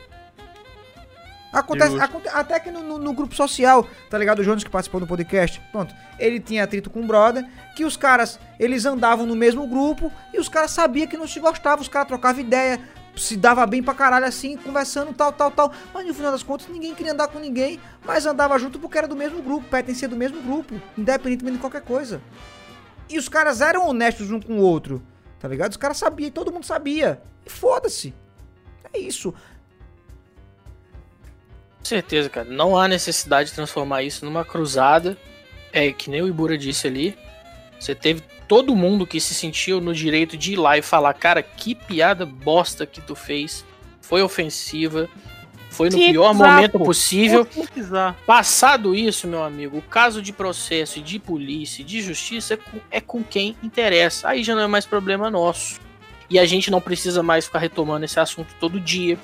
Acontece, acontece, até que no, no, no, grupo social, tá ligado? O Jones que participou do podcast, pronto. Ele tinha atrito com o brother, que os caras, eles andavam no mesmo grupo e os caras sabiam que não se gostavam, os caras trocavam ideia, se dava bem pra caralho assim, conversando, tal, tal, tal. Mas no final das contas, ninguém queria andar com ninguém, mas andava junto porque era do mesmo grupo, pertencia do mesmo grupo, independentemente de qualquer coisa. E os caras eram honestos um com o outro, tá ligado? Os caras sabiam, todo mundo sabia. E foda-se. É isso. Com certeza, cara. Não há necessidade de transformar isso numa cruzada. É que nem o Ibura disse ali. Você teve todo mundo que se sentiu no direito de ir lá e falar, cara, que piada bosta que tu fez. Foi ofensiva. Foi no pior momento possível. Passado isso, meu amigo, o caso de processo de polícia, de justiça é com, é com quem interessa. Aí já não é mais problema nosso. E a gente não precisa mais ficar retomando esse assunto todo dia.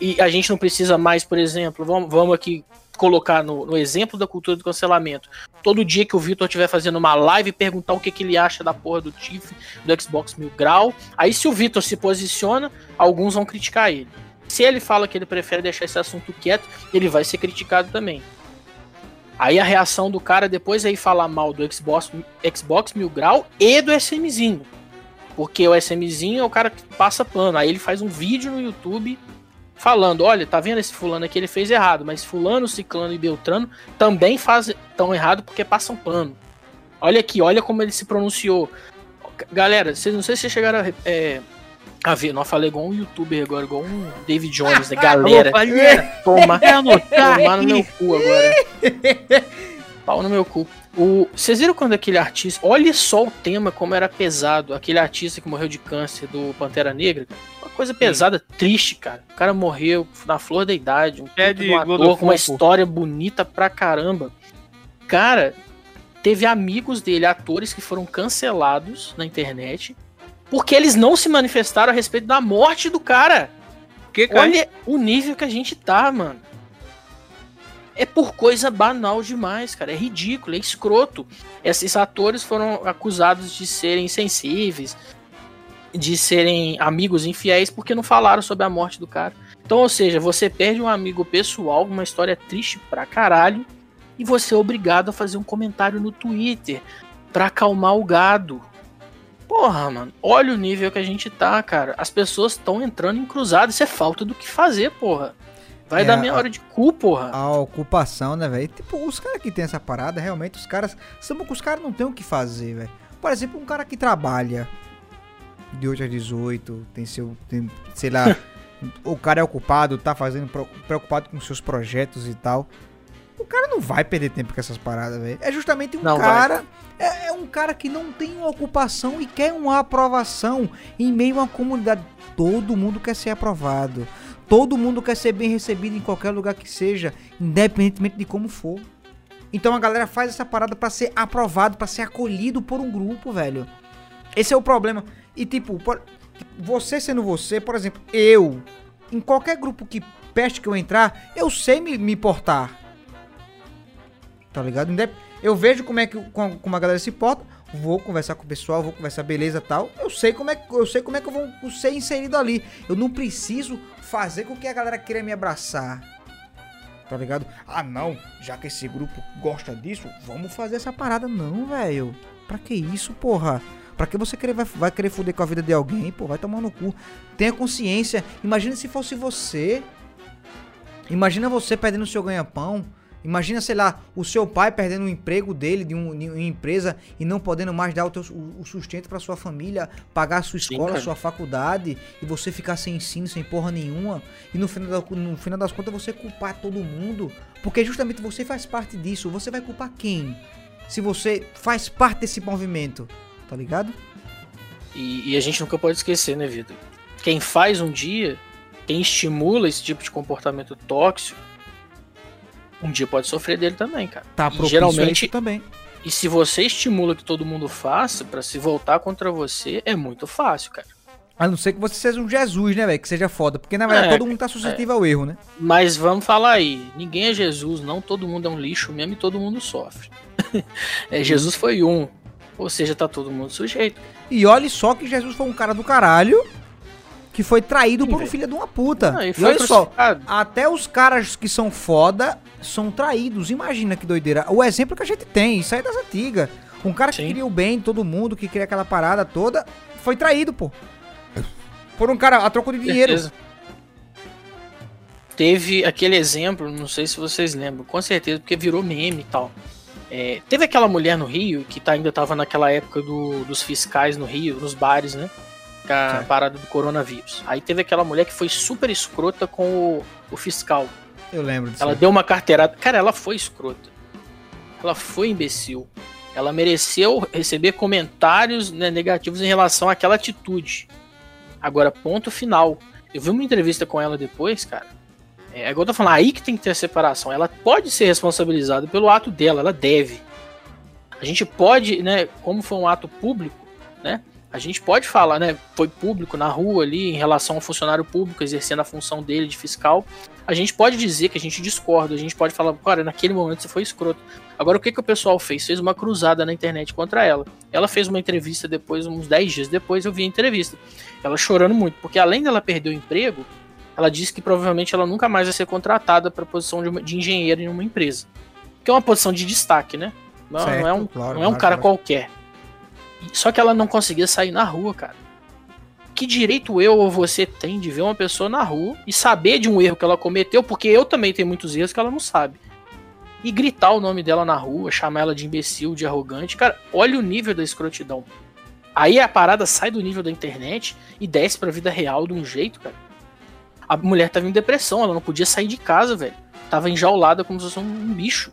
E a gente não precisa mais, por exemplo, vamos, vamos aqui colocar no, no, exemplo da cultura do cancelamento. Todo dia que o Vitor estiver fazendo uma live, perguntar o que, que ele acha da porra do Tiff, do Xbox Mil Grau. Aí, se o Vitor se posiciona, alguns vão criticar ele. Se ele fala que ele prefere deixar esse assunto quieto, ele vai ser criticado também. Aí a reação do cara depois é ir falar mal do Xbox, Xbox Mil Grau e do SMzinho. Porque o SMzinho é o cara que passa pano. Aí ele faz um vídeo no YouTube falando, olha, tá vendo esse fulano aqui, ele fez errado, mas fulano, ciclano e beltrano também fazem tão errado porque passam pano. Olha aqui, olha como ele se pronunciou. Galera, vocês não sei se vocês chegaram a, é, a ver, não falei igual um youtuber agora, igual um David Jones, né? Galera, toma, (laughs) toma no meu cu agora. Pau no meu cu. O, vocês viram quando aquele artista. Olha só o tema, como era pesado. Aquele artista que morreu de câncer do Pantera Negra. Uma coisa pesada, Sim. triste, cara. O cara morreu na flor da idade. Um, é de um ator com uma história bonita pra caramba. Cara, teve amigos dele, atores que foram cancelados na internet. Porque eles não se manifestaram a respeito da morte do cara. Que, cara? Olha o nível que a gente tá, mano é por coisa banal demais, cara. É ridículo, é escroto. Esses atores foram acusados de serem insensíveis, de serem amigos infiéis, porque não falaram sobre a morte do cara. Então, ou seja, você perde um amigo pessoal, uma história triste pra caralho, e você é obrigado a fazer um comentário no Twitter pra acalmar o gado. Porra, mano, olha o nível que a gente tá, cara. As pessoas estão entrando em cruzado, isso é falta do que fazer, porra. Vai é, dar meia hora de cu, porra. A ocupação, né, velho? Tipo, os caras que tem essa parada, realmente, os caras. São os caras não tem o que fazer, velho. Por exemplo, um cara que trabalha de 8 a 18, tem seu. Tem, sei lá. (laughs) o cara é ocupado, tá fazendo. preocupado com seus projetos e tal. O cara não vai perder tempo com essas paradas, velho. É justamente um não cara. É, é, um cara que não tem uma ocupação e quer uma aprovação em meio a uma comunidade. Todo mundo quer ser aprovado. Todo mundo quer ser bem recebido em qualquer lugar que seja, independentemente de como for. Então a galera faz essa parada para ser aprovado, para ser acolhido por um grupo, velho. Esse é o problema. E tipo, por, você sendo você, por exemplo, eu, em qualquer grupo que peste que eu entrar, eu sei me, me portar. Tá ligado? Eu vejo como é que como a galera se porta, vou conversar com o pessoal, vou conversar beleza tal. Eu sei como é que eu sei como é que eu vou ser inserido ali. Eu não preciso fazer com que a galera queira me abraçar. Tá ligado? Ah, não, já que esse grupo gosta disso, vamos fazer essa parada. Não, velho. Pra que isso, porra? Pra que você querer, vai, vai querer foder com a vida de alguém? Pô, vai tomar no cu. Tenha consciência. Imagina se fosse você. Imagina você perdendo seu ganha-pão. Imagina, sei lá, o seu pai perdendo o emprego dele de, um, de uma empresa e não podendo mais dar o, teu, o, sustento para sua família, pagar a sua escola, Sim, sua faculdade, e você ficar sem ensino, sem porra nenhuma, e no final, da, no final das contas você culpar todo mundo, porque justamente você faz parte disso. Você vai culpar quem? Se você faz parte desse movimento, tá ligado? E, e a gente nunca pode esquecer, né, Vitor? Quem faz um dia, quem estimula esse tipo de comportamento tóxico, um dia pode sofrer dele também, cara. Tá e geralmente também. E se você estimula que todo mundo faça para se voltar contra você, é muito fácil, cara. A não ser que você seja um Jesus, né, velho? Que seja foda. Porque na verdade é, todo mundo tá suscetível é. ao erro, né? Mas vamos falar aí. Ninguém é Jesus, não. Todo mundo é um lixo mesmo e todo mundo sofre. (laughs) é, Jesus foi um. Ou seja, tá todo mundo sujeito. E olhe só que Jesus foi um cara do caralho que foi traído Sim, por um filho de uma puta. Não, e, e olha só, até os caras que são foda são traídos. Imagina que doideira. O exemplo que a gente tem, isso aí é das antigas. Um cara que Sim. queria o bem todo mundo, que queria aquela parada toda, foi traído, pô. Por um cara a troco de dinheiro. Certeza. Teve aquele exemplo, não sei se vocês lembram, com certeza, porque virou meme e tal. É, teve aquela mulher no Rio, que tá, ainda tava naquela época do, dos fiscais no Rio, nos bares, né? A parada do coronavírus. Aí teve aquela mulher que foi super escrota com o, o fiscal. Eu lembro disso. Ela deu uma carteirada. Cara, ela foi escrota. Ela foi imbecil. Ela mereceu receber comentários né, negativos em relação àquela atitude. Agora, ponto final. Eu vi uma entrevista com ela depois, cara. É igual eu tô falando, aí que tem que ter a separação. Ela pode ser responsabilizada pelo ato dela, ela deve. A gente pode, né, como foi um ato público, né, a gente pode falar, né? Foi público na rua ali em relação ao funcionário público exercendo a função dele de fiscal. A gente pode dizer que a gente discorda, a gente pode falar, cara, naquele momento você foi escroto. Agora, o que, que o pessoal fez? Fez uma cruzada na internet contra ela. Ela fez uma entrevista depois, uns 10 dias depois, eu vi a entrevista. Ela chorando muito, porque além dela perder o emprego, ela disse que provavelmente ela nunca mais vai ser contratada para a posição de, uma, de engenheiro em uma empresa. Que é uma posição de destaque, né? Não, certo, não é um, claro, não é um cara claro. qualquer. Só que ela não conseguia sair na rua, cara. Que direito eu ou você tem de ver uma pessoa na rua e saber de um erro que ela cometeu, porque eu também tenho muitos erros que ela não sabe. E gritar o nome dela na rua, chamar ela de imbecil, de arrogante. Cara, olha o nível da escrotidão. Aí a parada sai do nível da internet e desce pra vida real de um jeito, cara. A mulher tava em depressão, ela não podia sair de casa, velho. Tava enjaulada como se fosse um bicho.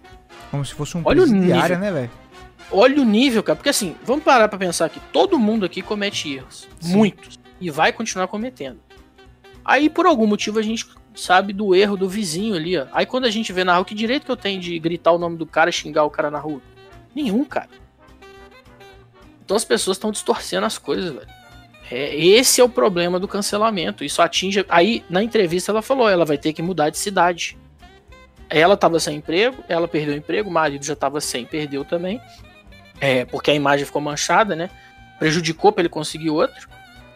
Como se fosse um Olha o nível. né, velho? Olha o nível, cara. Porque assim, vamos parar pra pensar que todo mundo aqui comete erros. Sim. Muitos. E vai continuar cometendo. Aí, por algum motivo, a gente sabe do erro do vizinho ali, ó. Aí quando a gente vê na rua, que direito que eu tenho de gritar o nome do cara e xingar o cara na rua? Nenhum, cara. Então as pessoas estão distorcendo as coisas, velho. É, esse é o problema do cancelamento. Isso atinge. Aí, na entrevista, ela falou: ela vai ter que mudar de cidade. Ela estava sem emprego, ela perdeu o emprego, o marido já estava sem, perdeu também é, porque a imagem ficou manchada, né? Prejudicou para ele conseguir outro.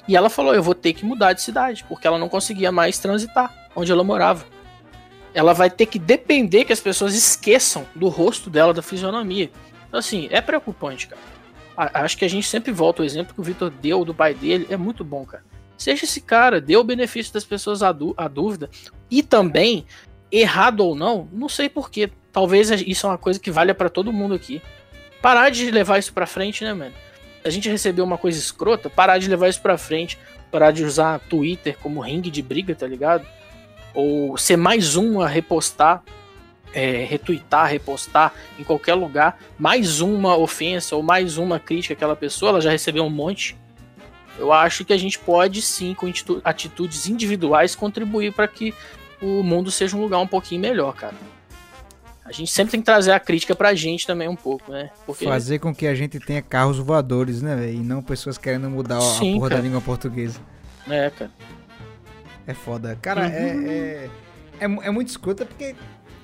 E ela falou: Eu vou ter que mudar de cidade, porque ela não conseguia mais transitar onde ela morava. Ela vai ter que depender que as pessoas esqueçam do rosto dela, da fisionomia. Então, assim, é preocupante, cara. Acho que a gente sempre volta o exemplo que o Vitor deu do pai dele, é muito bom, cara. Seja esse cara, dê o benefício das pessoas à, dúvida. E também, errado ou não, não sei porquê. Talvez isso é uma coisa que valha para todo mundo aqui parar de levar isso pra frente, né, mano? A gente recebeu uma coisa escrota, parar de levar isso pra frente, parar de usar Twitter como ringue de briga, tá ligado? Ou ser mais um a repostar, é, retweetar, repostar em qualquer lugar, mais uma ofensa ou mais uma crítica àquela pessoa, ela já recebeu um monte. Eu acho que a gente pode sim, com atitudes individuais, contribuir para que o mundo seja um lugar um pouquinho melhor, cara a gente sempre tem que trazer a crítica pra gente também um pouco, né? Porque... Fazer com que a gente tenha carros voadores, né, velho? E não pessoas querendo mudar Sim, a porra cara. da língua portuguesa. É, cara. É foda. Cara, uhum. é, é, é, é, muito escrota porque,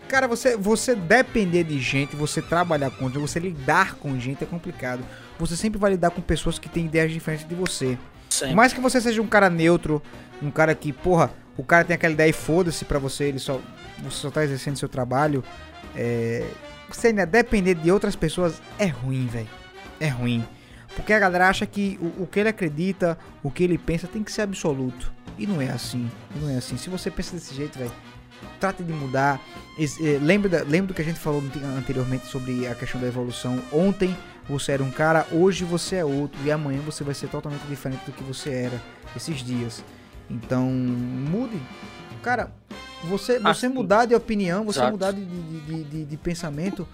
cara, você, você depender de gente, você trabalhar com gente, você lidar com gente é complicado. Você sempre vai lidar com pessoas que têm ideias diferentes de você. Sempre. Por mais que você seja um cara neutro, um cara que, porra, o cara tem aquela ideia e foda-se pra você, ele só, você só tá exercendo seu trabalho é, você ainda depender de outras pessoas é ruim, velho. É ruim. Porque a galera acha que o, o, que ele acredita, o que ele pensa tem que ser absoluto. E não é assim. Não é assim. Se você pensa desse jeito, velho, trate de mudar. Eh, Lembra, lembra do que a gente falou anteriormente sobre a questão da evolução? Ontem você era um cara, hoje você é outro, e amanhã você vai ser totalmente diferente do que você era esses dias. Então, mude. Cara, você, você Assim. mudar de opinião, você Exato. mudar de, de, de, de- pensamento,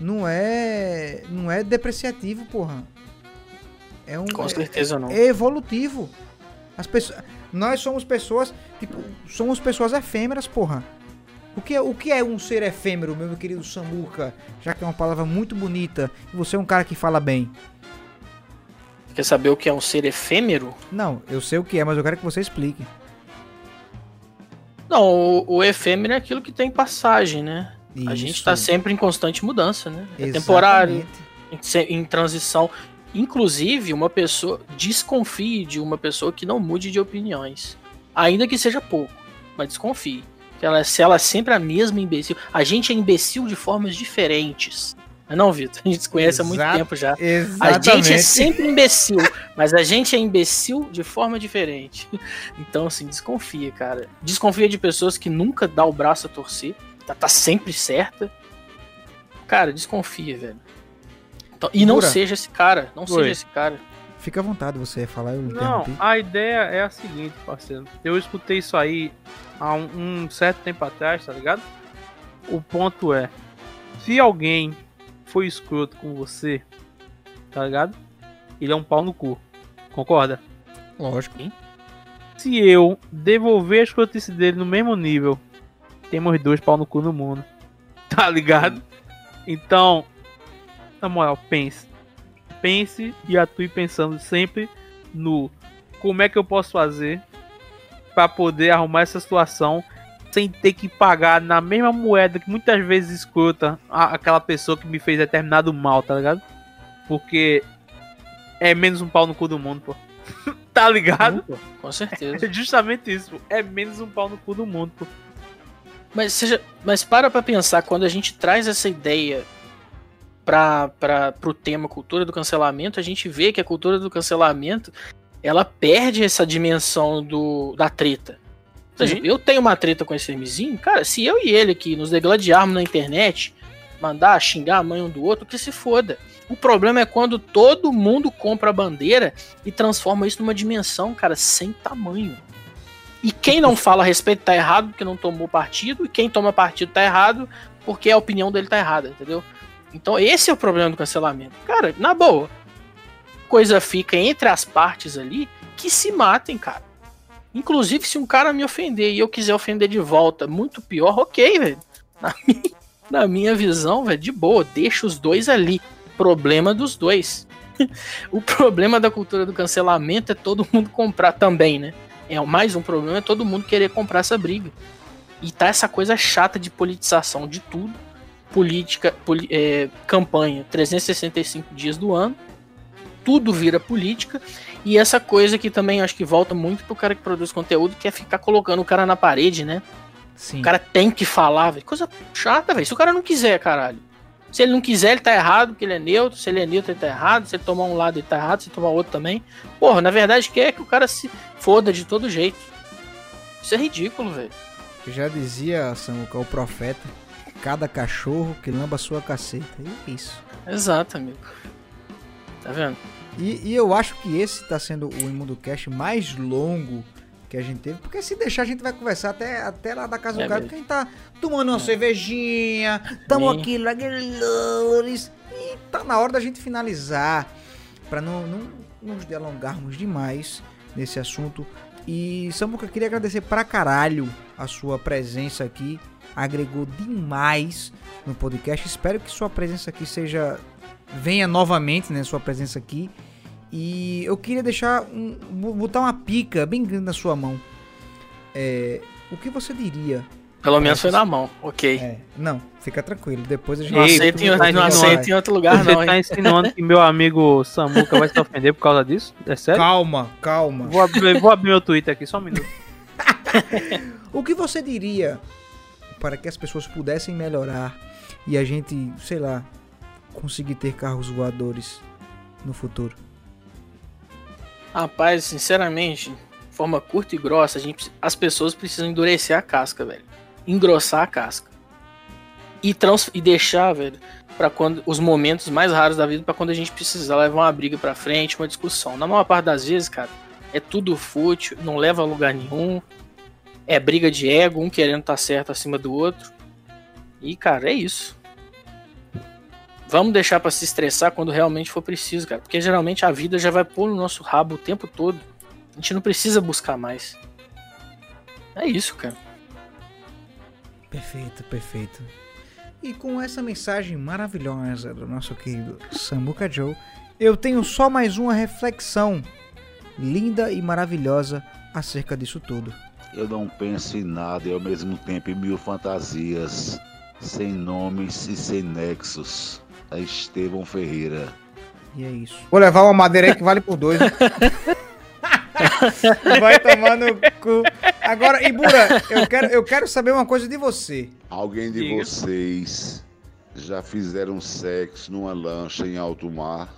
não é. não é depreciativo, porra. É um. Com é- certeza não. é evolutivo. As pessoas, nós somos pessoas, tipo, somos pessoas efêmeras, porra. O que, é, o que é um ser efêmero, meu querido Samuca? Já que é uma palavra muito bonita e você é um cara que fala bem. Quer saber o que é um ser efêmero? Não, eu sei o que é, mas eu quero que você explique. Não, o, o efêmero é aquilo que tem passagem, né? A gente Isso. tá sempre em constante mudança, né? É Exatamente. temporário, em, em transição. Inclusive, uma pessoa desconfie de uma pessoa que não mude de opiniões. Ainda que seja pouco, mas desconfie. Que ela, se ela é sempre a mesma imbecil. A gente é imbecil de formas diferentes. Não, é não Vitor? (laughs) A gente se conhece há muito tempo já. A Exatamente. gente é sempre imbecil, mas a gente é imbecil de forma diferente. (laughs) Então, assim, desconfia, cara. Desconfia de pessoas que nunca dá o braço a torcer, tá, tá sempre certa. Cara, desconfia, velho. Então- e não Mura. seja esse cara, não Oi. seja esse cara. Fica à vontade você falar, eu Não, a ideia é a seguinte, parceiro. Eu escutei isso aí há um, um certo tempo atrás, tá ligado? O ponto é: se alguém foi escroto com você, tá ligado? Ele é um pau no cu. Concorda? Lógico. Se eu devolver a escrotice dele no mesmo nível, temos dois pau no cu no mundo. (laughs) Tá ligado? Então, na moral, pense. Pense e atue pensando sempre no como é que eu posso fazer pra poder arrumar essa situação sem ter que pagar na mesma moeda que muitas vezes escuta aquela pessoa que me fez determinado mal, tá ligado? Porque é menos um pau no cu do mundo, pô. (laughs) tá ligado? Com certeza. É justamente isso, pô. É menos um pau no cu do mundo, pô. Mas, seja, mas para pra pensar, quando a gente traz essa ideia para pro tema cultura do cancelamento, a gente vê que a cultura do cancelamento ela perde essa dimensão do, da treta. Eu tenho uma treta com esse MZinho, cara, se eu e ele aqui nos degladiarmos na internet, mandar xingar a mãe um do outro, que se foda. O problema é quando todo mundo compra a bandeira e transforma isso numa dimensão, cara, sem tamanho. E quem não fala a respeito tá errado porque não tomou partido, e quem toma partido tá errado porque a opinião dele tá errada, entendeu? Então esse é o problema do cancelamento. Cara, na boa, coisa fica entre as partes ali que se matem, cara. Inclusive, se um cara me ofender e eu quiser ofender de volta, muito pior, ok, velho. Na (laughs) minha, na minha visão, velho, de boa, deixa os dois ali. Problema dos dois. (laughs) o problema da cultura do cancelamento é todo mundo comprar também, né? É mais um problema é todo mundo querer comprar essa briga. E tá essa coisa chata de politização de tudo. Política, poli- é, campanha 365 dias do ano. Tudo vira política. E essa coisa que também acho que volta muito pro cara que produz conteúdo, que é ficar colocando o cara na parede, né? Sim. O cara tem que falar, velho. Coisa chata, velho. Se o cara não quiser, caralho. Se ele não quiser, ele tá errado, porque ele é neutro. Se ele é neutro, ele tá errado. Se ele tomar um lado, ele tá errado. Se ele tomar outro também. Porra, na verdade, quer que o cara se foda de todo jeito. Isso é ridículo, velho. Já dizia Samuca, o profeta, cada cachorro que lamba sua caceta. E é isso. Exato, amigo. Tá vendo? E, e eu acho que esse tá sendo o ImundoCast mais longo que a gente teve. Porque se deixar, a gente vai conversar até, até lá da casa É do cara. mesmo. Porque a gente tá tomando uma cervejinha, tamo Sim. aqui, Laguelores. E tá na hora da gente finalizar. Pra não, não nos delongarmos demais nesse assunto. E Samuca, queria agradecer pra caralho a sua presença aqui. Agregou demais no podcast. Espero que sua presença aqui seja. Venha novamente, né? Sua presença aqui. E eu queria deixar um. botar uma pica bem grande na sua mão. É, o que você diria? Pelo menos foi na mão, ok. É, não, fica tranquilo. Depois a gente Não Ei, aceito, em, tá não indo aceito em outro lugar, Você não, tá hein? insinuando que meu amigo Samuca vai se ofender por causa disso? É sério? Calma, calma. Vou abrir, vou abrir meu Twitter aqui, só um minuto. (laughs) O que você diria para que as pessoas pudessem melhorar e a gente, sei lá, conseguir ter carros voadores no futuro? Rapaz, sinceramente, forma curta e grossa, gente, as pessoas precisam endurecer a casca, velho. engrossar a casca. E, trans, e deixar, velho, para quando os momentos mais raros da vida para quando a gente precisar levar uma briga para frente, uma discussão. Na maior parte das vezes, cara, é tudo fútil, não leva a lugar nenhum. É briga de ego, um querendo estar tá certo acima do outro. E, cara, é isso. Vamos deixar para se estressar quando realmente for preciso, cara. Porque geralmente a vida já vai pôr no nosso rabo o tempo todo. A gente não precisa buscar mais. É isso, cara. Perfeito, perfeito. E com essa mensagem maravilhosa do nosso querido Samuka Joe, eu tenho só mais uma reflexão linda e maravilhosa acerca disso tudo. Eu não penso em nada e ao mesmo tempo em mil fantasias, sem nomes e sem nexos a Estevão Ferreira. E é isso. Vou levar uma madeira aí que vale por dois. (laughs) Vai tomar no cu. Agora, Ibura, eu quero, eu quero saber uma coisa de você. Alguém de Diga. vocês já fizeram sexo numa lancha em alto mar,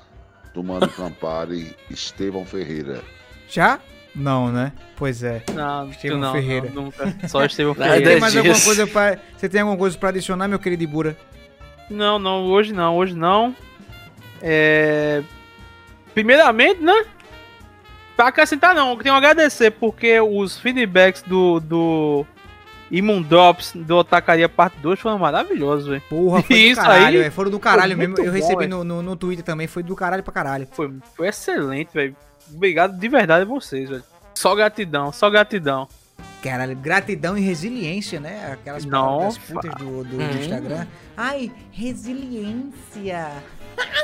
tomando (laughs) Campari Estevão Ferreira? Já? Não, né? Pois é. Não, Estevão não, Ferreira. Não, nunca. Só Estevão Ferreira. Tem mais alguma coisa pra, você tem alguma coisa para adicionar, meu querido Ibura? Não, não, hoje não, hoje não. É... Primeiramente, né? Pra acrescentar não, eu tenho que agradecer, porque os feedbacks do, do Drops do Otacaria Parte 2 foram maravilhosos, velho. Porra, foi Isso do caralho, aí, foram do caralho mesmo. Eu bom, recebi no, no, no, Twitter também, foi do caralho pra caralho. Foi, foi excelente, velho. Obrigado de verdade a vocês, velho. Só gratidão, só gratidão. Caralho, gratidão e resiliência, né? Aquelas palavras putas do, do, hum. Instagram. Ai, resiliência.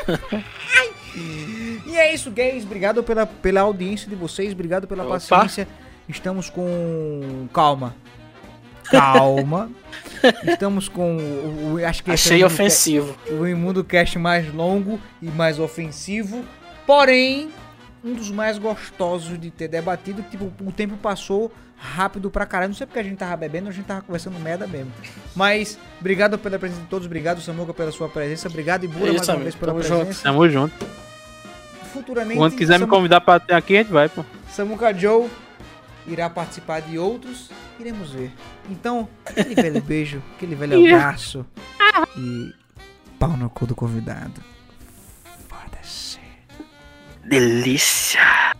(laughs) e é isso, gays. Obrigado pela, pela audiência de vocês. Obrigado pela Opa. paciência. Estamos com. Calma. Calma. Estamos com o. Acho que Achei é ofensivo. o Imundo Cast mais longo e mais ofensivo. Porém, um dos mais gostosos de ter debatido. Tipo, o tempo passou rápido pra caralho. Não sei porque a gente tava bebendo, a gente tava conversando merda mesmo. Mas, obrigado pela presença de todos, obrigado, Samuca, pela sua presença. Obrigado, Ibura, mais uma vez pela Tamo presença. Junto. Tamo junto. Futuramente. Quando quiser me convidar pra ter aqui, a gente vai, pô. Samuca Joe irá participar de outros. Iremos ver. Então, aquele (laughs) velho beijo, aquele velho abraço. E pau no cu do convidado. Delícia!